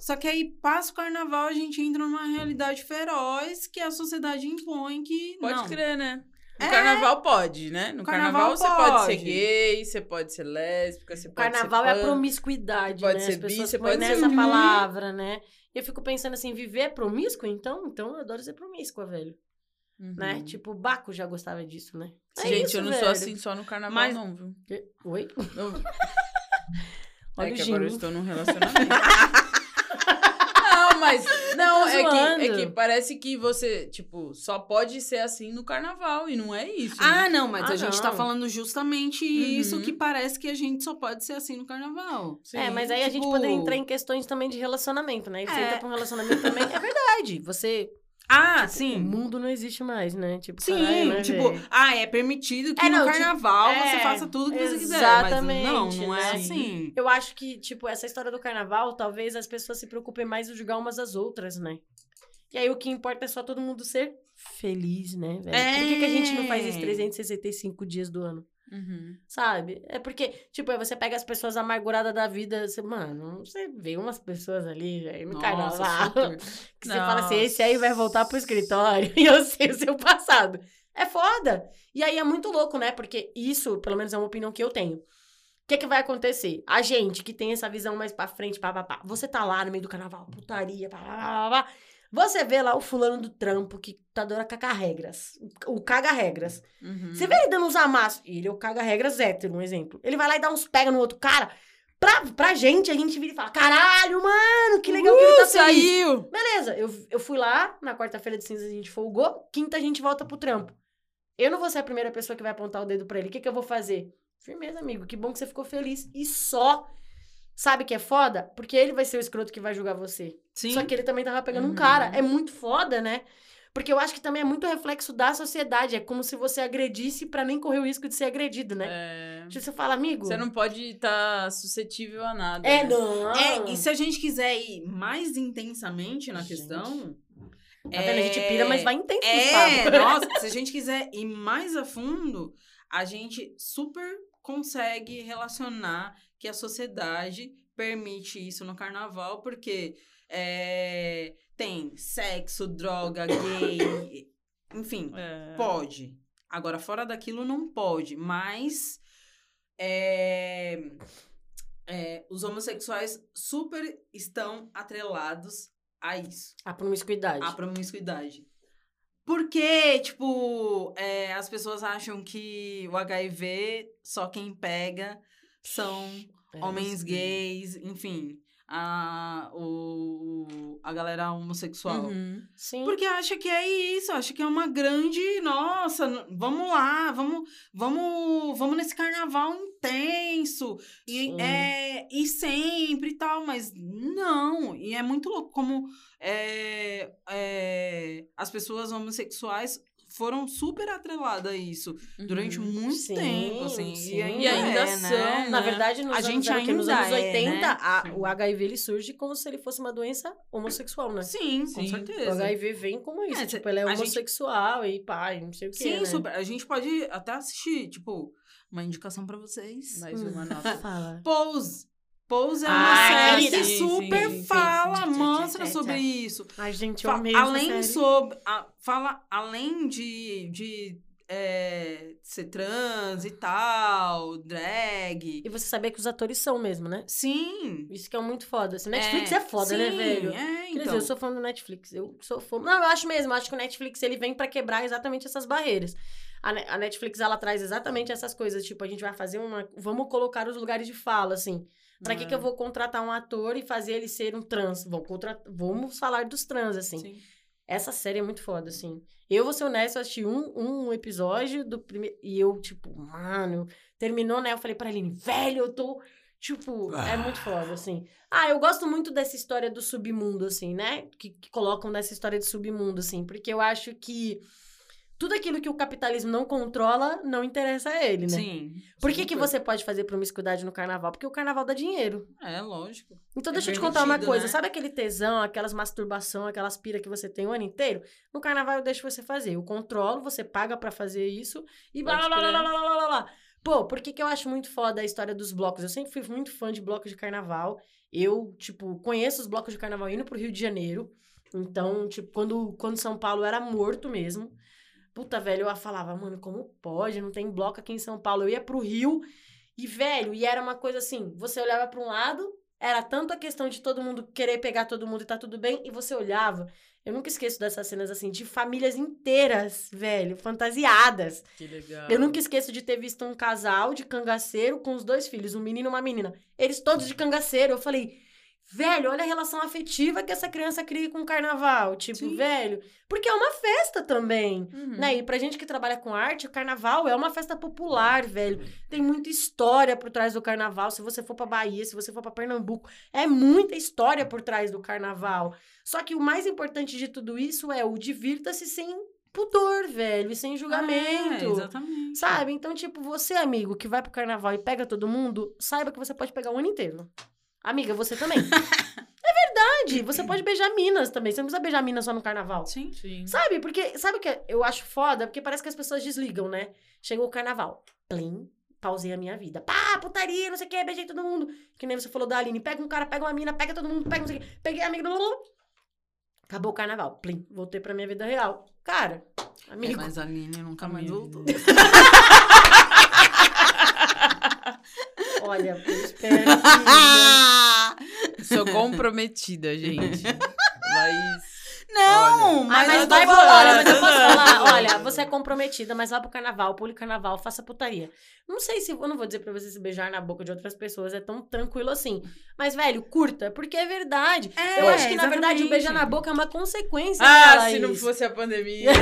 Só que aí passa o carnaval, a gente entra numa realidade feroz que a sociedade impõe que Pode não. crer, né? No É. carnaval pode, né? No carnaval, Carnaval você pode ser gay, você pode ser lésbica, você pode Carnaval ser é a pan. promiscuidade, Pode né? ser As bi, pessoas você põem pode ser- nessa Uhum. palavra, né? E eu fico pensando assim, viver é promíscuo, então? Então eu adoro ser promíscua, velho. Uhum. Né? Tipo, Baco já gostava disso, né? É Gente, isso, eu não velho. sou assim só no carnaval, Mas- não, viu? Oi? Eu- Olha é o que agora eu estou num relacionamento. não, mas. Não, é que, é que parece que você, tipo, só pode ser assim no carnaval. E não é isso. Ah, né? não, mas Ah, a gente tá não. falando justamente isso Uhum. que parece que a gente só pode ser assim no carnaval. É, Sim. mas aí a gente tipo- poderia entrar em questões também de relacionamento, né? E você É. entra pra um relacionamento também. É verdade. Você. Ah, O sim. mundo não existe mais, né? Tipo, Sim, caralho, né, tipo, ah, é permitido que É, no não, tipo, carnaval você é, faça tudo que você quiser. exatamente, Mas não, não é né? assim. Eu acho que, tipo, essa história do carnaval, talvez as pessoas se preocupem mais em julgar umas às outras, né? E aí o que importa é só todo mundo ser feliz, né, velho? Por que, que a gente não faz É. esses 365 dias do ano? Uhum. Sabe? É porque, tipo, aí você pega as pessoas amarguradas da vida, você, mano, você vê umas pessoas ali, velho, no Nossa, carnaval. super. Que você fala assim, esse aí vai voltar pro escritório e eu sei o seu passado. É foda. E aí é muito louco, né? Porque isso, pelo menos é uma opinião que eu tenho. O que que vai acontecer? A gente que tem essa visão mais pra frente, pá, pá, pá. Você tá lá no meio do carnaval, putaria, pá, pá, pá, pá. Você vê lá o fulano do trampo que tá dando a caga-regras. O caga-regras. Uhum. Você vê ele dando uns amassos. Ele é o caga-regras hétero, um exemplo. Ele vai lá e dá uns pega no outro cara. Pra, pra gente, a gente vira e fala: caralho, mano, que legal que ele tá feliz. saiu! Beleza, eu, eu fui lá, na quarta-feira de cinza a gente folgou, quinta a gente volta pro trampo. Eu não vou ser a primeira pessoa que vai apontar o dedo pra ele. O que, que eu vou fazer? Firmeza, amigo, que bom que você ficou feliz. E só. Sabe que é foda? Porque ele vai ser o escroto que vai julgar você. Sim. Só que ele também tava pegando um Uhum. cara. É muito foda, né? Porque eu acho que também é muito reflexo da sociedade. É como se você agredisse pra nem correr o risco de ser agredido, né? É. Tipo, você fala, amigo. Você não pode estar suscetível a nada. É, né? não. É, e se a gente quiser ir mais intensamente na Gente. questão. Tá vendo? A gente pira, mas vai intenso nos É, nossa, se a gente quiser ir mais a fundo, a gente super consegue relacionar que a sociedade permite isso no carnaval, porque é, tem sexo, droga, gay, enfim, É. pode. Agora, fora daquilo, não pode, mas é, é, os homossexuais super estão atrelados a isso A promiscuidade. a promiscuidade. Porque, tipo, é, as pessoas acham que o HIV só quem pega são É, homens gays, enfim, a, o, a galera homossexual. Uhum. Sim. Porque acha que é isso, acha que é uma grande, nossa, vamos lá, vamos, vamos, vamos nesse carnaval intenso e Sim. é e sempre e tal, mas não, e é muito louco como é, é, as pessoas homossexuais foram super atreladas a isso durante Uhum. muito Sim, tempo, assim, sim. e ainda, E ainda é, são, né? Na verdade, nos A anos, gente o quê? nos ainda anos é, 80, né? a- o HIV ele surge como se ele fosse uma doença homossexual, né? Sim, com Sim. O certeza. HIV vem como isso. É, tipo, ele é a gente- homossexual e pá, e não sei o que. Sim, né? super. A gente pode até assistir, tipo, uma indicação pra vocês. Mais uma nota. Fala. Pose. Pose é uma Ah, série que sim, super sim, fala, sim, mostra sobre isso. Ai, gente, eu amei além sobre. a- fala além de, de é, ser trans e tal, drag. E você saber que os atores são mesmo, né? Sim. Isso que é muito foda. Assim, Netflix é, foda, né, sim, velho? É, Quer então. dizer, eu sou fã do Netflix. Eu sou fã. Não, eu acho mesmo. Eu acho que o Netflix ele vem pra quebrar exatamente essas barreiras. A, a Netflix ela traz exatamente essas coisas. Tipo, a gente vai fazer uma. Vamos colocar os lugares de fala, assim. Pra que, É. que eu vou contratar um ator e fazer ele ser um trans? Vou contrat... Vamos falar dos trans, assim. Sim. Essa série é muito foda, assim. Eu vou ser honesta, eu assisti um, um episódio do primeiro. E eu, tipo, mano, terminou, né? Eu falei pra Aline, velho, eu tô. Tipo, é muito foda, assim. Ah, eu gosto muito dessa história do submundo, assim, né? Que, que colocam dessa história de submundo, assim, porque eu acho que tudo aquilo que o capitalismo não controla não interessa a ele, né? Sim. Por que, que você pode fazer promiscuidade no carnaval? Porque o carnaval dá dinheiro. É, lógico. Então, É deixa eu te contar uma coisa. né? Sabe aquele tesão, aquelas masturbação, aquelas pira que você tem o ano inteiro? No carnaval eu deixo você fazer. Eu controlo, você paga pra fazer isso e blá, blá, blá, blá, crer. blá, blá, blá, blá. Pô, por que, que eu acho muito foda a história dos blocos? Eu sempre fui muito fã de blocos de carnaval. Eu, tipo, conheço os blocos de carnaval indo pro Rio de Janeiro. Então, tipo, quando, quando São Paulo era morto mesmo. Puta, velho, eu falava, mano, como pode? Não tem bloco aqui em São Paulo. Eu ia pro Rio e, velho, e era uma coisa assim: você olhava pra um lado, era tanto a questão de todo mundo querer pegar todo mundo e tá tudo bem, e você olhava. Eu nunca esqueço dessas cenas assim, de famílias inteiras, velho, fantasiadas. Que legal. Eu nunca esqueço de ter visto um casal de cangaceiro com os dois filhos, um menino e uma menina. Eles todos de cangaceiro. Eu falei, velho, olha a relação afetiva que essa criança cria com o carnaval. Tipo, Sim. velho. Porque é uma festa também. Uhum. Né? E pra gente que trabalha com arte, o carnaval é uma festa popular, velho. Tem muita história por trás do carnaval. Se você for pra Bahia, se você for pra Pernambuco, é muita história por trás do carnaval. Só que o mais importante de tudo isso é o divirta-se sem pudor, velho, e sem julgamento. É, exatamente. Sabe? Então, tipo, você, amigo, que vai pro carnaval e pega todo mundo, saiba que você pode pegar o ano inteiro. Amiga, você também. é verdade. Você pode beijar minas também. Você não precisa beijar minas só no carnaval. Sim. Sim. Sabe? Porque, sabe o que eu acho foda? Porque parece que as pessoas desligam, né? Chegou o carnaval. Plim, pausei a minha vida. Pá, putaria, não sei o que, beijei todo mundo. Que nem você falou da Aline. Pega um cara, pega uma mina, pega todo mundo, pega não sei o que. Peguei a amiga. blá, blá, blá. Acabou o carnaval. Plim, voltei pra minha vida real. Cara, É, amigo. mas a Aline nunca mais voltou. Olha, eu espero que. Sou comprometida, gente. Laís. Não, Olha. Ah, mas, mas eu vai pro, olha, mas eu posso falar, olha, você é comprometida, mas vá pro carnaval, pule carnaval, faça putaria. Não sei se, eu não vou dizer pra você se beijar na boca de outras pessoas, é tão tranquilo assim. Mas, velho, curta, porque é verdade. É, eu acho que, na verdade, o exatamente. beijar na boca é uma consequência. Ah, se não fosse a pandemia.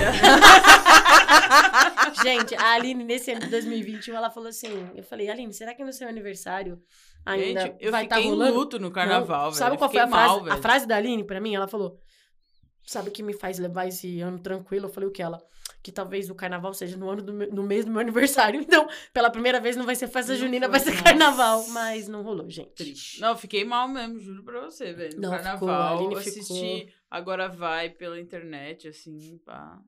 Gente, a Aline, nesse ano de 2021, ela falou assim, eu falei, Aline, será que no seu aniversário ainda gente, eu vai estar fiquei em rolando? luto no carnaval, Não, velho. Sabe qual foi a fiquei frase? mal, a frase da Aline pra mim? Ela falou: Sabe o que me faz levar esse ano tranquilo? Eu falei o que ela? Que talvez o carnaval seja no ano do meu- no mês do meu aniversário. Então, pela primeira vez não vai ser festa Não junina, foi, vai ser nossa. carnaval. Mas não rolou, gente. Triste. Não, fiquei mal mesmo, juro pra você, velho. No Não, ficou, carnaval, eu assisti Agora Vai pela internet, assim, pá.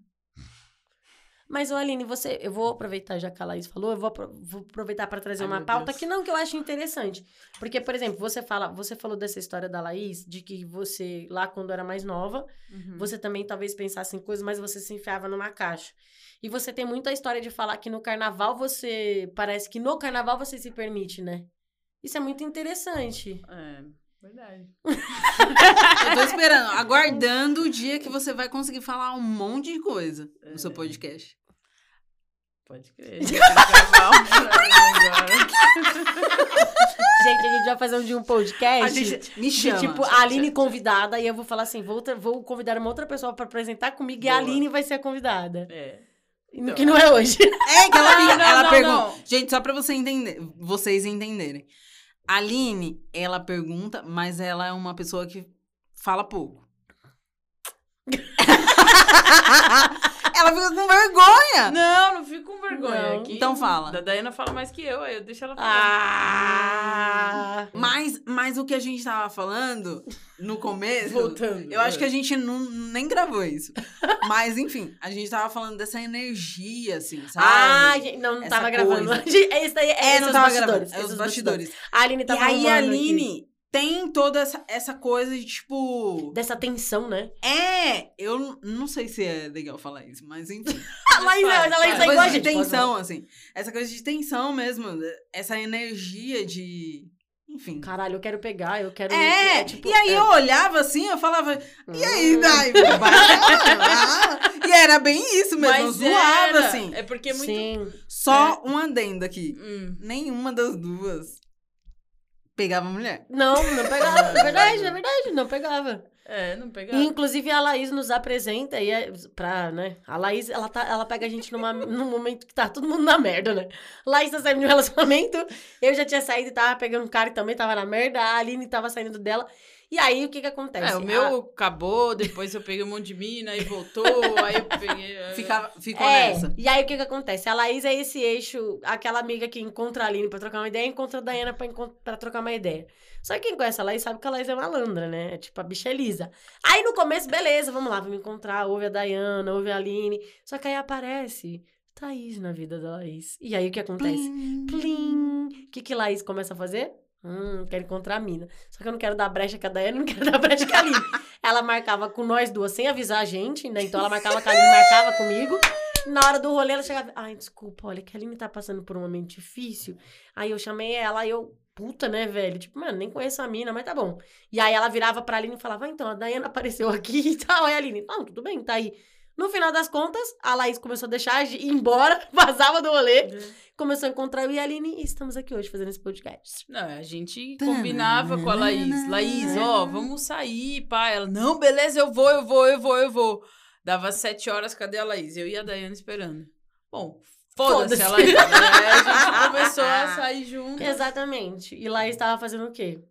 Mas, ô Aline, você. Eu vou aproveitar, já que a Laís falou, eu vou, vou aproveitar para trazer Ai, uma pauta Deus. que não que eu acho interessante. Porque, por exemplo, você fala, você falou dessa história da Laís, de que você, lá quando era mais nova, Uhum. Você também talvez pensasse em coisas, mas você se enfiava numa caixa. E você tem muita história de falar que no carnaval você. Parece que no carnaval você se permite, né? Isso é muito interessante. É, verdade. Eu tô esperando, aguardando o dia que você vai conseguir falar um monte de coisa no seu É. podcast. Pode crer. gente. Gente, a gente vai fazer um dia um podcast. me De, chama. tipo, a Aline convidada, e eu vou falar assim: vou, vou convidar uma outra pessoa pra apresentar comigo, e a Boa. Aline vai ser a convidada. É. Então. que não é hoje. É que ela, não, ela não, pergunta. não. Gente, só pra você entender, vocês entenderem. A Aline, ela pergunta, mas ela é uma pessoa que fala pouco. ela fica com vergonha. Não, não fico com vergonha. Não. Aqui, Então fala. Da Dayana fala mais que eu, aí eu deixo ela falar. Ah! Mas, mas o que a gente tava falando no começo. Voltando. Eu acho que a gente não, nem gravou isso. Mas, enfim, a gente tava falando dessa energia, assim, sabe? Ah, gente, não, não Essa tava gravando. coisa. Gente, Esse daí é, é, não os tava bastidores. gravando. É os bastidores. A Aline E tava aí a arrumando aqui. Tem toda essa, essa coisa de, tipo. Dessa tensão, né? É, eu não sei se é legal falar isso, mas enfim. Laís, faz, a Laís é igual de tensão, assim. Essa coisa de tensão mesmo. Essa energia de. Enfim. Caralho, eu quero pegar, eu quero... É, tipo, e aí é. eu olhava assim, eu falava, e aí, Hum. Dai? vai. E era bem isso mesmo, eu Mas zoava assim. É porque é muito. Sim. Só um adendo aqui. Hum. Nenhuma das duas pegava mulher. Não, não pegava. É verdade, é verdade, não pegava. É, não pegava. E, inclusive, a Laís nos apresenta e é pra, né? A Laís, ela, tá, ela pega a gente numa, num momento que tá todo mundo na merda, né? Laís tá saindo de um relacionamento, eu já tinha saído e tava pegando um cara que também tava na merda, a Aline tava saindo dela. E aí, o que que acontece? É, o meu acabou, depois eu peguei um monte de mina e voltou, aí eu peguei. Ficava, ficou É, nessa. e aí o que que acontece? A Laís é esse eixo, aquela amiga que encontra a Aline pra trocar uma ideia, encontra a Dayana pra, pra trocar uma ideia. Só que quem conhece a Laís sabe que a Laís é malandra, né? É tipo a bicha é lisa. Aí no começo, beleza, vamos lá, vamos encontrar, ouve a Dayana, ouve a Aline. Só que aí aparece Thaís na vida da Laís. E aí o que acontece? Plim! O que que Laís começa a fazer? Hum, quero encontrar a mina. Só que eu não quero dar brecha com a Dayana, não quero dar brecha com a Aline. ela marcava com nós duas sem avisar a gente, né? Então ela marcava com a Aline, marcava comigo. Na hora do rolê, ela chegava. Ai, desculpa, olha, que a Aline tá passando por um momento difícil. Aí eu chamei ela, aí eu. Puta, né, velho? Tipo, mano, nem conheço a mina, mas tá bom. E aí ela virava pra Aline e falava: ah, então, a Dayana apareceu aqui e tal. Aí a Aline, não, tudo bem, tá aí. No final das contas, a Laís começou a deixar de ir embora, vazava do rolê, começou a encontrar eu e a Aline e estamos aqui hoje fazendo esse podcast. Não, a gente combinava com a Laís. Laís, ó, vamos sair, pá. Ela, não, beleza, eu vou, eu vou, eu vou, eu vou. Dava sete horas, cadê a Laís? Eu e a Dayana esperando. Bom, foda-se Foda-se. a Laís. né? Aí a gente começou a sair junto. Exatamente. E Laís tava fazendo o quê?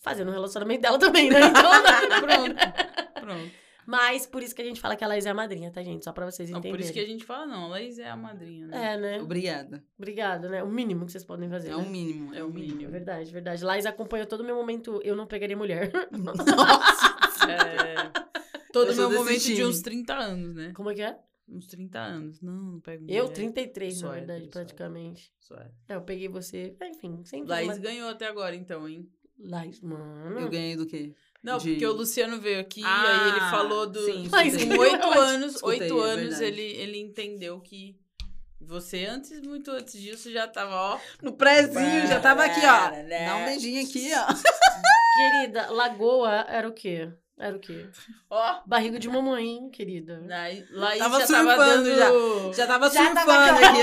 Fazendo o relacionamento dela também, né? Então, Pronto, pronto. Mas por isso que a gente fala que a Laís é a madrinha, tá, gente? Só pra vocês Não, entenderem. por isso que a gente fala, não, a Laís é a madrinha, né? É, né? Obrigada. Obrigada, né? O mínimo que vocês podem fazer. É né? o mínimo. É o É mínimo. verdade, verdade. Laís acompanhou todo o meu momento. Eu não pegaria mulher. É, todo Eu meu momento de time. uns 30 anos, né? Como é que é? Uns 30 anos. Não, não pego Eu, mulher. 33, Só na é, verdade, é. praticamente. Só é. É, eu peguei você. Enfim, sempre. Laís uma- ganhou até agora, então, hein? Laís, mano. Eu ganhei do quê? Não, De- porque o Luciano veio aqui, Ah, aí ele falou do. sim, Mas com escutei. oito anos, oito é anos, verdade. ele, ele entendeu que você, antes, muito antes disso, já tava, ó. No prézinho, já tava aqui, ó. Dá um beijinho aqui, ó. Querida, Lagoa era o quê? Era o quê? Ó. Barriga de mamãe, querida. Laís Laís Tava já tava surfando dando. Já tava Já surfando tava aqui,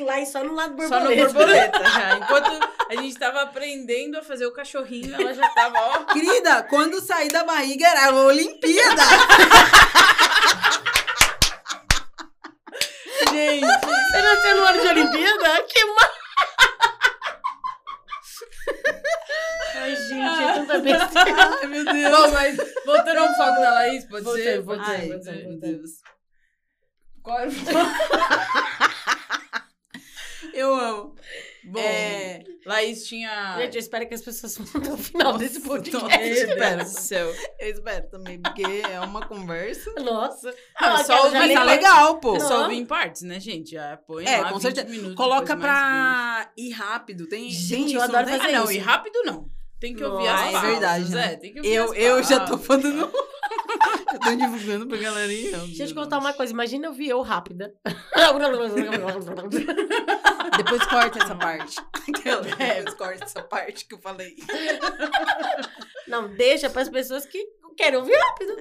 ó. Laís só no lado Só no borboleta. borboleta já. Enquanto a gente tava aprendendo a fazer o cachorrinho, ela já tava, ó. Querida, quando saí da barriga era a Olimpíada. Gente, Você nasceu no ano de Olimpíada? Que ma... Ai, gente, é tanta besteira. Ai, meu Deus. bom, mas voltando ao foco da Laís, pode Voltei, ser? voltei, Ai, voltei, meu voltei. Deus. Qual era o Eu amo. Bom, É, Laís tinha. Gente, eu espero que as pessoas vão até o final desse podcast. nossa. Espera. Deus do céu. eu espero também, porque é uma conversa. Nossa. Não, Ah, só ouvir tá legal, pô. É Não. só ouvir em partes, né, gente? Já põe É, lá com 20 certeza. minutos. Coloca pra ir rápido. Tem, Gente, eu adoro tem? fazer Ah, não, isso. e rápido não. Tem que ouvir Nossa, as é pausas, verdade, né? É, tem que ouvir Eu, as eu já tô falando. eu tô divulgando pra galerinha. Deixa eu te contar uma coisa. Imagina eu vi eu rápida. Depois corta essa parte. É. Depois corta essa parte que eu falei. Não, deixa para as pessoas que querem ouvir rápido.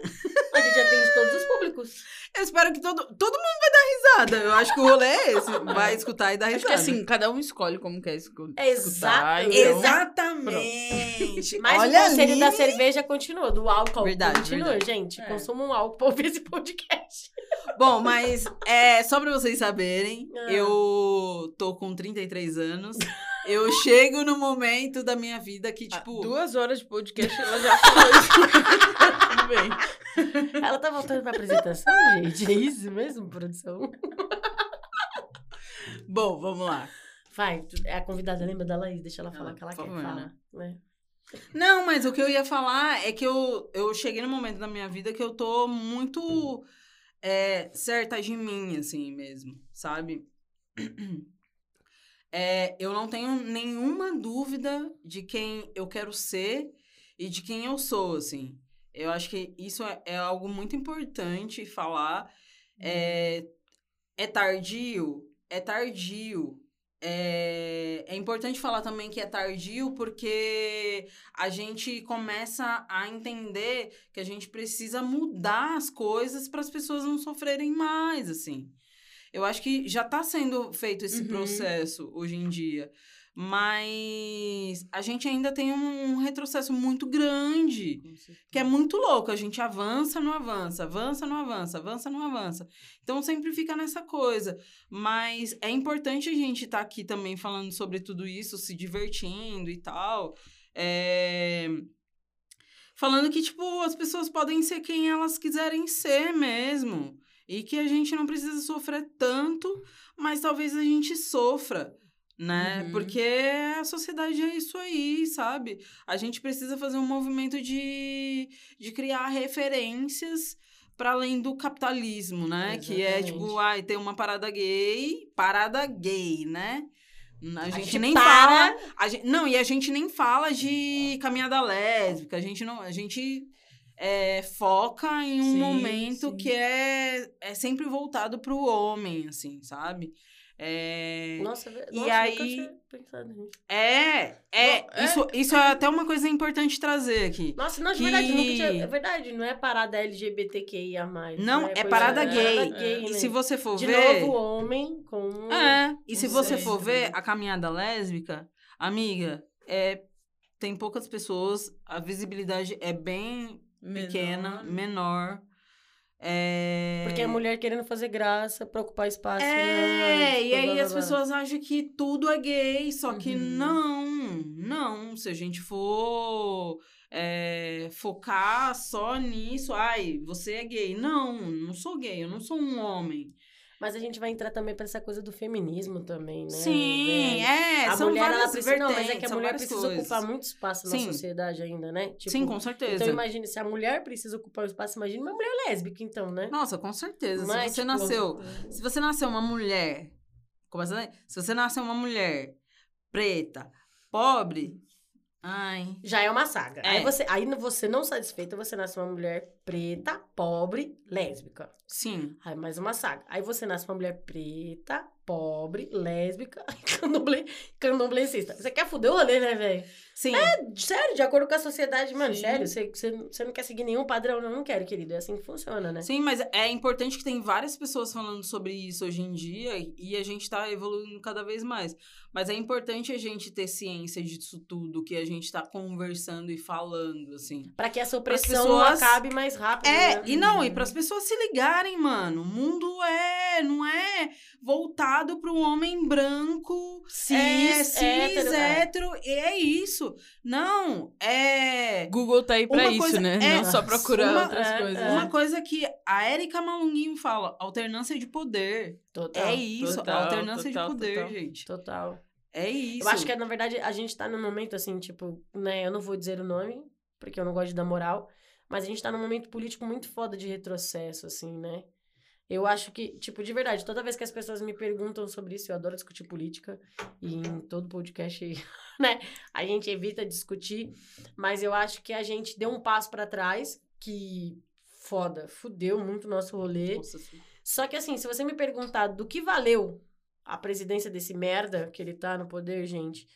A gente atende todos os públicos. Eu espero que todo, todo mundo vai dar risada. Eu acho que o rolê é esse. Vai escutar e dar Acho risada. que assim, cada um escolhe como quer Exato. escutar. então- Exatamente. Mas Olha o conselho ali. da cerveja continua, do álcool Verdade, continua, verdade. gente. É. Consumam álcool pra ouvir esse podcast. Bom, mas é, só pra vocês saberem, Ah. eu tô com 33 anos. Eu chego no momento da minha vida que, Ah, tipo. duas horas de podcast ela já falou isso. Tudo bem. Ela tá voltando pra apresentação, gente. É isso mesmo, produção? Bom, vamos lá. Vai, é a convidada, lembra da Laís? Deixa ela falar Ah, o que ela quer favor. falar. Né? Não, mas o que eu ia falar é que eu, eu cheguei no momento da minha vida que eu tô muito é, certa de mim, assim mesmo, sabe? É, eu não tenho nenhuma dúvida de quem eu quero ser e de quem eu sou, assim. Eu acho que isso é, é algo muito importante falar. É, é tardio? É tardio. É, é importante falar também que é tardio porque a gente começa a entender que a gente precisa mudar as coisas para as pessoas não sofrerem mais, assim. Eu acho que já está sendo feito esse Uhum. processo hoje em dia. Mas a gente ainda tem um, retrocesso muito grande que é muito louco. A gente avança, não avança, avança, não avança, avança, não avança. Então sempre fica nessa coisa. Mas é importante a gente estar aqui também falando sobre tudo isso, se divertindo e tal. É, Falando que, tipo, as pessoas podem ser quem elas quiserem ser mesmo. E que a gente não precisa sofrer tanto, mas talvez a gente sofra. Né? Uhum. Porque a sociedade é isso aí, sabe? A gente precisa fazer um movimento de, de criar referências para além do capitalismo, né? Que é tipo, Exatamente. ai, tem uma parada gay, parada gay, né? A gente, gente nem para- fala. A gente, não, e a gente nem fala de caminhada lésbica. A gente não. A gente é, foca em um Sim, momento sim. que é, é sempre voltado pro homem, assim, sabe? É, Nossa, ve- E nossa, aí- é, é, Bom, é. Isso, isso é até uma coisa importante trazer aqui. Nossa, não, de Que- verdade, tinha. É verdade, não é parada LGBTQIA. Não, é coisa- parada é gay. parada gay, E né? se você for De ver. novo, homem com. É, e se Não você sei. for ver a caminhada lésbica, amiga, é, tem poucas pessoas, a visibilidade é bem pequena, menor. É... Porque a mulher querendo fazer graça pra ocupar espaço. É, né? e Blá, aí blá, blá, as blá. pessoas acham que tudo é gay, só que Uhum. não, não. Se a gente for é, focar só nisso, ai, você é gay. Não, não sou gay, eu não sou um homem. Mas a gente vai entrar também pra essa coisa do feminismo também, né? Sim, velho? é, a são mulher, ela precisa. Não, mas é que a mulher precisa coisas. ocupar muito espaço na Sim. sociedade ainda, né? Tipo, Sim, com certeza. Então imagine, se a mulher precisa ocupar o espaço, imagine uma mulher lésbica, então, né? Nossa, com certeza. Mas, se você tipo, nasceu, se você nasceu uma mulher, começa daí. se você nasceu uma mulher preta, pobre, ai, Já é uma saga. É. Aí, você, aí você não satisfeita, você nasce uma mulher preta, pobre, lésbica. Sim. Aí mais uma saga. Aí você nasce uma mulher preta, pobre, lésbica, candomblé, candomblessista. Você quer fuder o rolê, né, velho? Sim. Sério, de acordo com a sociedade, mano, Sim. sério, você, você, você não quer seguir nenhum padrão, não, não quero, querido. É assim que funciona, né? Sim, mas é importante que tem várias pessoas falando sobre isso hoje em dia e a gente tá evoluindo cada vez mais. Mas é importante a gente ter ciência disso tudo que a gente tá conversando e falando, assim. Pra que essa opressão pessoas- acabe mais rápido. É, né? e não, e para as pessoas se ligarem, mano. O mundo é, não é voltado para o homem branco, Cis, é, cis, hétero, é. hétero, e é isso. Não, é Google tá aí pra Uma isso, coisa- né? é, Não só procurar uma- outras é, coisas. é. uma coisa que a Érica Malunguinho fala, alternância de poder. Total. é isso, total, alternância total, de poder, total. gente. Total. É isso. Eu acho que, na verdade, a gente tá num momento, assim, tipo, né? Eu não vou dizer o nome, porque eu não gosto de dar moral. Mas a gente tá num momento político muito foda de retrocesso, assim, né? Eu acho que, tipo, de verdade, toda vez que as pessoas me perguntam sobre isso, eu adoro discutir política. E em todo podcast, né? A gente evita discutir. Mas eu acho que a gente deu um passo pra trás que, foda, fudeu muito o nosso rolê. Nossa. Só que assim, se você me perguntar do que valeu a presidência desse merda que ele tá no poder, gente,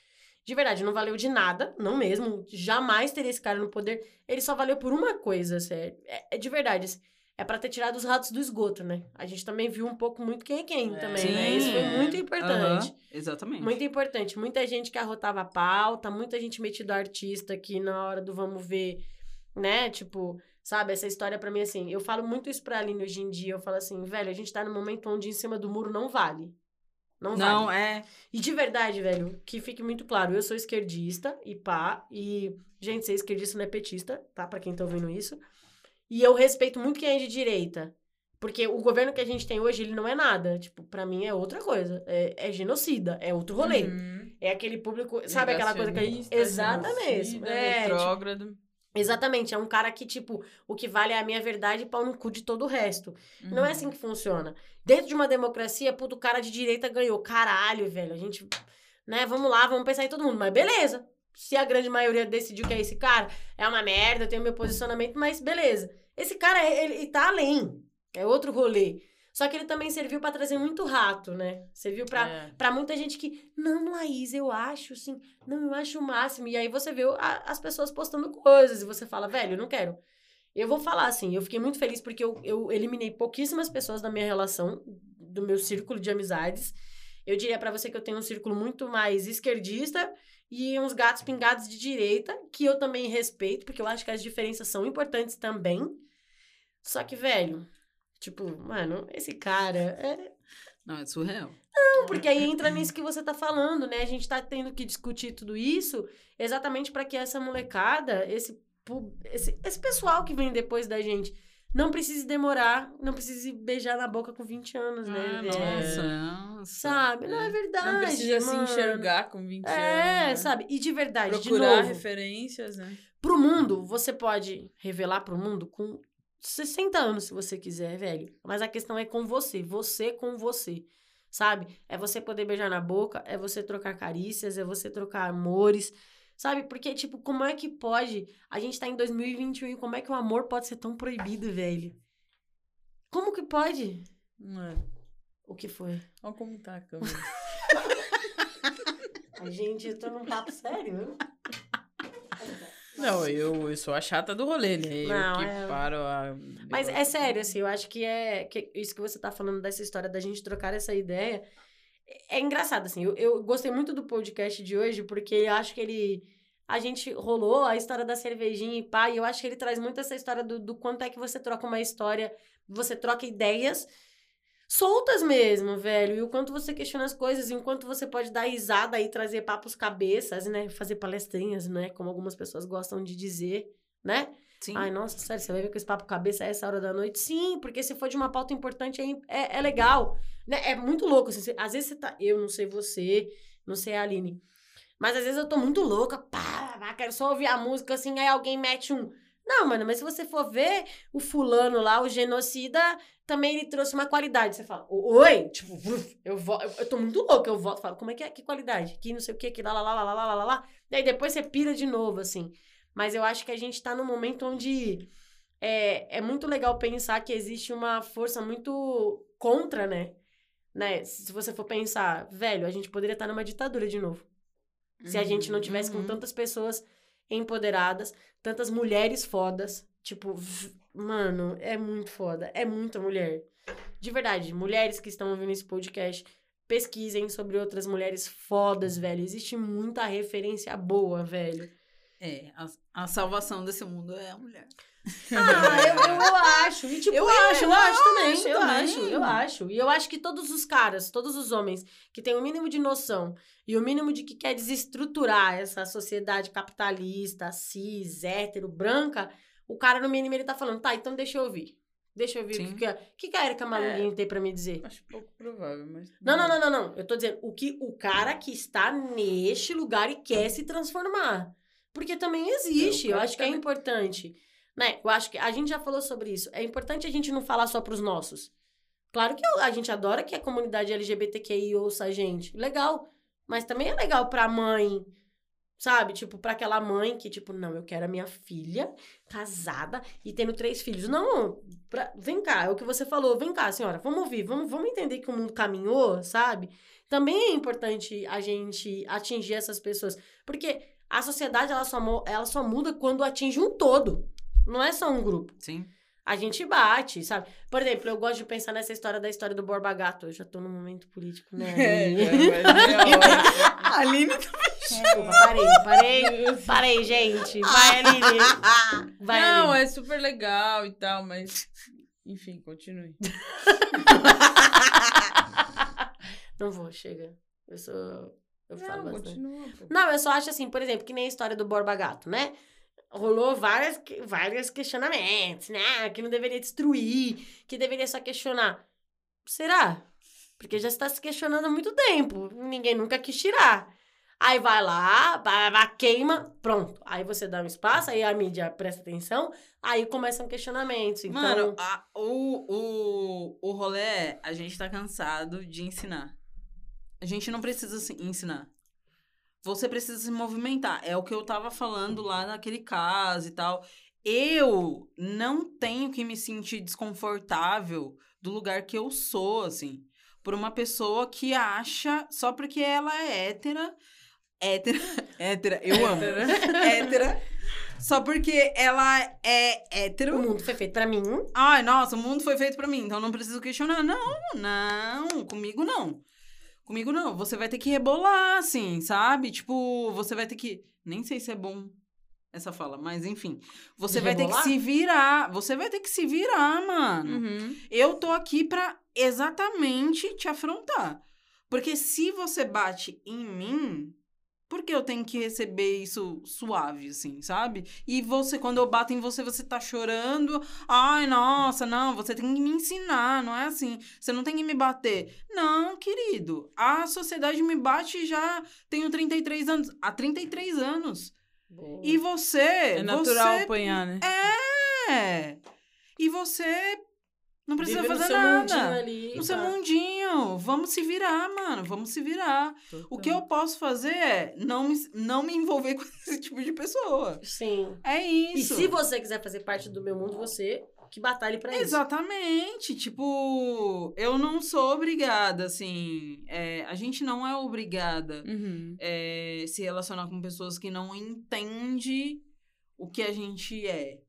de verdade, não valeu de nada, não mesmo. Jamais teria esse cara no poder. Ele só valeu por uma coisa, sério. É, é de verdade. assim, É pra ter tirado os ratos do esgoto, né? A gente também viu um pouco muito quem é quem É. também, né? Isso foi Sim, muito importante. Aham, exatamente. Muito importante. Muita gente que arrotava a pauta, muita gente metida artista que na hora do vamos ver, né? Tipo, sabe, essa história pra mim assim. Eu falo muito isso pra Aline hoje em dia. Eu falo assim, velho, a gente tá num momento onde em cima do muro não vale. Não, Não, vale. é. E de verdade, velho, que fique muito claro, eu sou esquerdista e pá, e gente, ser esquerdista não é petista, tá? Pra quem tá ouvindo isso. E eu respeito muito quem é de direita. Porque o governo que a gente tem hoje, ele não é nada. Tipo, pra mim é outra coisa. É, é genocida, é outro rolê. Uhum. É aquele público. Sabe aquela coisa que. Negacionista, Exatamente. genocida, É, tipo, retrógrado. Exatamente. É um cara que, tipo, o que vale é a minha verdade e pau no cu de todo o resto. Não é Uhum. assim que funciona. Dentro de uma democracia, puto, o cara de direita ganhou. Caralho, velho. A gente. Né, vamos lá, vamos pensar em todo mundo. Mas beleza. Se a grande maioria decidiu que é esse cara, é uma merda, eu tenho meu posicionamento, mas beleza. Esse cara, ele, ele tá além. É outro rolê. Só que ele também serviu pra trazer muito rato, né? Serviu pra, É. pra muita gente que, não, Laís, eu acho, sim, não, eu acho o máximo. E aí você vê a- as pessoas postando coisas e você fala, velho, eu não quero. Eu vou falar assim, eu fiquei muito feliz porque eu, eu eliminei pouquíssimas pessoas da minha relação, do meu círculo de amizades. Eu diria pra você que eu tenho um círculo muito mais esquerdista e uns gatos pingados de direita, que eu também respeito, porque eu acho que as diferenças são importantes também. Só que, velho, tipo, mano, esse cara é, Não, é surreal. não, porque aí entra nisso que você tá falando, né? A gente tá tendo que discutir tudo isso exatamente para que essa molecada, esse, esse, esse pessoal que vem depois da gente, não precise demorar, não precise beijar na boca com 20 anos, né? Ah, velho? nossa, nossa. Sabe? Não é verdade. Não precisa mano. se enxergar com 20 É, anos. né? sabe? E de verdade, Procurar de novo, referências, né? pro mundo, você pode revelar pro mundo com 60 anos, se você quiser, velho. Mas a questão é com você, você com você. Sabe? É você poder beijar na boca, é você trocar carícias, é você trocar amores. Sabe? Porque, tipo, como é que pode. A gente tá em 2021 e como é que o amor pode ser tão proibido, velho? Como que pode? Não é. O que foi? Olha como tá a câmera. Ai, gente, eu tô num papo sério. Não, eu, eu sou a chata do rolê, né? Não, eu que é- paro a... Mas é sério, assim, eu acho que é. Que isso que você tá falando dessa história da gente trocar essa ideia. É engraçado, assim. Eu, eu gostei muito do podcast de hoje, porque eu acho que ele. A gente rolou a história da cervejinha e pá, e eu acho que ele traz muito essa história do, do quanto é que você troca uma história, você troca ideias soltas mesmo, velho. E o quanto você questiona as coisas, e o quanto você pode dar risada e trazer papos cabeças, né? Fazer palestrinhas, né? Como algumas pessoas gostam de dizer, né? Sim. Ai, nossa, sério, você vai ver com esse papo cabeça a essa hora da noite? Sim, porque se for de uma pauta importante, é, é, é legal. Né? É muito louco. Assim, você- às vezes você tá. Eu não sei você, não sei a Aline. Mas às vezes eu tô muito louca, pá, pá, quero só ouvir a música assim, aí alguém mete um. Não, mano, mas se você for ver o fulano lá, o genocida, também ele trouxe uma qualidade. Você fala, "O- oi? Tipo, eu, eu, eu tô muito louca, eu volto, falo, como é que é? Que qualidade? Que não sei o que, que lá, lá, lá, lá, lá, lá, lá. Daí depois você pira de novo, assim. Mas eu acho que a gente tá num momento onde é, é muito legal pensar que existe uma força muito contra, né? né? Se você for pensar, velho, a gente poderia estar numa ditadura de novo. Se a gente não tivesse com Uhum. tantas pessoas empoderadas, tantas mulheres fodas. Tipo, mano, é muito foda. É muita mulher. De verdade, mulheres que estão ouvindo esse podcast, pesquisem sobre outras mulheres fodas, velho. Existe muita referência boa, velho. É, a, a salvação desse mundo é a mulher. Ah, eu, eu acho. E, tipo, Eu é, acho, eu eu acho também. eu também. acho, eu acho. E eu acho que todos os caras, todos os homens que têm o mínimo de noção e o mínimo de que quer desestruturar essa sociedade capitalista, cis, hétero, branca, o cara, no mínimo, ele tá falando, tá, então deixa eu ouvir. Deixa eu ouvir o que, que, a- o que que a Erika Malunguinho tem pra me dizer. Acho pouco provável, mas... Não, não, não, não, não. Eu tô dizendo o que o cara que está neste lugar e quer se transformar. Porque também existe, É, eu cara acho que é também- importante. Né? Eu acho que a gente já falou sobre isso. É importante a gente não falar só pros nossos. Claro que a gente adora que a comunidade LGBTQI ouça a gente. Legal. Mas também é legal pra mãe, sabe? Tipo, pra aquela mãe que, tipo, não, eu quero a minha filha casada e tendo três filhos. Não, pra- vem cá, é o que você falou. Vem cá, senhora, vamos ouvir, vamos, vamos entender que o mundo caminhou, sabe? Também é importante a gente atingir essas pessoas. Porque a sociedade, ela só, ela só muda quando atinge um todo. Não é só um grupo. Sim. A gente bate, sabe? Por exemplo, eu gosto de pensar nessa história da história do Borba Gato. Eu já tô num momento político, né? É, Aline? vai ser a hora. A Aline Desculpa, parei, parei, parei, gente. Vai, Aline. Vai, não, Aline. é super legal e tal, mas... Enfim, continue. Não vou, chega. Eu sou. Eu falo Não, bastante. continua. Não, eu só acho assim, por exemplo, que nem a história do Borba Gato, né? Rolou várias, vários questionamentos, né? Que não deveria destruir, que deveria só questionar. Será? Porque já está se questionando há muito tempo. Ninguém nunca quis tirar. Aí vai lá, queima, pronto. Aí você dá um espaço, aí a mídia presta atenção, aí começam questionamentos. Então, Mano, a- o, o, o rolê é, a gente tá cansado de ensinar. A gente não precisa ensinar. Você precisa se movimentar. É o que eu tava falando lá naquele caso e tal. Eu não tenho que me sentir desconfortável do lugar que eu sou, assim. Por uma pessoa que acha, só porque ela é hétera. Hétera. hétera, eu amo. hétera. Só porque ela é hétero. o mundo foi feito pra mim. Ai, nossa, o mundo foi feito pra mim, então não preciso questionar. Não, não, comigo não. Comigo não. Você vai ter que rebolar, assim, sabe? Tipo, você vai ter que. Nem sei se é bom essa fala, mas enfim. Você vai ter que se virar. Você vai ter que se virar, mano. Uhum. Eu tô aqui pra exatamente te afrontar. Porque se você bate em mim, por que eu tenho que receber isso suave, assim, sabe? E você, quando eu bato em você, você tá chorando. Ai, nossa, não, você tem que me ensinar, não é assim. Você não tem que me bater. Não, querido. A sociedade me bate já. Tenho 33 anos. Há 33 anos. E você. É natural você apanhar, né? é. E você não precisa Vive fazer seu nada. ali. No seu tá. mundinho. Vamos se virar, mano. Vamos se virar. O que eu posso fazer é não me, não me envolver com esse tipo de pessoa. Sim. É E isso. se você quiser fazer parte do meu mundo, você que batalhe pra isso. Exatamente. Tipo, eu não sou obrigada, assim. é, a gente não é obrigada Uhum. é, se relacionar com pessoas que não entendem o que a gente é.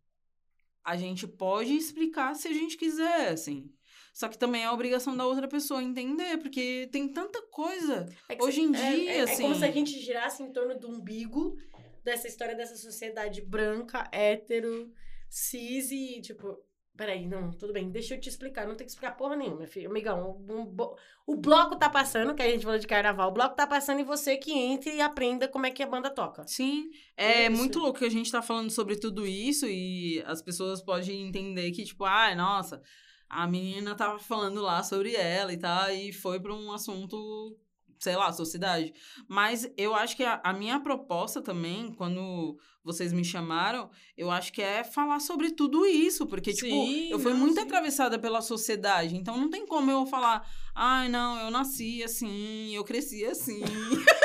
A gente pode explicar se a gente quiser, assim. Só que também é a obrigação da outra pessoa entender, porque tem tanta coisa. É Hoje em é- dia, é, é como assim- se a gente girasse em torno do umbigo dessa história dessa sociedade branca, hétero, cis e, tipo... Peraí, não, tudo bem, deixa eu te explicar. Não tem que explicar porra nenhuma, filho. Amigão, um- um o bloco tá passando, que a gente falou de carnaval. O bloco tá passando e você que entre e aprenda como é que a banda toca. Sim, é Isso. muito louco que a gente tá falando sobre tudo isso e as pessoas podem entender que, tipo, ai, nossa, a menina tava falando lá sobre ela e tal, e foi pra um assunto, sei lá, sociedade. Mas eu acho que a, a minha proposta também, quando vocês me chamaram, eu acho que é falar sobre tudo isso, porque, Sim, tipo, eu fui não, muito sim. atravessada pela sociedade, então não tem como eu falar, ai, não, eu nasci assim, eu cresci assim.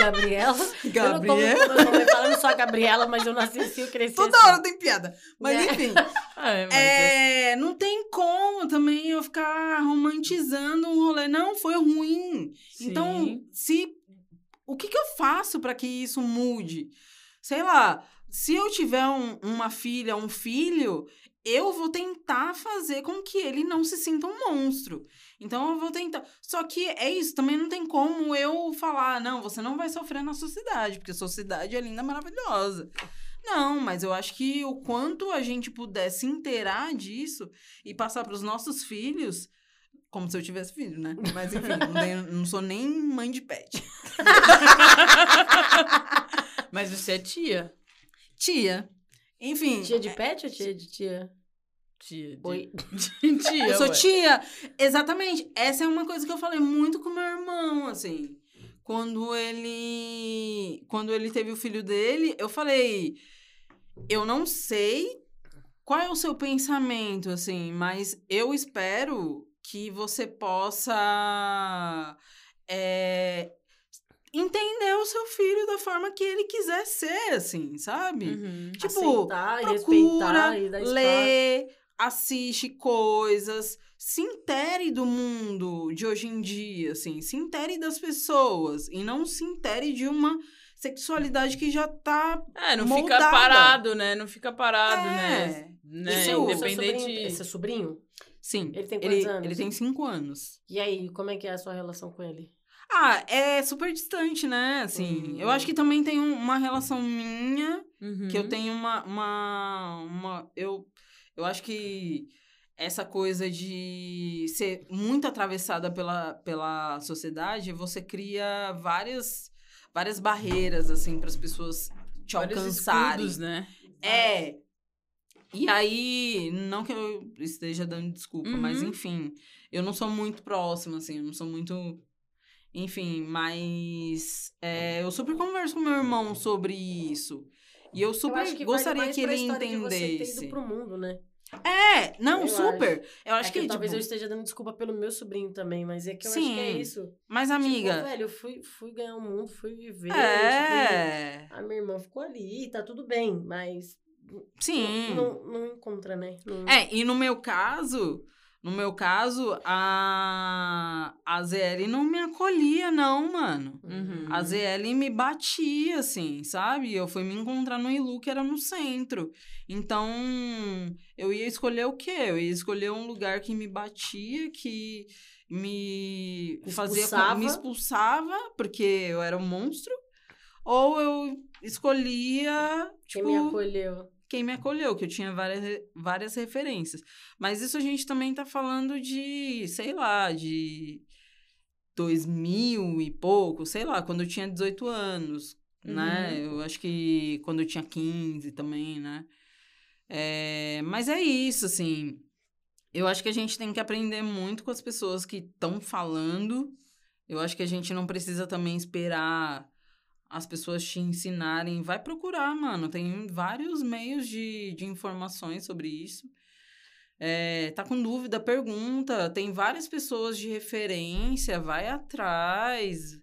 Gabriela. Gabriel. Eu não como meu falando só Gabriela, mas eu nasci assim, eu cresci Toda assim. hora tem piada. Mas Né? enfim, É, mas é- é, não tem como também eu ficar romantizando um rolê. Não, foi ruim. Então, Sim. se. O que, que eu faço para que isso mude? Sei lá, se eu tiver um- uma filha, um filho, eu vou tentar fazer com que ele não se sinta um monstro. Então eu vou tentar. Só que é isso, também não tem como eu falar, não, você não vai sofrer na sociedade, porque a sociedade é linda, maravilhosa. Não, mas eu acho que o quanto a gente puder se inteirar disso e passar para os nossos filhos, como se eu tivesse filho, né? Mas enfim, não, tenho- não sou nem mãe de pet. Mas você é tia. Tia. Enfim. Tia de pet ou tia de tia? Tia. de- Oi. tia. Eu sou ué. tia. Exatamente. Essa é uma coisa que eu falei muito com meu irmão, assim. Quando ele. Quando ele teve o filho dele, eu falei. Eu não sei qual é o seu pensamento, assim, mas eu espero que você possa. é, entender o seu filho da forma que ele quiser ser, assim, sabe? Uhum. Tipo, Aceitar procura, e lê, assiste coisas, se intere do mundo de hoje em dia, assim, se intere das pessoas e não se intere de uma sexualidade que já tá É, não moldada. fica parado, né? Não fica parado, né? É. né? E seu- seu Independente. sobrinho- Esse é sobrinho? Sim. Ele tem quantos Ele, anos? ele tem cinco anos. E aí, como é que é a sua relação com ele? Ah, é super distante, né? Assim, Hum. eu acho que também tem um- uma relação minha Uhum. que eu tenho uma, uma, uma eu, eu acho que essa coisa de ser muito atravessada pela, pela sociedade, você cria várias, várias barreiras, assim, para as pessoas te Vários alcançarem. escudos, né? É. E aí, não que eu esteja dando desculpa, mas Uhum. enfim, eu não sou muito próxima, assim, eu não sou muito. Enfim, mas é, eu super converso com meu irmão sobre isso. E eu Eu super acho que gostaria que ele de você ter entendesse. ido pro mundo, né? É, não, Eu super. Eu acho é que, que, talvez eu tipo, esteja dando desculpa pelo meu sobrinho também, mas é que eu acho que é Sim. isso. mas amiga, Tipo, velho, eu fui, fui ganhar o mundo, fui viver. Tipo, é, a minha irmã ficou ali, tá tudo bem, mas sim. não, não encontra, né? Não- É, e no meu caso, no meu caso, a, a ZL não me acolhia, não, mano. Uhum. A ZL me batia, assim, sabe? Eu fui me encontrar no Ilu, que era no centro. Então, eu ia escolher o quê? Eu ia escolher um lugar que me batia, que me fazia... Expulsava. Me expulsava, porque eu era um monstro. Ou eu escolhia, tipo me acolheu. Quem me acolheu, que eu tinha várias, várias referências. Mas isso a gente também tá falando de, sei lá, de 2000 e pouco, sei lá, quando eu tinha 18 anos, né? Eu acho que quando eu tinha 15 também, né? É, mas é isso, assim. Eu acho que a gente tem que aprender muito com as pessoas que estão falando. Eu acho que a gente não precisa também esperar as pessoas te ensinarem. Vai procurar, mano. Tem vários meios de, de informações sobre isso. É, tá com dúvida, pergunta. Tem várias pessoas de referência. Vai atrás.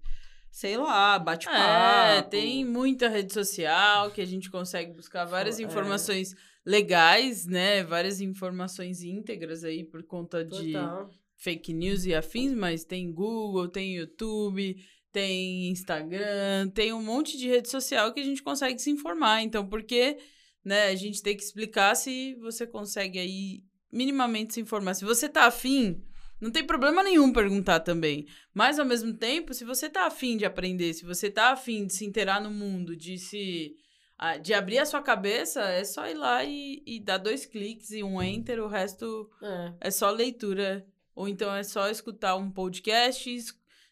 Sei lá, bate papo. É, tem muita rede social que a gente consegue buscar várias É. informações legais, né? Várias informações íntegras aí por conta de Total. fake news e afins, mas tem Google, tem YouTube, tem Instagram, tem um monte de rede social que a gente consegue se informar. Então, por que, né, a gente tem que explicar se você consegue aí minimamente se informar. Se você tá afim, não tem problema nenhum perguntar também. Mas, ao mesmo tempo, se você tá afim de aprender, se você tá afim de se inteirar no mundo, de se... De abrir a sua cabeça, é só ir lá e, e dar dois cliques e um enter, o resto É. é só leitura. Ou então é só escutar um podcast,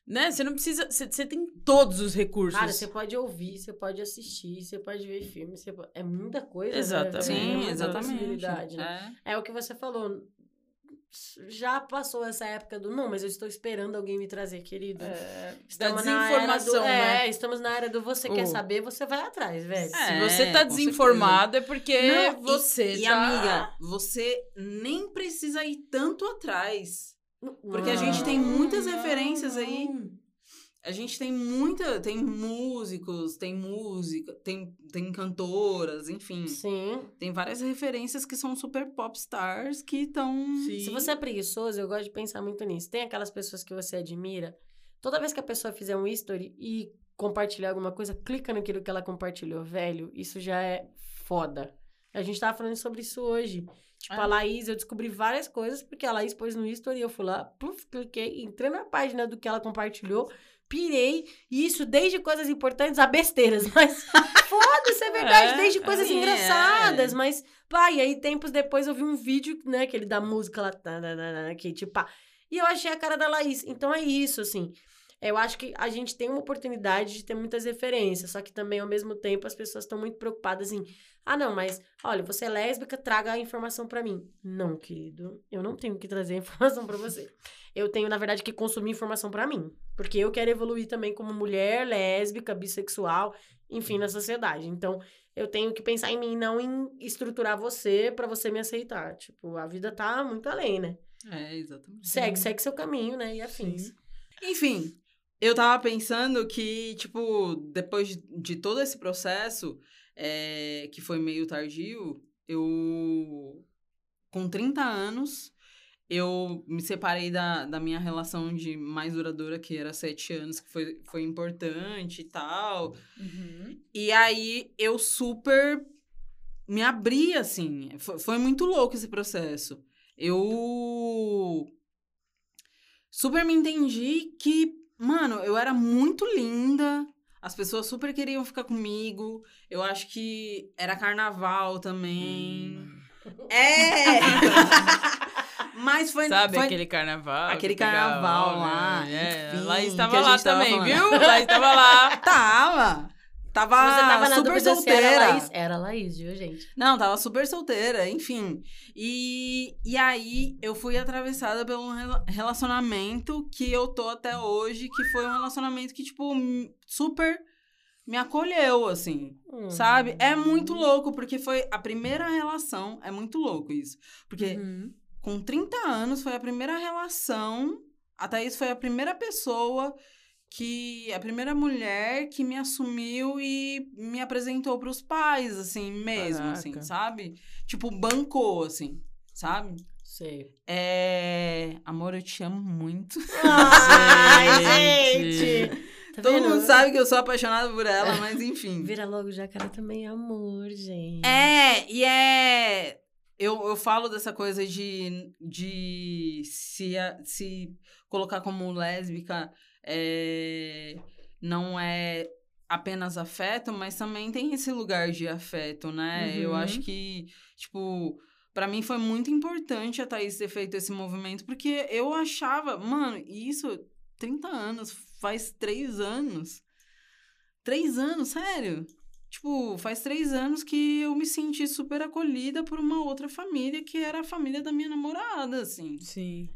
né? Você não precisa. Você você tem todos os recursos. Cara, você pode ouvir, você pode assistir, você pode ver filme, você pode... é muita coisa. Exatamente. Né? É Sim, muita exatamente. né? É. É o que você falou. Já passou essa época do não, mas eu estou esperando alguém me trazer, querido. É, da Estamos na era do, desinformação, né? É, estamos na era do você quer saber, você vai atrás, velho. Se É, você tá desinformado é porque Não, e- você E, tá... amiga, você nem precisa ir tanto atrás. Porque a gente tem muitas Não, referências aí. A gente tem muita. Tem músicos, tem música, tem, tem cantoras, enfim. Sim. Tem várias referências que são super pop stars que estão. Se você é preguiçoso, eu gosto de pensar muito nisso. Tem aquelas pessoas que você admira. Toda vez que a pessoa fizer um history e compartilhar alguma coisa, clica naquilo que ela compartilhou, velho. Isso já é foda. A gente tava falando sobre isso hoje. Tipo, É. a Laís, eu descobri várias coisas, porque a Laís pôs no history eu fui lá, puf, cliquei, entrei na página do que ela compartilhou, pirei. E isso desde coisas importantes a besteiras. Mas foda-se, é verdade, É, desde coisas é. engraçadas. Mas, pá, e aí tempos depois eu vi um vídeo, né, aquele da música lá, que tipo, pá. E eu achei a cara da Laís. Então é isso, assim. Eu acho que a gente tem uma oportunidade de ter muitas referências, só que também, ao mesmo tempo, as pessoas estão muito preocupadas em. Ah, não, mas olha, você é lésbica, traga a informação pra mim. Não, querido, eu não tenho que trazer a informação pra você. Eu tenho, na verdade, que consumir informação pra mim. Porque eu quero evoluir também como mulher, lésbica, bissexual, enfim, na sociedade. Então, eu tenho que pensar em mim, não em estruturar você pra você me aceitar. Tipo, a vida tá muito além, né? É, exatamente. Segue, segue seu caminho, né? E afins. Sim. Enfim, eu tava pensando que, tipo, depois de, todo esse processo, é, que foi meio tardio, eu. Com 30 anos, eu me separei da, da minha relação de mais duradoura, que era 7 anos, que foi, foi importante e tal. Uhum. E aí eu super me abri, assim. Foi, foi muito louco esse processo. Eu super me entendi que, mano, eu era muito linda. As pessoas super queriam ficar comigo. Eu acho que era carnaval também. Hum. É! Mas foi. Sabe foi... aquele carnaval? aquele carnaval lá, É, enfim, lá estava lá também, viu? Lá estava lá. Tava! Tava, tava super solteira. era Laís, era Laís, viu, gente? Não, tava super solteira, enfim. E, e aí eu fui atravessada por um rela- relacionamento que eu tô até hoje, que foi um relacionamento que, tipo, super me acolheu, assim. Hum. Sabe? É muito louco, porque foi a primeira relação. É muito louco isso. Porque Uhum. com 30 anos foi a primeira relação. A Thaís foi a primeira pessoa que. A primeira mulher que me assumiu e me apresentou pros pais, assim, mesmo, assim, Caraca. sabe? Tipo, bancou, assim, sabe? Sei. É. Amor, eu te amo muito. Ai, Gente. Tá Todo vendo? mundo sabe que eu sou apaixonada por ela, mas enfim. Vira logo jacaré também é amor, gente. É, e é. Eu, eu falo dessa coisa de, de se, se colocar como lésbica é, não é apenas afeto, mas também tem esse lugar de afeto, né? Eu Uhum. acho que, tipo, pra mim foi muito importante a Thaís ter feito esse movimento, porque eu achava, mano, isso, 30 anos, faz três anos. Três anos, sério? Tipo, faz três anos que eu me senti super acolhida por uma outra família, que era a família da minha namorada, assim. Sim.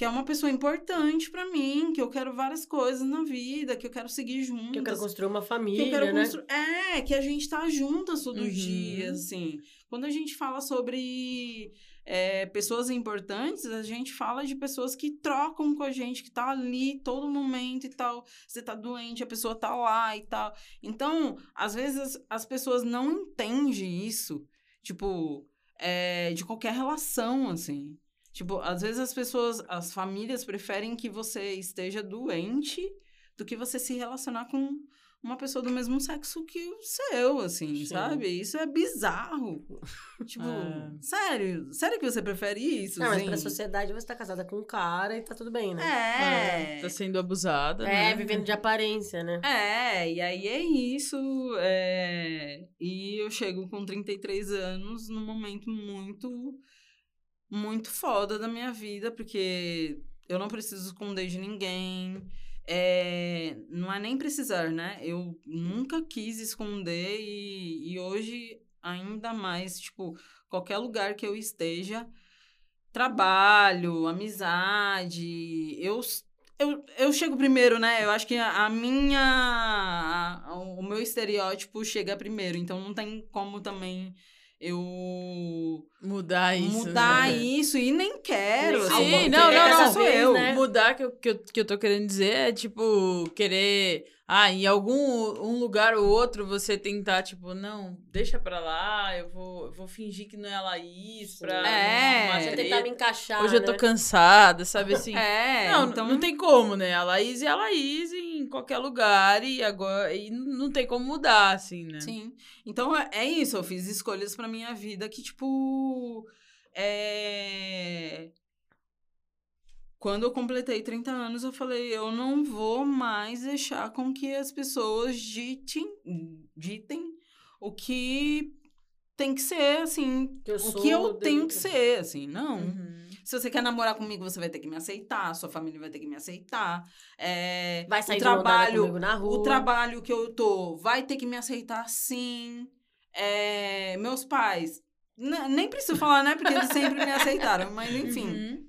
Que é uma pessoa importante pra mim, que eu quero várias coisas na vida, que eu quero seguir juntas. Que eu quero construir uma que família, eu quero né? constru- É, que a gente tá juntas todos os Uhum. dias, assim. Quando a gente fala sobre é, pessoas importantes, a gente fala de pessoas que trocam com a gente, que tá ali todo momento e tal. Você tá doente, a pessoa tá lá e tal. Então, às vezes as, as pessoas não entendem isso, tipo, é, de qualquer relação, assim. Tipo, às vezes as pessoas, as famílias preferem que você esteja doente do que você se relacionar com uma pessoa do mesmo sexo que o seu, assim, Sim. sabe? Isso é bizarro. tipo, É. sério? Sério que você prefere isso? Não, mas assim? pra sociedade você tá casada com um cara e tá tudo bem, né? É. Tá sendo abusada, É, né? vivendo de aparência, né? É, e aí é isso. é, E eu chego com 33 anos num momento muito, muito foda da minha vida, porque eu não preciso esconder de ninguém. É, Não é nem precisar, né? Eu nunca quis esconder e, e hoje, ainda mais, tipo, qualquer lugar que eu esteja, trabalho, amizade, eu eu, eu chego primeiro, né? Eu acho que a, minha. a- o meu estereótipo chega primeiro. Então não tem como também eu Mudar isso. mudar né? isso. E nem quero. Sim, assim, não, não, não. sou eu. né? Mudar que eu, que, eu, que eu tô querendo dizer é, tipo, querer. Ah, em algum um lugar ou outro você tentar, tipo, não, deixa pra lá, eu vou, eu vou fingir que não é a Laís. É. arrumar Você treta. tentar me encaixar, Hoje eu tô né? cansada, sabe assim? É, não, então. não tem como, né? A Laís é a Laís qualquer lugar e agora. E não tem como mudar, assim, né? Sim. Então é é isso, eu fiz escolhas pra minha vida que, tipo. É... Quando eu completei 30 anos, eu falei, eu não vou mais deixar com que as pessoas ditem, ditem o que tem que ser, assim. Que o que eu tenho que ser, assim, não. Uhum. Se você quer namorar comigo, você vai ter que me aceitar, sua família vai ter que me aceitar. É, Vai sair o trabalho, na rua. o trabalho que eu tô vai ter que me aceitar sim. É, meus pais. nem preciso falar, né? Porque eles sempre me aceitaram. Mas, enfim. Uhum.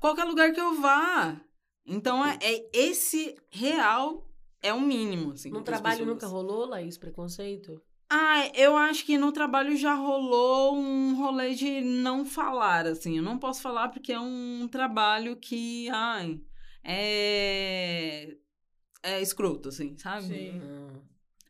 Qualquer lugar que eu vá. Então, é, é esse real é o mínimo, assim. No trabalho pessoas. nunca rolou, Laís, preconceito? Ah, eu acho que no trabalho já rolou um rolê de não falar, assim. Eu não posso falar porque é um trabalho que, ai, é. É escroto, assim, sabe? Sim.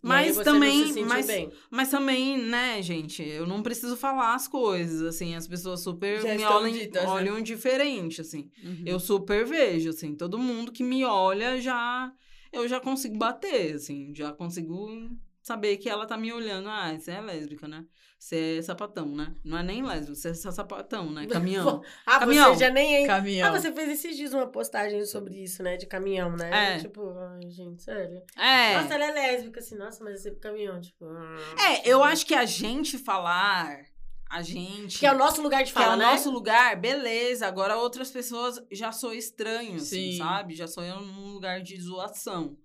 Mas também- se mas- bem. Mas também, né, gente, eu não preciso falar as coisas, assim, as pessoas super Já me olham, ditas, né? olham diferente, assim. Uhum. Eu super vejo, assim, todo mundo que me olha já. Eu já consigo bater, assim, já consigo saber que ela tá me olhando. Ah, você é lésbica, né? Você é sapatão, né? Não é nem lésbico, você é sapatão, né? Caminhão. Ah, Caminhão. você já nem... Caminhão. Ah, você fez esses dias uma postagem sobre isso, né? De caminhão, né? É. Tipo, ai, gente, sério. É. Nossa, ela é lésbica, assim. Nossa, mas esse caminhão, tipo... ah, É, eu acho que a gente falar, a gente. Que é o nosso lugar de que é fala, o né? nosso lugar, beleza. Agora outras pessoas já sou estranho, assim, Sim. sabe? Já sou eu num lugar de zoação.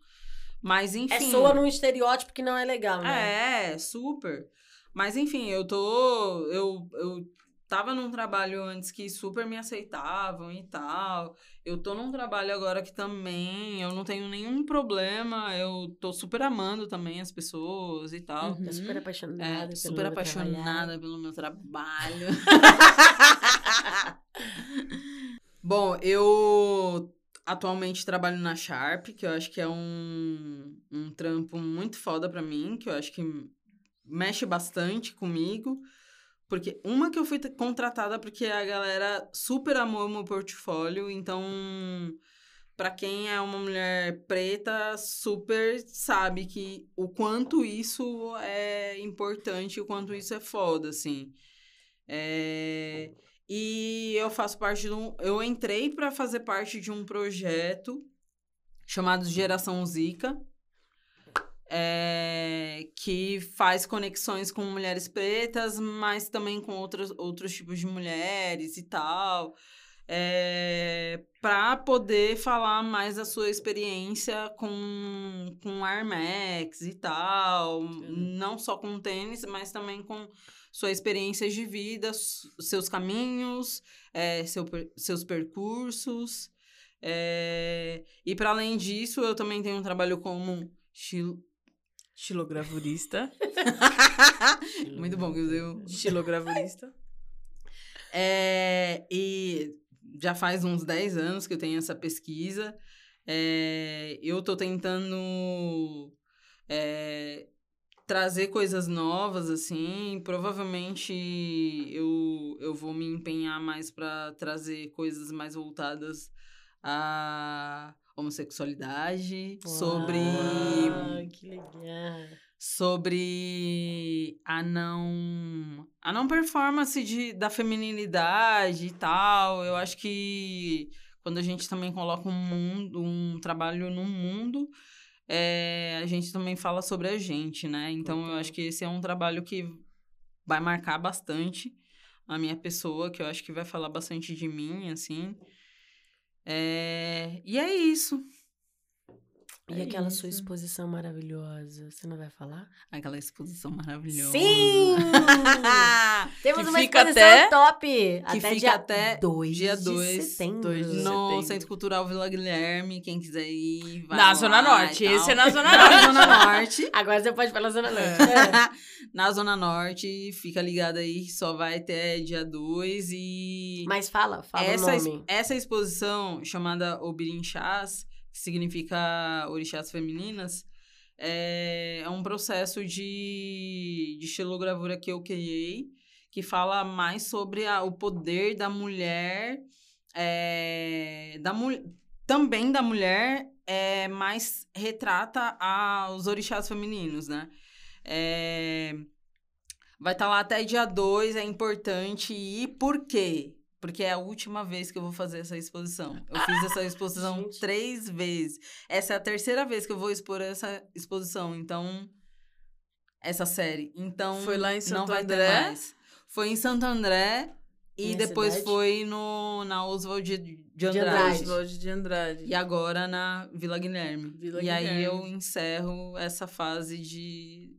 Mas enfim. É soa num estereótipo que não é legal, né? É, super. Mas enfim, eu tô. Eu, eu tava num trabalho antes que super me aceitavam e tal. Eu tô num trabalho agora que também eu não tenho nenhum problema. Eu tô super amando também as pessoas e tal. Tá super apaixonada. É, pelo super meu apaixonada trabalhar. pelo meu trabalho. Bom, eu atualmente trabalho na Sharp, que eu acho que é um, um trampo muito foda pra mim, que eu acho que mexe bastante comigo. Porque uma que eu fui contratada porque a galera super amou meu portfólio, então pra quem é uma mulher preta, super sabe que o quanto isso é importante, o quanto isso é foda, assim. É, E eu faço parte de um. Eu entrei pra fazer parte de um projeto chamado Geração Zika. é, que faz conexões com mulheres pretas, mas também com outros, outros tipos de mulheres e tal. É, para poder falar mais da sua experiência com, com Air Max e tal. Não só com tênis, mas também com sua experiência de vida, seus caminhos, é, seu seus percursos. É, e para além disso, eu também tenho um trabalho como estilo... Estilogravurista. Muito bom que eu Estilogravurista. É, e já faz uns 10 anos que eu tenho essa pesquisa. É, eu tô tentando é, trazer coisas novas, assim. Provavelmente eu, eu vou me empenhar mais para trazer coisas mais voltadas à homossexualidade, sobre Uau, que legal. sobre a não a não performance de, da feminilidade e tal. Eu acho que quando a gente também coloca um mundo, um trabalho no mundo, é, a gente também fala sobre a gente, né? Então eu acho que esse é um trabalho que vai marcar bastante a minha pessoa, que eu acho que vai falar bastante de mim, assim. É, e é isso. E É aquela sua isso. exposição maravilhosa, você não vai falar? Aquela exposição maravilhosa. Sim! Temos Que uma fica exposição até- top! que até fica dia até 2 dia de dois, setembro. dois de No setembro. Centro Cultural Vila Guilherme, quem quiser ir, vai Na lá Zona Norte. Esse é na Zona Na Norte. Zona Norte. Agora você pode falar Zona Norte. É. Na Zona Norte, fica ligado aí que só vai até dia 2 e Mas fala, fala essa, o nome. essa exposição chamada Obirinchás, que significa orixás femininas, é, é um processo de, de xilogravura que eu criei, que fala mais sobre a- o poder da mulher, é, da mu- também da mulher, é, mas retrata a, os orixás femininos, né? É, vai estar lá até dia 2, é importante ir. Por quê? Porque é a última vez que eu vou fazer essa exposição. Eu fiz essa exposição Gente. três vezes. Essa é a terceira vez que eu vou expor essa exposição. Então, essa série. Então, Foi lá em não Santo vai ter André? mais. Foi em Santo André e Minha depois cidade? foi no, na Oswald de, de Andrade. Andrade. Oswald de Andrade. E agora na Vila Guilherme. Vila e aí Guilherme. eu encerro essa fase de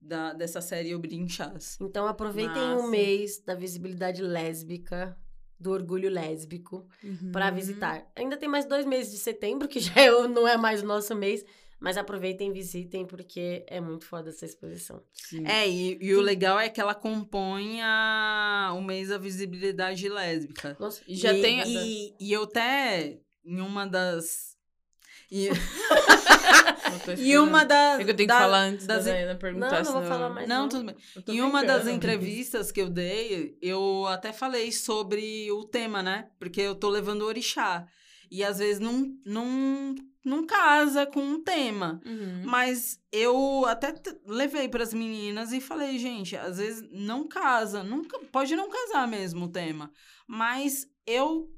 da, dessa série Obrinchás. Então aproveitem o mês da visibilidade lésbica, do orgulho lésbico, Uhum. pra visitar. Ainda tem mais dois meses de setembro, que já é não é mais o nosso mês, mas aproveitem e visitem, porque é muito foda essa exposição. Sim. É, e, e o legal é que ela compõe a, o mês da visibilidade lésbica. Nossa, já e, tem. E, e eu até, em uma das. E, e uma das. É que eu tenho da- que falar antes das- da Diana perguntar. Não, não vou senão- falar mais. Não, não. tudo bem. Em uma das entrevistas que eu dei, eu até falei sobre o tema, né? Porque eu tô levando o orixá. E às vezes não, não, não casa com um tema. Uhum. Mas eu até t- levei para as meninas e falei, gente, às vezes não casa, nunca pode não casar mesmo o tema, mas eu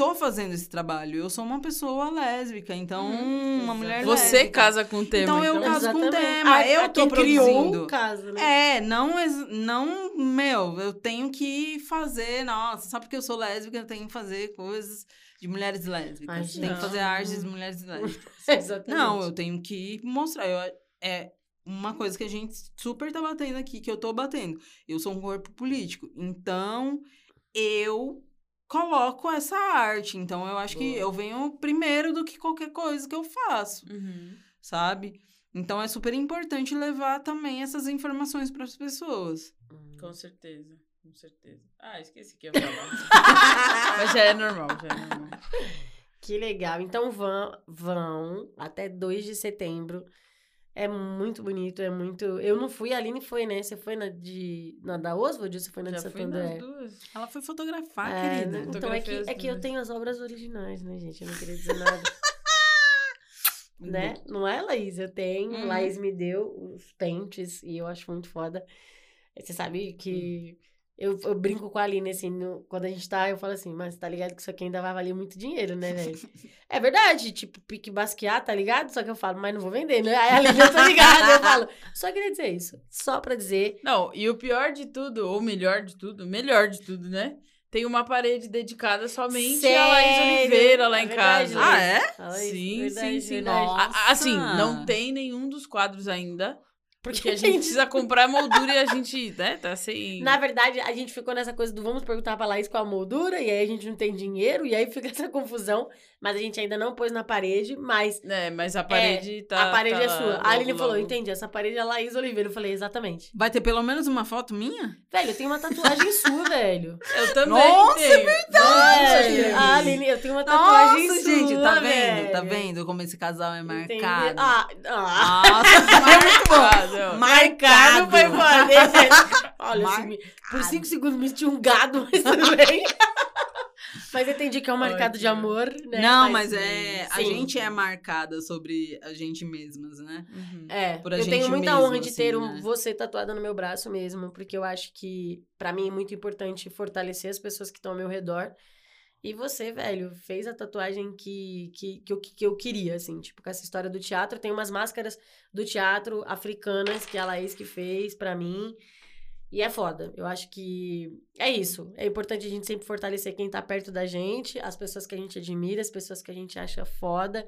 tô fazendo esse trabalho. Eu sou uma pessoa lésbica, então uma mulher Você lésbica. casa com o tema. Então eu caso com o Exatamente. tema, Ah, eu ah, tô produzindo. o caso, né? É, não, não, meu, eu tenho que fazer, nossa, só porque eu sou lésbica, eu tenho que fazer coisas de mulheres lésbicas. Imagina. Tenho que fazer artes de mulheres lésbicas. Exatamente. Não, eu tenho que mostrar. Eu, é uma coisa que a gente super tá batendo aqui, que eu tô batendo. Eu sou um corpo político. Então, eu coloco essa arte. Então, eu acho que Boa. eu venho primeiro do que qualquer coisa que eu faço, Uhum. sabe? Então, é super importante levar também essas informações para as pessoas. Hum. Com certeza. Com certeza. Ah, esqueci que ia falar. Mas já é normal, já é normal. Que legal. Então vão, vão até 2 de setembro. É muito bonito, é muito. Eu não fui, a Aline foi, né? Você foi na de na da Oswald ou você foi na de Já Santo fui André? nas duas. Ela foi fotografar, É, querida. né? Então é que, é que eu tenho as obras originais, né, gente? Eu não queria dizer nada. né? Não é, Laís? Eu tenho. Uhum. Laís me deu os pentes e eu acho muito foda. Você sabe que eu, eu brinco com a Aline, assim, no- quando a gente tá, eu falo assim, mas tá ligado que isso aqui ainda vai valer muito dinheiro, né, velho? é verdade, tipo, pique basquear, tá ligado? Só que eu falo, mas não vou vender, né? Aí a Aline, eu tô ligada, eu falo, só queria dizer isso. Só pra dizer. Não, e o pior de tudo, ou melhor de tudo, melhor de tudo, né? Tem uma parede dedicada somente a Laís Sério? Oliveira lá É em verdade, casa. Ah, é? Sim, verdade, sim, sim. A- Assim, não tem nenhum dos quadros ainda. Porque a gente precisa comprar moldura e a gente, né, tá sem. Na verdade, a gente ficou nessa coisa do vamos perguntar pra Laís qual a moldura, e aí a gente não tem dinheiro, e aí fica essa confusão. Mas a gente ainda não pôs na parede, mas É, mas a parede tá. a parede tá é sua. logo, A Aline falou: logo. entendi, essa parede é a Laís Oliveira. Eu falei, exatamente. Vai ter pelo menos uma foto minha? Velho, eu tenho uma tatuagem sua, velho. Eu também Nossa, tenho. Velho, gente. a Aline, eu tenho uma tatuagem Nossa, sua. gente, tá vendo? velho. Tá vendo como esse casal é Entendi. marcado? Ah, ah. Nossa, é Marcado. Marcado foi foda. Olha, assim, por cinco segundos me senti um gado, mas tudo bem. mas eu entendi que é um marcado de amor, né? Não, mas é. A sim. gente é marcada sobre a gente mesmas, né? Uhum. É, por a eu gente tenho muita mesmo, honra de assim, ter um, né? você tatuada no meu braço mesmo, porque eu acho que, pra mim, é muito importante fortalecer as pessoas que estão ao meu redor. E você, velho, fez a tatuagem que, que, que, eu, que eu queria, assim, tipo, com essa história do teatro. Tem umas máscaras do teatro africanas que a Laís que fez pra mim. E é foda. Eu acho que é isso. É importante a gente sempre fortalecer quem tá perto da gente, as pessoas que a gente admira, as pessoas que a gente acha foda.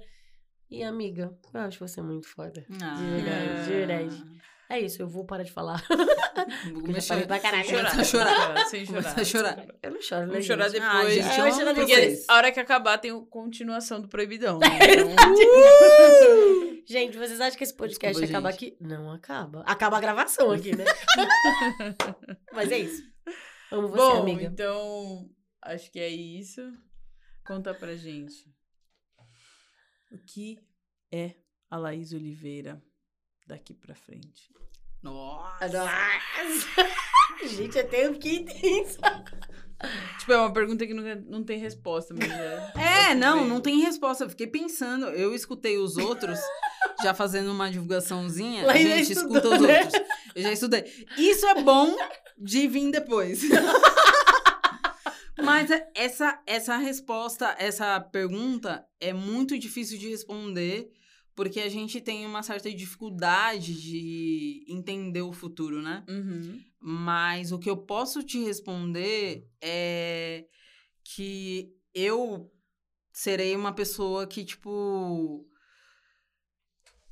E, amiga, eu acho você muito foda. Ah, verdade, de verdade. É isso, eu vou parar de falar. Vou já falei pra caralho. Sem chorar. A chorar. Sem chorar. chorar. Eu não choro, né, Vamos chorar gente? depois. Ah, gente, É, eu amo Porque vocês. a hora que acabar tem o- continuação do Proibidão. Né? Gente, vocês acham que esse podcast Desculpa, acaba gente. aqui? Não acaba. Acaba a gravação aqui, né? Mas é isso. Amo você, Bom, amiga. então, acho que é isso. Conta pra gente. O que é a Laís Oliveira daqui pra frente? Nossa. Nossa! Gente, eu tenho que intenso. Tipo, é uma pergunta que nunca, não tem resposta, mas é... É, não, não tem resposta. Eu fiquei pensando. Eu escutei os outros já fazendo uma divulgaçãozinha. Lá já Gente, estudou, escuta os né? outros. Eu já estudei. Isso é bom de vir depois. Mas é- essa, essa resposta, essa pergunta é muito difícil de responder, porque a gente tem uma certa dificuldade de entender o futuro, né? Uhum. Mas o que eu posso te responder é que eu serei uma pessoa que, tipo,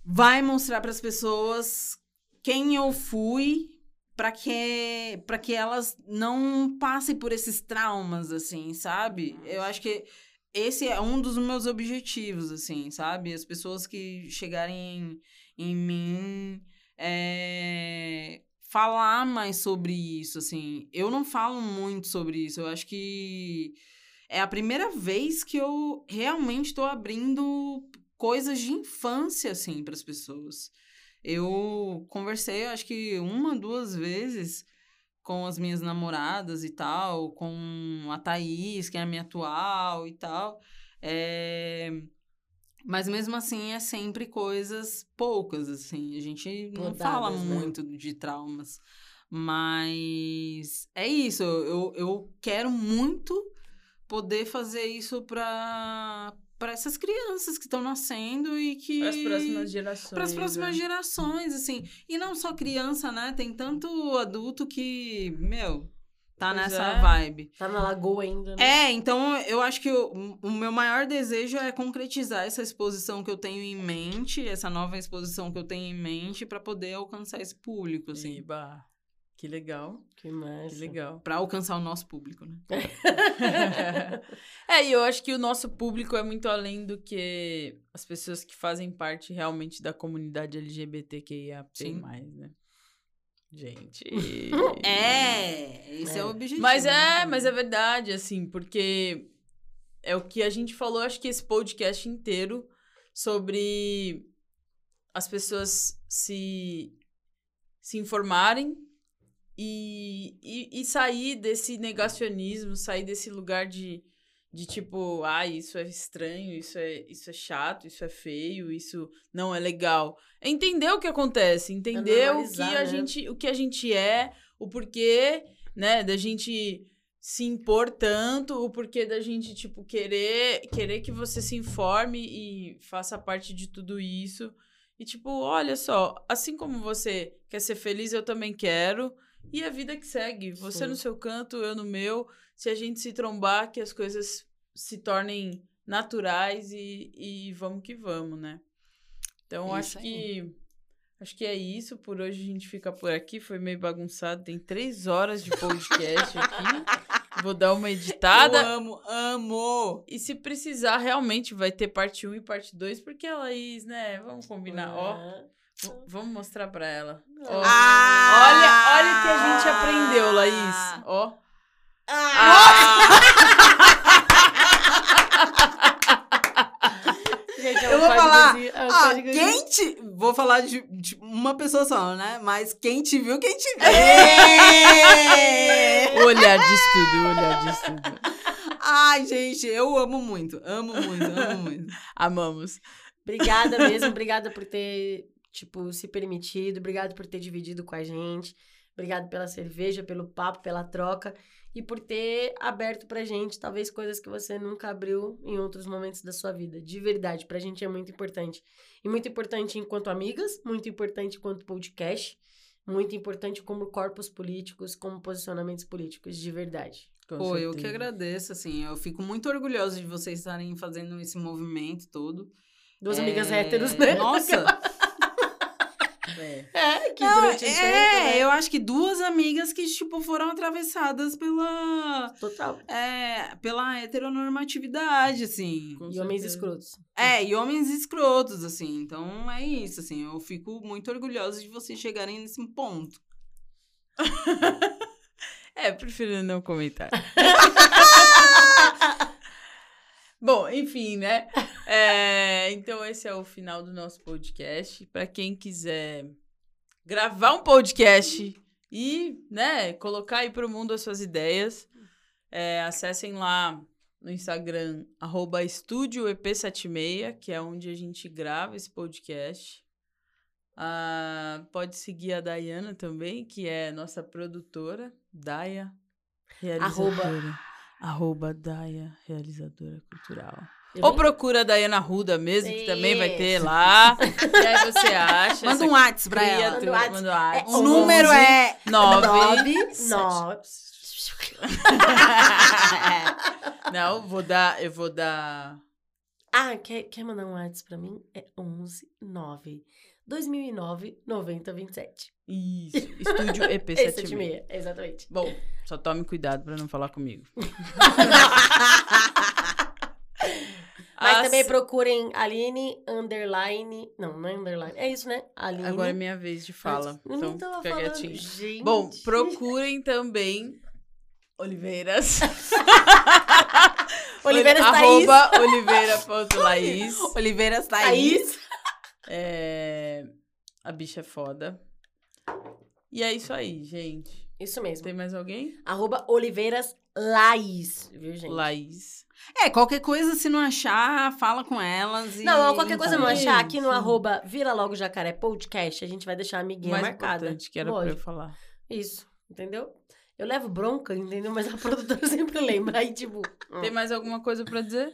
vai mostrar para as pessoas quem eu fui para que para que elas não passem por esses traumas assim, sabe? Eu acho que esse é um dos meus objetivos assim, sabe? As pessoas que chegarem em, em mim é, falar mais sobre isso, assim. Eu não falo muito sobre isso. Eu acho que é a primeira vez que eu realmente estou abrindo coisas de infância, assim, para as pessoas. Eu conversei, acho que uma, duas vezes com as minhas namoradas e tal, com a Thaís, que é a minha atual e tal. É... Mas mesmo assim é sempre coisas poucas, assim. A gente não fala né? muito de traumas. Mas é isso. Eu, eu quero muito poder fazer isso para para essas crianças que estão nascendo e que Para as próximas gerações. para as próximas né? gerações, assim. E não só criança, né? Tem tanto adulto que, meu, tá Pois nessa é. vibe. Tá na lagoa ainda, né? É, então eu acho que o, o meu maior desejo é concretizar essa exposição que eu tenho em mente, essa nova exposição que eu tenho em mente, para poder alcançar esse público, assim. Eba, que legal, Que que massa. legal. Para alcançar o nosso público, né? é, e eu acho que o nosso público é muito além do que as pessoas que fazem parte realmente da comunidade LGBTQIA+, Sim. né? Gente... É, esse é, É. o objetivo. Mas né? é, mas é verdade, assim, porque é o que a gente falou, acho que esse podcast inteiro, sobre as pessoas se, se informarem e, e, e sair desse negacionismo, sair desse lugar de, de tipo, ah, isso é estranho, isso é, isso é chato, isso é feio, isso não é legal. É entender o que acontece, entender o que a né? gente, o que a gente é, o porquê, né, da gente se impor tanto, o porquê da gente, tipo, querer, querer que você se informe e faça parte de tudo isso. E, tipo, olha só, assim como você quer ser feliz, eu também quero. E a vida que segue. Você Sim. no seu canto, eu no meu. Se a gente se trombar, que as coisas se tornem naturais e, e vamos que vamos, né? Então, Isso acho aí. que. Acho que é isso. Por hoje a gente fica por aqui. Foi meio bagunçado. Tem três horas de podcast aqui. Vou dar uma editada. Eu amo, amo. E se precisar, realmente vai ter parte 1 e parte 2, porque a Laís, né? Vamos combinar. Ó, Ah. V- vamos mostrar pra ela. Ó, Ah! olha, olha o que a gente aprendeu, Laís. Ó. Gente, é um Eu vou falar, é Ah, códigozinho. quem te... Vou falar de, de uma pessoa só, né? Mas quem te viu, quem te vê. O olhar de estudo, o olhar de estudo. Ai, gente, eu amo muito. Amo muito, amo muito. Amamos. Obrigada mesmo, obrigada por ter, tipo, se permitido, obrigada por ter dividido com a gente, obrigada pela cerveja, pelo papo, pela troca e por ter aberto pra gente, talvez, coisas que você nunca abriu em outros momentos da sua vida. De verdade, pra gente é muito importante. E muito importante enquanto amigas, muito importante enquanto podcast, muito importante como corpos políticos, como posicionamentos políticos, de verdade. Com Pô, eu que agradeço, assim. Eu fico muito orgulhosa de vocês estarem fazendo esse movimento todo. Duas É, amigas héteros, né? Nossa! É. É, que Não, durante é, tempo, né? eu acho que duas amigas que, tipo, foram atravessadas pela... Total. É, pela heteronormatividade, assim. Com E homens certeza. escrotos. É, e homens escrotos, assim. Então, é isso, assim. Eu fico muito orgulhosa de vocês chegarem nesse ponto. É, prefiro não comentar. Bom, enfim, né? É, então, esse é o final do nosso podcast. Para quem quiser gravar um podcast e, né, colocar aí para o mundo as suas ideias, é, acessem lá no Instagram, arroba estúdio EP76, que é onde a gente grava esse podcast. Ah, pode seguir a Dayana também, que é nossa produtora, Daya, realizadora. Arroba Daya, realizadora cultural. Eu Ou nem- procura a Dayana Ruda mesmo, que também vai ter lá. e aí você acha. Manda um WhatsApp pra ela. Manda um Manda um WhatsApp. O número é... Nove. Nove, sete. nove. Não, vou dar, eu vou dar. Ah, quer, quer mandar um WhatsApp pra mim? É 11 9 2009 90 27. Isso, estúdio É EP76. 76, exatamente. Bom, só tome cuidado pra não falar comigo. Mas As- também procurem Aline underline. Não, não é underline. É isso, né? Aline. Agora é minha vez de fala. Nem Então, fica falando. quietinho. Gente. Bom, procurem também Oliveiras. Oliveiras Thaís. Arroba oliveira.laís. Oliveiras Thaís. Thaís. É... A bicha é foda. E é isso aí, gente. Isso mesmo. Tem mais alguém? Arroba Oliveiras Laís. Viu, gente? Laís. É, qualquer coisa, se não achar, fala com elas e... Não, qualquer coisa não achar, aqui no sim. arroba Vira Logo Jacaré Podcast, a gente vai deixar a amiguinha mais marcada. importante que era pra eu falar. Isso, entendeu? Eu levo bronca, entendeu? Mas a produtora sempre lembra. Aí, tipo. Tem mais alguma coisa pra dizer?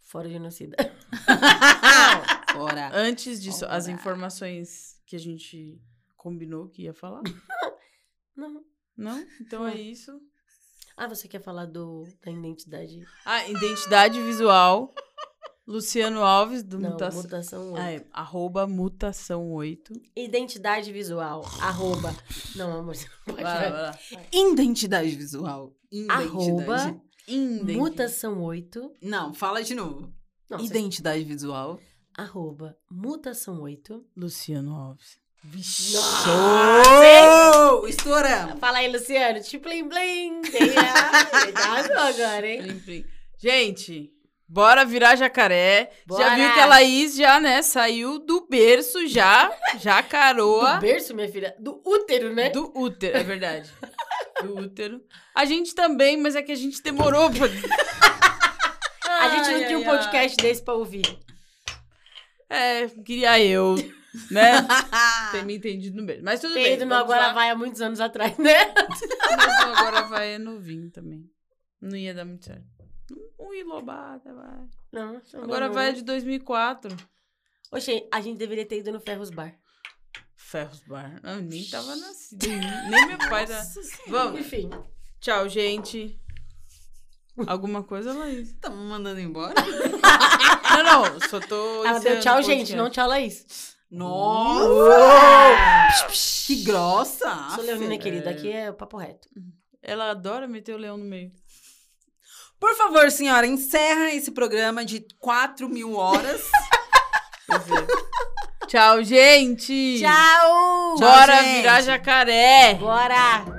Fora genocida. Fora. Antes disso, as Ora. informações que a gente combinou que ia falar? Não. Não? Então é isso. Ah, você quer falar do, da identidade? Ah, identidade visual. Luciano Alves, do Não, Mutação. mutação 8. Ah, é, arroba mutação 8. Identidade visual. Arroba. Não, amor, você não pode. Vai, vai lá. Identidade visual. Identidade. Arroba. Indem- Mutação 8. Não, fala de novo. Não, você- Identidade visual. Arroba. Mutação 8. Luciano Alves. Vixe. Estouramos. Fala aí, Luciano. Tipo, blim, blim. Tem a- Cuidado agora, hein? Plim, plim. Gente, bora virar jacaré. Já Bora. viu que a Laís já, né, saiu do berço já, jacaroa. Do berço, minha filha. Do útero, né? Do útero, é verdade. Do útero. A gente também, mas é que a gente demorou pra... A gente não Ai, tinha um ai, ai. podcast desse pra ouvir. É, queria eu, né? ter me entendido no beijo. Mas tudo Tem bem. ido no Agora lá. Vai há muitos anos atrás, né? Mas o agora vai é novinho também. Não ia dar muito certo. Um Ilobada, vai. Não, não Agora não. vai é de 2004. Oxe, a gente deveria ter ido no Ferros Bar. Ferros Bar. Eu nem tava nascido. Nem meu pai tá. Vamos. Enfim. Tchau, gente. Alguma coisa, Laís? Estamos mandando embora? Não, não. Só tô. Ela deu tchau, gente, não tchau, Laís. Nossa! que grossa! Sou Leonina, Aff. querida. Aqui é o papo reto. Ela adora meter o leão no meio. Por favor, senhora, encerra esse programa de 4 mil horas. É. Tchau, gente! Tchau! Bora gente. virar jacaré! Bora!